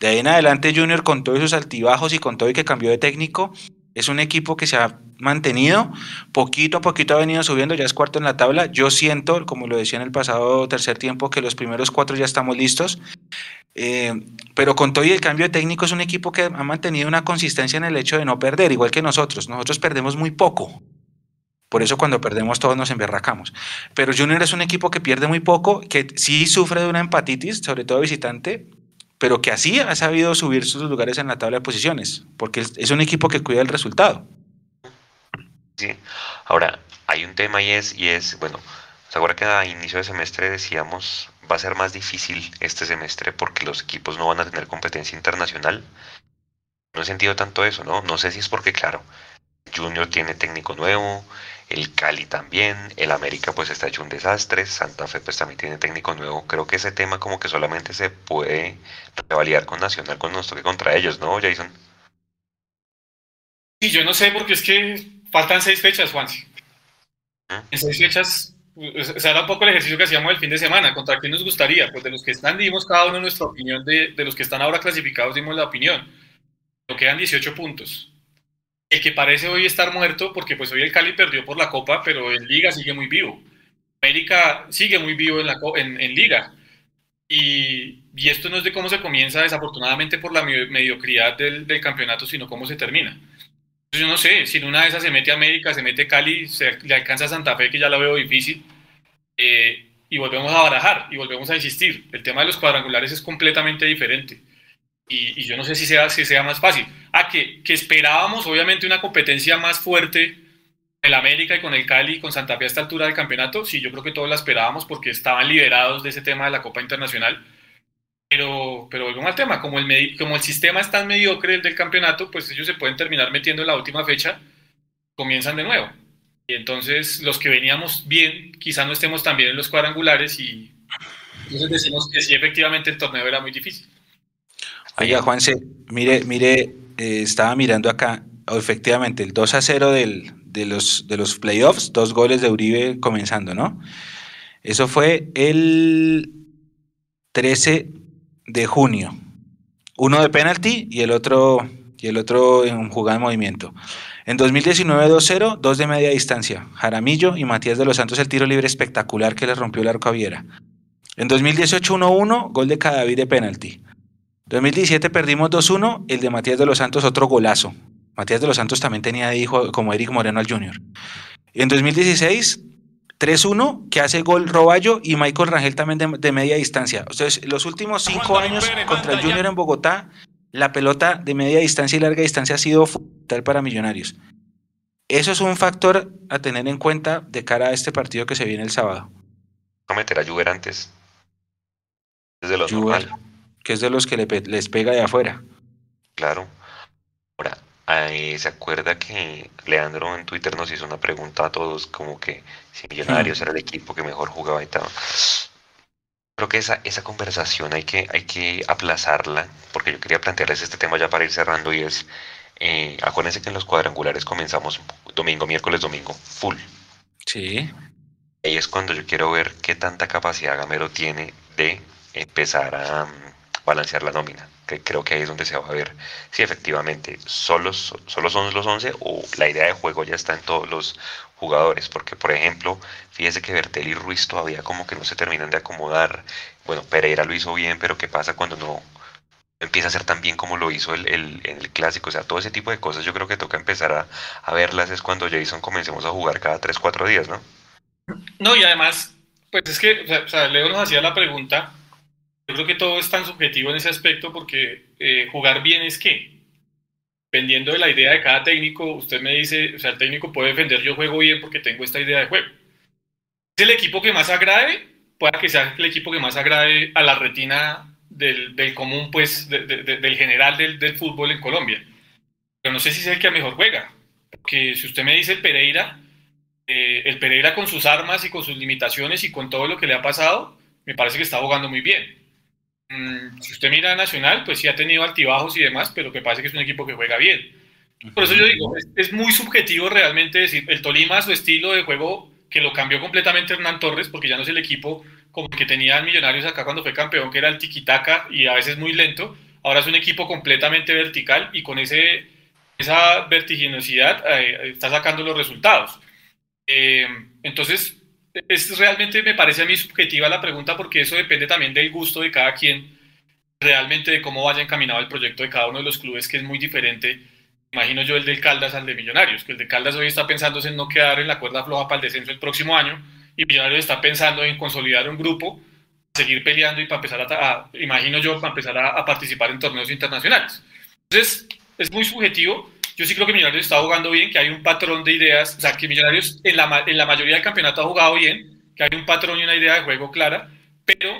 De ahí en adelante Junior con todos sus altibajos y con todo y que cambió de técnico, es un equipo que se ha mantenido, poquito a poquito ha venido subiendo, ya es cuarto en la tabla. Yo siento, como lo decía en el pasado tercer tiempo, que los primeros cuatro ya estamos listos. Eh, pero con todo y el cambio de técnico es un equipo que ha mantenido una consistencia en el hecho de no perder, igual que nosotros. Nosotros perdemos muy poco. Por eso cuando perdemos todos nos emberracamos. Pero Junior es un equipo que pierde muy poco, que sí sufre de una empatitis, sobre todo visitante, pero que así ha sabido subir sus lugares en la tabla de posiciones, porque es, un equipo que cuida el resultado. Sí. Ahora, hay un tema y es, y es, bueno, ¿se acuerda que a inicio de semestre decíamos va a ser más difícil este semestre porque los equipos no van a tener competencia internacional? No he sentido tanto eso, ¿no? No sé si es porque, claro, Junior tiene técnico nuevo, el Cali también, el América pues está hecho un desastre, Santa Fe pues también tiene técnico nuevo. Creo que ese tema como que solamente se puede revalidar con Nacional cuando nos toque contra ellos, ¿no, Jason? Y yo no sé, porque es que faltan seis fechas, Juansi. En seis fechas, o sea, era un poco el ejercicio que hacíamos el fin de semana. ¿Contra quién nos gustaría? Pues de los que están dimos cada uno nuestra opinión, de, de los que están ahora clasificados dimos la opinión. Nos quedan 18 puntos. El que parece hoy estar muerto, porque pues hoy el Cali perdió por la Copa, pero en Liga sigue muy vivo. América sigue muy vivo en, la, en, en Liga. Y, y esto no es de cómo se comienza, desafortunadamente, por la me- mediocridad del, del campeonato, sino cómo se termina. Entonces, yo no sé, si en una de esas se mete América, se mete Cali, se le alcanza a Santa Fe, que ya la veo difícil, eh, y volvemos a barajar y volvemos a insistir. El tema de los cuadrangulares es completamente diferente. Y, y yo no sé si sea, si sea más fácil. Ah, que, que esperábamos obviamente una competencia más fuerte el América y con el Cali y con Santa Fe a esta altura del campeonato, sí, yo creo que todos la esperábamos porque estaban liberados de ese tema de la Copa Internacional. Pero, pero volvemos al tema, como el, como el sistema es tan mediocre el del campeonato, pues ellos se pueden terminar metiendo en la última fecha, comienzan de nuevo. Y entonces los que veníamos bien, quizá no estemos tan bien en los cuadrangulares y entonces decimos que sí, efectivamente el torneo era muy difícil. Oiga, Juanse, mire, mire, eh, estaba mirando acá, efectivamente, el 2 a 0 del, de, los, de los playoffs, dos goles de Uribe comenzando, ¿no? Eso fue el 13 de junio. Uno de penalti y el otro, y el otro en jugada en movimiento. En 2019 2-0, dos de media distancia. Jaramillo y Matías de los Santos el tiro libre espectacular que le rompió el arco a Viera. En 2018 1-1, gol de Cadavid de penalti. 2017 perdimos 2-1, el de Matías de los Santos otro golazo. Matías de los Santos también tenía de hijo como Eric Moreno al Junior. En 2016 3-1 que hace gol Roballo y Michael Rangel también de, media distancia. Entonces, los últimos cinco años contra el Junior en Bogotá, la pelota de media distancia y larga distancia ha sido fundamental para Millonarios. Eso es un factor a tener en cuenta de cara a este partido que se viene el sábado. a meter a Juber antes. Desde los Juber, que es de los que les pega de afuera. Claro. Ahora, ¿se acuerda que Leandro en Twitter nos hizo una pregunta a todos como que si Millonarios era el equipo que mejor jugaba y tal? Creo que esa, esa conversación hay que, hay que aplazarla, porque yo quería plantearles este tema ya para ir cerrando y es, eh, acuérdense que en los cuadrangulares comenzamos domingo, miércoles, domingo, full. Sí. Ahí es cuando yo quiero ver qué tanta capacidad Gamero tiene de empezar a balancear la nómina, que creo que ahí es donde se va a ver si efectivamente solo, solo son los 11 o la idea de juego ya está en todos los jugadores, porque por ejemplo, fíjese que Bertel y Ruiz todavía como que no se terminan de acomodar. Bueno, Pereira lo hizo bien, pero ¿qué pasa cuando no empieza a ser tan bien como lo hizo el, el, el clásico? O sea, todo ese tipo de cosas yo creo que toca empezar a, a verlas es cuando Jason comencemos a jugar cada 3, 4 días, ¿no? No, y además, pues es que, o sea, Leo nos hacía la pregunta, yo creo que todo es tan subjetivo en ese aspecto porque eh, jugar bien es qué, dependiendo de la idea de cada técnico, usted me dice, o sea, el técnico puede defender, yo juego bien porque tengo esta idea de juego. ¿Es el equipo que más agrade? Puede que sea el equipo que más agrade a la retina del, común, pues, del general del, del, fútbol en Colombia. Pero no sé si es el que mejor juega. Porque si usted me dice el Pereira, eh, el Pereira con sus armas y con sus limitaciones y con todo lo que le ha pasado, me parece que está jugando muy bien. Mm, si usted mira a Nacional, pues sí ha tenido altibajos y demás, pero que parece que es un equipo que juega bien. Por eso yo digo, es, muy subjetivo realmente decir, el Tolima, su estilo de juego, que lo cambió completamente Hernán Torres, porque ya no es el equipo como que tenían Millonarios acá cuando fue campeón, que era el tiquitaca y a veces muy lento, ahora es un equipo completamente vertical y con ese, esa vertiginosidad eh, está sacando los resultados. Eh, entonces, es realmente me parece a mí subjetiva la pregunta porque eso depende también del gusto de cada quien, realmente de cómo vaya encaminado el proyecto de cada uno de los clubes, que es muy diferente. Imagino yo el del Caldas al de Millonarios, que el de Caldas hoy está pensando en no quedar en la cuerda floja para el descenso el próximo año y Millonarios está pensando en consolidar un grupo, seguir peleando y para empezar a, imagino yo, para empezar a, a participar en torneos internacionales. Entonces, es muy subjetivo yo sí creo que Millonarios está jugando bien, que hay un patrón de ideas, o sea, que Millonarios en la, en la mayoría del campeonato ha jugado bien, que hay un patrón y una idea de juego clara, pero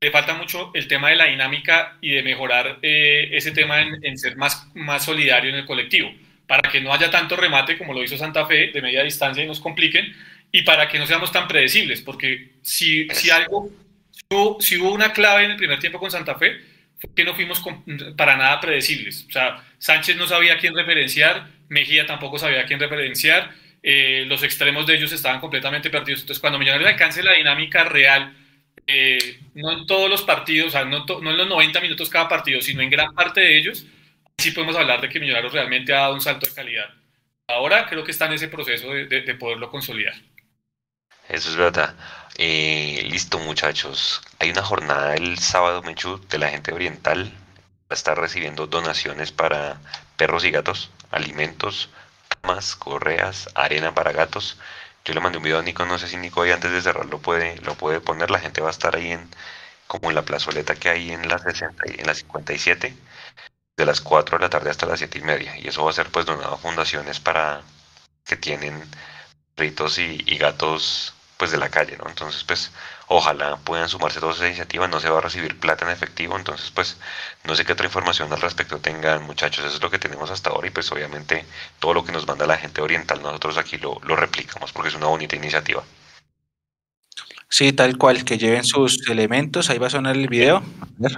le falta mucho el tema de la dinámica y de mejorar eh, ese tema en, en, ser más, más solidario en el colectivo, para que no haya tanto remate como lo hizo Santa Fe de media distancia y nos compliquen, y para que no seamos tan predecibles, porque si, si algo, si hubo una clave en el primer tiempo con Santa Fe, que no fuimos para nada predecibles. O sea, Sánchez no sabía a quién referenciar, Mejía tampoco sabía a quién referenciar, eh, los extremos de ellos estaban completamente perdidos. Entonces, cuando Millonarios alcance la dinámica real, eh, no en todos los partidos, o sea, no, no, en los 90 minutos cada partido, sino en gran parte de ellos, sí podemos hablar de que Millonarios realmente ha dado un salto de calidad. Ahora creo que está en ese proceso de, de, de poderlo consolidar. Eso es verdad. Eh, listo, muchachos. Hay una jornada el sábado, Mechu, de la gente oriental. Va a estar recibiendo donaciones para perros y gatos, alimentos, camas, correas, arena para gatos. Yo le mandé un video a Nico, no sé si Nico hoy antes de cerrar lo puede, lo puede poner. La gente va a estar ahí en como en la plazoleta que hay en la 60, en la 57, de las 4 de la tarde hasta las 7 y media. Y eso va a ser pues donado a fundaciones para que tienen ritos y, y gatos pues de la calle, ¿no? Entonces, pues, ojalá puedan sumarse todas esas iniciativas, no se va a recibir plata en efectivo, entonces, pues, no sé qué otra información al respecto tengan, muchachos, eso es lo que tenemos hasta ahora y pues obviamente todo lo que nos manda la gente oriental, nosotros aquí lo, lo replicamos porque es una bonita iniciativa. Sí, tal cual, que lleven sus elementos, ahí va a sonar el video. A ver.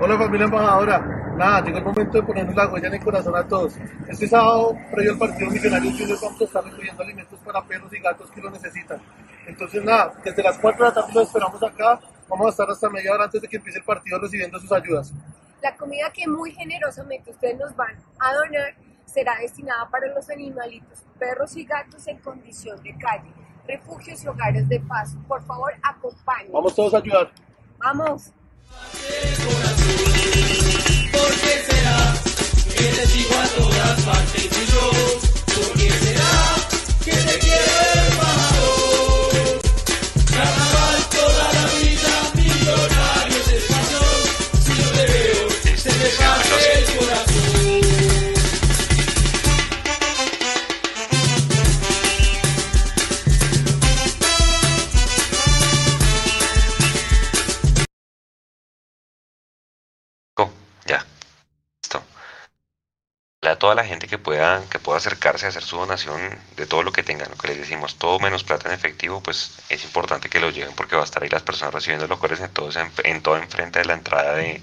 Hola familia embajadora, nada, llegó el momento de ponernos la huella en el corazón a todos. Este sábado, previo al partido Millonarios Juniors, vamos a estar recogiendo alimentos para perros y gatos que lo necesitan. Entonces nada, desde las 4 de la tarde lo esperamos acá Vamos a estar hasta media hora antes de que empiece el partido recibiendo sus ayudas. La comida que muy generosamente ustedes nos van a donar será destinada para los animalitos, perros y gatos en condición de calle, refugios y hogares de paz. Por favor, acompañen. Vamos todos a ayudar. Vamos. Oh, A toda la gente que pueda, que pueda acercarse a hacer su donación de todo lo que tengan, lo que les decimos, todo menos plata en efectivo, pues es importante que lo lleven porque va a estar ahí las personas recibiendo los cuales en todo, en todo enfrente de la entrada de,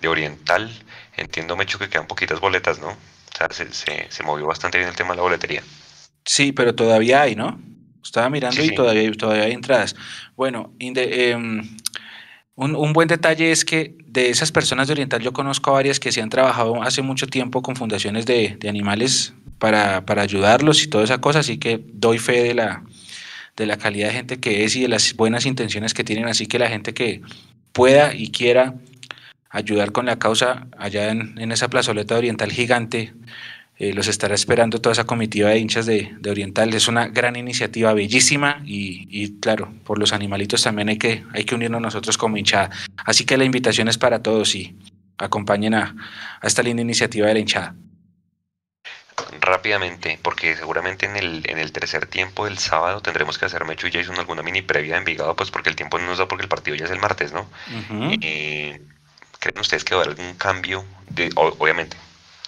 de Oriental. Entiendo, Mecho, que quedan poquitas boletas, ¿no? O sea, se, se, se movió bastante bien el tema de la boletería. Sí, pero todavía hay, ¿no? Estaba mirando Sí, y sí. todavía, hay- todavía hay entradas. Bueno, inde- em, un, buen detalle es que de esas personas de Oriental yo conozco a varias que se han trabajado hace mucho tiempo con fundaciones de, de animales para, para ayudarlos y toda esa cosa, así que doy fe de la, de la calidad de gente que es y de las buenas intenciones que tienen, así que la gente que pueda y quiera ayudar con la causa allá en, en esa plazoleta oriental gigante, eh, los estará esperando toda esa comitiva de hinchas de, de Oriental. Es una gran iniciativa, bellísima y, y, claro, por los animalitos también hay que, hay que unirnos nosotros como hinchada. Así que la invitación es para todos y acompañen a, a esta linda iniciativa de la hinchada. Rápidamente, porque seguramente en el, en el tercer tiempo del sábado tendremos que hacer Mecho y Jason alguna mini previa de Envigado, pues porque el tiempo no nos da porque el partido ya es el martes, ¿no? Eh, ¿Creen ustedes que va a haber algún cambio? De, obviamente,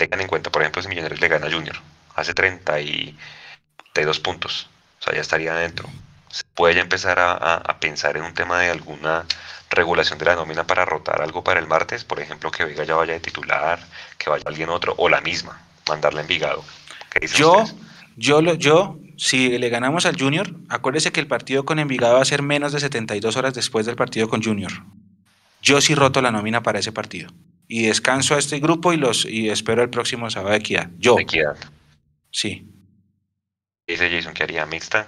tengan en cuenta, por ejemplo, si Millonarios le gana a Junior, hace 32 puntos, o sea, ya estaría adentro. ¿Se puede ya empezar a, a- a pensar en un tema de alguna regulación de la nómina para rotar algo para el martes? Por ejemplo, que Vega ya vaya de titular, que vaya alguien otro, o la misma, mandarla a Envigado. ¿Qué dicen Yo, ustedes? yo, lo- yo, si le ganamos al Junior, acuérdese que el partido con Envigado va a ser menos de 72 horas después del partido con Junior. Yo sí roto la nómina para ese partido. Y descanso a este grupo y los y espero el próximo sábado de equidad. Yo, De equidad. sí. ¿Qué dice Jason que haría mixta?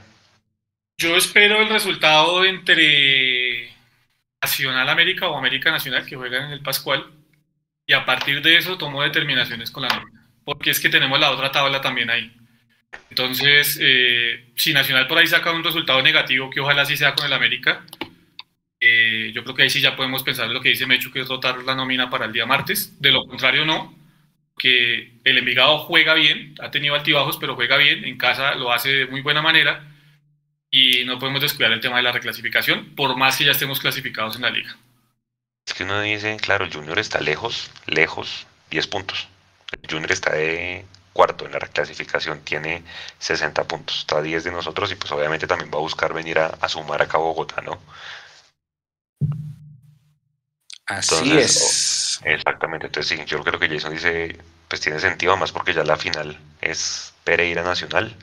Yo espero el resultado entre Nacional América o América Nacional que juegan en el Pascual y a partir de eso tomo determinaciones con la nómina, porque es que tenemos la otra tabla también ahí. Entonces, eh, si Nacional por ahí saca un resultado negativo, que ojalá sí sea con el América, eh, yo creo que ahí sí ya podemos pensar en lo que dice Mechu, que es rotar la nómina para el día martes. De lo contrario, no, que el Envigado juega bien, ha tenido altibajos, pero juega bien, en casa lo hace de muy buena manera y no podemos descuidar el tema de la reclasificación, por más que ya estemos clasificados en la liga. Es que uno dice, claro, Junior está lejos, lejos, 10 puntos. El Junior está de cuarto en la reclasificación, tiene 60 puntos, está a 10 de nosotros y pues obviamente también va a buscar venir a, a sumar acá a Bogotá, ¿no? Así Entonces, es. Exactamente, entonces sí, yo creo que Jason dice, pues tiene sentido más porque ya la final es Pereira Nacional.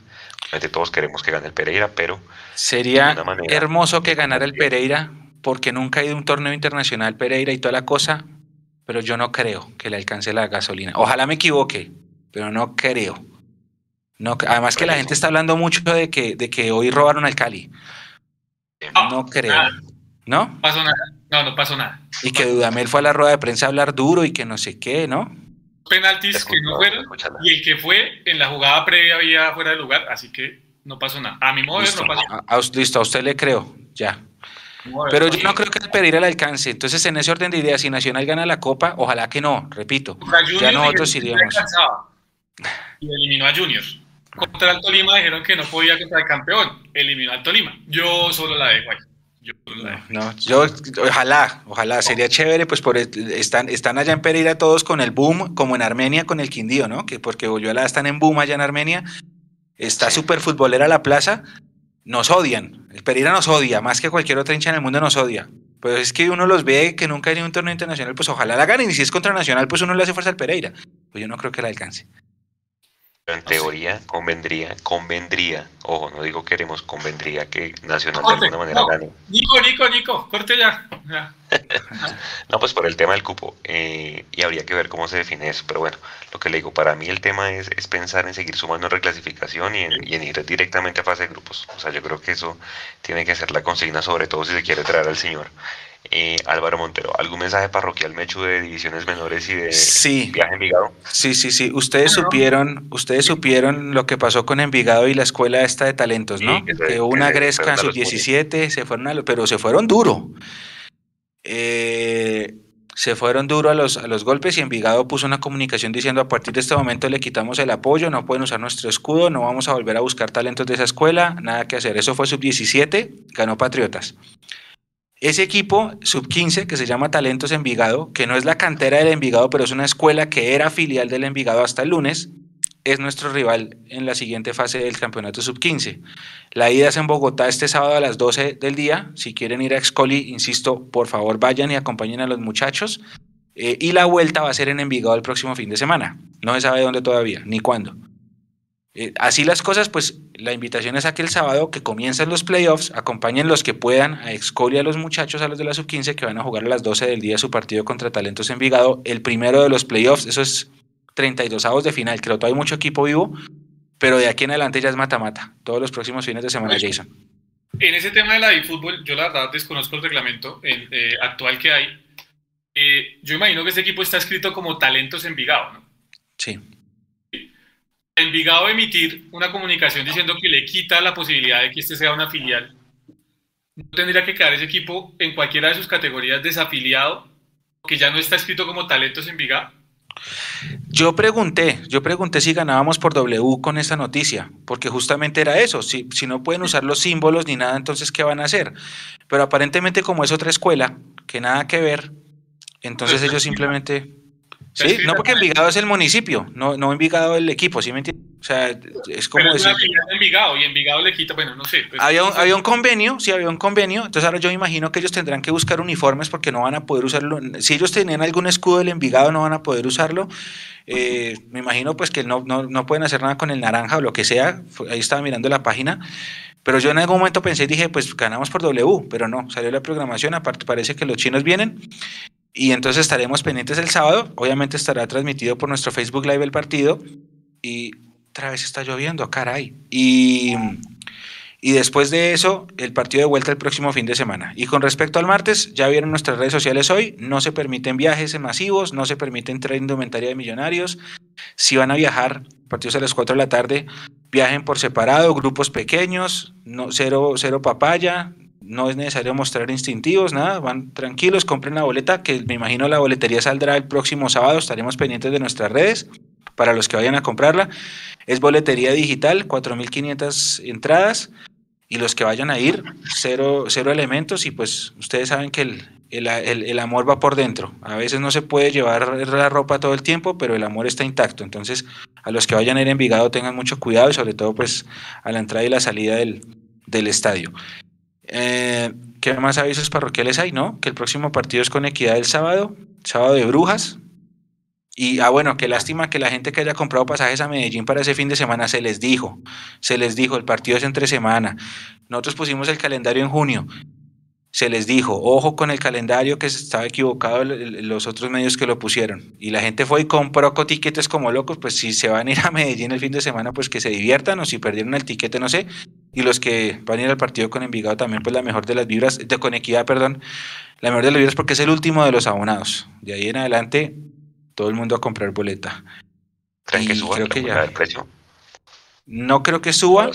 Obviamente todos queremos que gane el Pereira, pero Sería manera- hermoso que ganara el Pereira, porque nunca ha ido a un torneo internacional Pereira y toda la cosa, pero yo no creo que le alcance la gasolina. Ojalá me equivoque, pero no creo. No, además que la gente está hablando mucho de que, de que hoy robaron al Cali. No creo. ¿No? No pasó nada. No, no pasó nada. Y que Dudamel fue a la rueda de prensa a hablar duro y que no sé qué, ¿no? Penaltis que no fueron Escúchala. y el que fue en la jugada previa había fuera de lugar, así que no pasó nada. A mi modo de ver, Listo. no pasó nada. A, listo, a usted le creo, ya. Pero yo no creo que el Pereira le alcance. Entonces, en ese orden de ideas, si Nacional gana la Copa, ojalá que no, repito. Ya nosotros iríamos. Y eliminó a Junior. Contra el Tolima dijeron que no podía contra el campeón. Eliminó al Tolima. Yo solo la dejo ahí. Yo. No, yo ojalá, ojalá, sería chévere, pues por están, están allá en Pereira todos con el boom, como en Armenia con el Quindío, ¿no? Que porque Boyuela están en boom allá en Armenia, está súper futbolera la plaza, nos odian, el Pereira nos odia, más que cualquier otra hincha en el mundo nos odia. Pues es que uno los ve que nunca hay un torneo internacional, pues ojalá la ganen, y si es contra Nacional, pues uno le hace fuerza al Pereira. Pues yo no creo que la alcance. En teoría convendría, convendría, ojo, no digo queremos, convendría que Nacional Corte, de alguna manera no. gane. Nico, Nico, Nico, corte ya. Ya. No, pues por el tema del cupo. eh, y habría que ver cómo se define eso. Pero bueno, lo que le digo, para mí el tema es, es pensar en seguir sumando en reclasificación y en, y en ir directamente a fase de grupos. O sea, yo creo que eso tiene que ser la consigna, sobre todo si se quiere traer al señor. Eh, Álvaro Montero, ¿algún mensaje parroquial, Mechu, de divisiones menores y de Sí. viaje en Envigado? Sí, sí, sí. Ustedes supieron, ustedes supieron lo que pasó con Envigado y la escuela esta de talentos, ¿no? Sí, que se- que que una se gresca en a sus los 17, se fueron a lo- pero se fueron duro. Eh, se fueron duro a los, a los golpes y Envigado puso una comunicación diciendo a partir de este momento le quitamos el apoyo, no pueden usar nuestro escudo, no vamos a volver a buscar talentos de esa escuela, nada que hacer. Eso fue sub 17, ganó Patriotas. Ese equipo sub 15 que se llama Talentos Envigado, que no es la cantera del Envigado, pero es una escuela que era filial del Envigado hasta el lunes, es nuestro rival en la siguiente fase del campeonato sub 15. La ida es en Bogotá este sábado a las 12 del día. Si quieren ir a Excoli, insisto, por favor vayan y acompañen a los muchachos. Eh, y la vuelta va a ser en Envigado el próximo fin de semana. No se sabe dónde todavía, ni cuándo. Eh, así las cosas, pues la invitación es a que el sábado que comiencen los playoffs, acompañen los que puedan a Excoli a los muchachos, a los de la sub-15 que van a jugar a las 12 del día su partido contra Talentos Envigado, el primero de los playoffs, eso es 32 avos de final, creo que hay mucho equipo vivo, pero de aquí en adelante ya es mata-mata, todos los próximos fines de semana, Jason. En ese tema de la eFootball, yo la verdad desconozco el reglamento en- eh, actual que hay. Eh, yo imagino que este equipo está escrito como Talentos Envigado, ¿no? Sí. Envigado emitir una comunicación diciendo que le quita la posibilidad de que este sea una filial. ¿No tendría que quedar ese equipo en cualquiera de sus categorías desafiliado? Que ya no está escrito como Talentos Envigado. Yo pregunté, yo pregunté si ganábamos por W con esta noticia, porque justamente era eso, si, si no pueden usar los símbolos ni nada, entonces ¿qué van a hacer? Pero aparentemente como es otra escuela, que nada que ver, entonces ellos simplemente... Sí, no porque. Envigado es el municipio, no, no Envigado el equipo, ¿sí me entiendes? O sea, es como Pero es decir... de Envigado y Envigado le quita, bueno, no sé. pues, Había un, había un convenio, sí, había un convenio. Entonces ahora yo me imagino que ellos tendrán que buscar uniformes porque no van a poder usarlo. Si ellos tenían algún escudo del Envigado, no van a poder usarlo. Eh, me imagino pues que no, no, no pueden hacer nada con el naranja o lo que sea. Ahí estaba mirando la página. Pero yo en algún momento pensé y dije, pues ganamos por W, pero no, salió la programación. Aparte parece que los chinos vienen. Y entonces estaremos pendientes el sábado. Obviamente estará transmitido por nuestro Facebook Live el partido. Y otra vez está lloviendo, caray. Y, y después de eso, el partido de vuelta el próximo fin de semana. Y con respecto al martes, ya vieron nuestras redes sociales hoy, no se permiten viajes masivos, no se permite entrar indumentaria de millonarios. Si van a viajar, partidos a las 4 de la tarde, viajen por separado, grupos pequeños, no, cero, cero papaya, no es necesario mostrar instintivos, nada, van tranquilos, compren la boleta, que me imagino la boletería saldrá el próximo sábado, estaremos pendientes de nuestras redes para los que vayan a comprarla. Es boletería digital, 4.500 entradas y los que vayan a ir, cero, cero elementos y pues ustedes saben que el, el, el- amor va por dentro. A veces no se puede llevar la ropa todo el tiempo, pero el amor está intacto. Entonces, a los que vayan a ir a Envigado tengan mucho cuidado y sobre todo pues a la entrada y la salida del, del estadio. Eh, ¿Qué más avisos parroquiales hay? No, que el próximo partido es con Equidad el sábado, sábado de Brujas. Y, ah, bueno, qué lástima que la gente que haya comprado pasajes a Medellín para ese fin de semana se les dijo, se les dijo, el partido es entre semana. Nosotros pusimos el calendario en junio. Se les dijo, ojo con el calendario que estaba equivocado los otros medios que lo pusieron. Y la gente fue y compró co- tiquetes como locos, pues si se van a ir a Medellín el fin de semana, pues que se diviertan, o si perdieron el tiquete, no sé. Y los que van a ir al partido con Envigado también, pues la mejor de las vibras, de con equidad, perdón, la mejor de las vibras porque es el último de los abonados. De ahí en adelante, todo el mundo a comprar boleta. ¿Creen que suba creo que ya. precio? No creo que suba,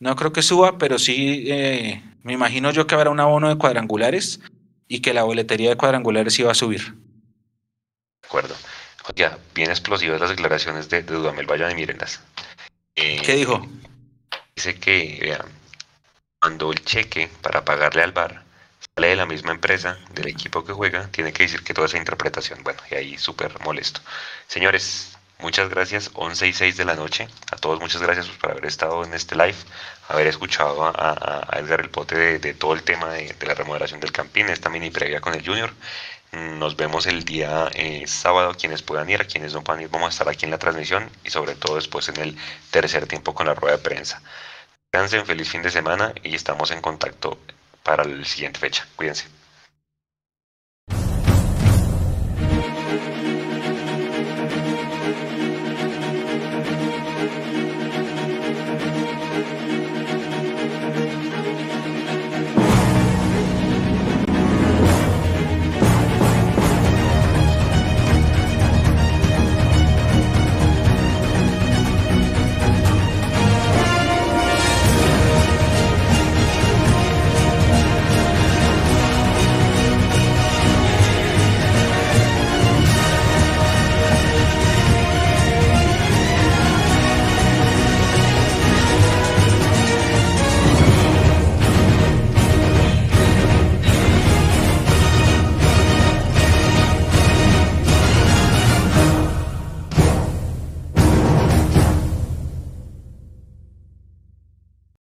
no creo que suba, pero sí eh, me imagino yo que habrá un abono de cuadrangulares y que la boletería de cuadrangulares iba a subir. De acuerdo. Oiga, bien explosivas las declaraciones de, de Dudamel Valle de Mirendas. Eh, ¿Qué dijo? Dice que, vean, cuando el cheque para pagarle al bar sale de la misma empresa, del equipo que juega, tiene que decir que toda esa interpretación. Bueno, y ahí súper molesto. Señores, Muchas gracias, 11 y 6 de la noche. A todos muchas gracias por haber estado en este live, haber escuchado a, Edgar El Pote de, todo el tema de, la remodelación del Campín, esta mini previa con el Junior. Nos vemos el día eh, sábado, quienes puedan ir, a quienes no puedan ir, vamos a estar aquí en la transmisión y sobre todo después en el tercer tiempo con la rueda de prensa. Descansen, feliz fin de semana y estamos en contacto para la siguiente fecha. Cuídense.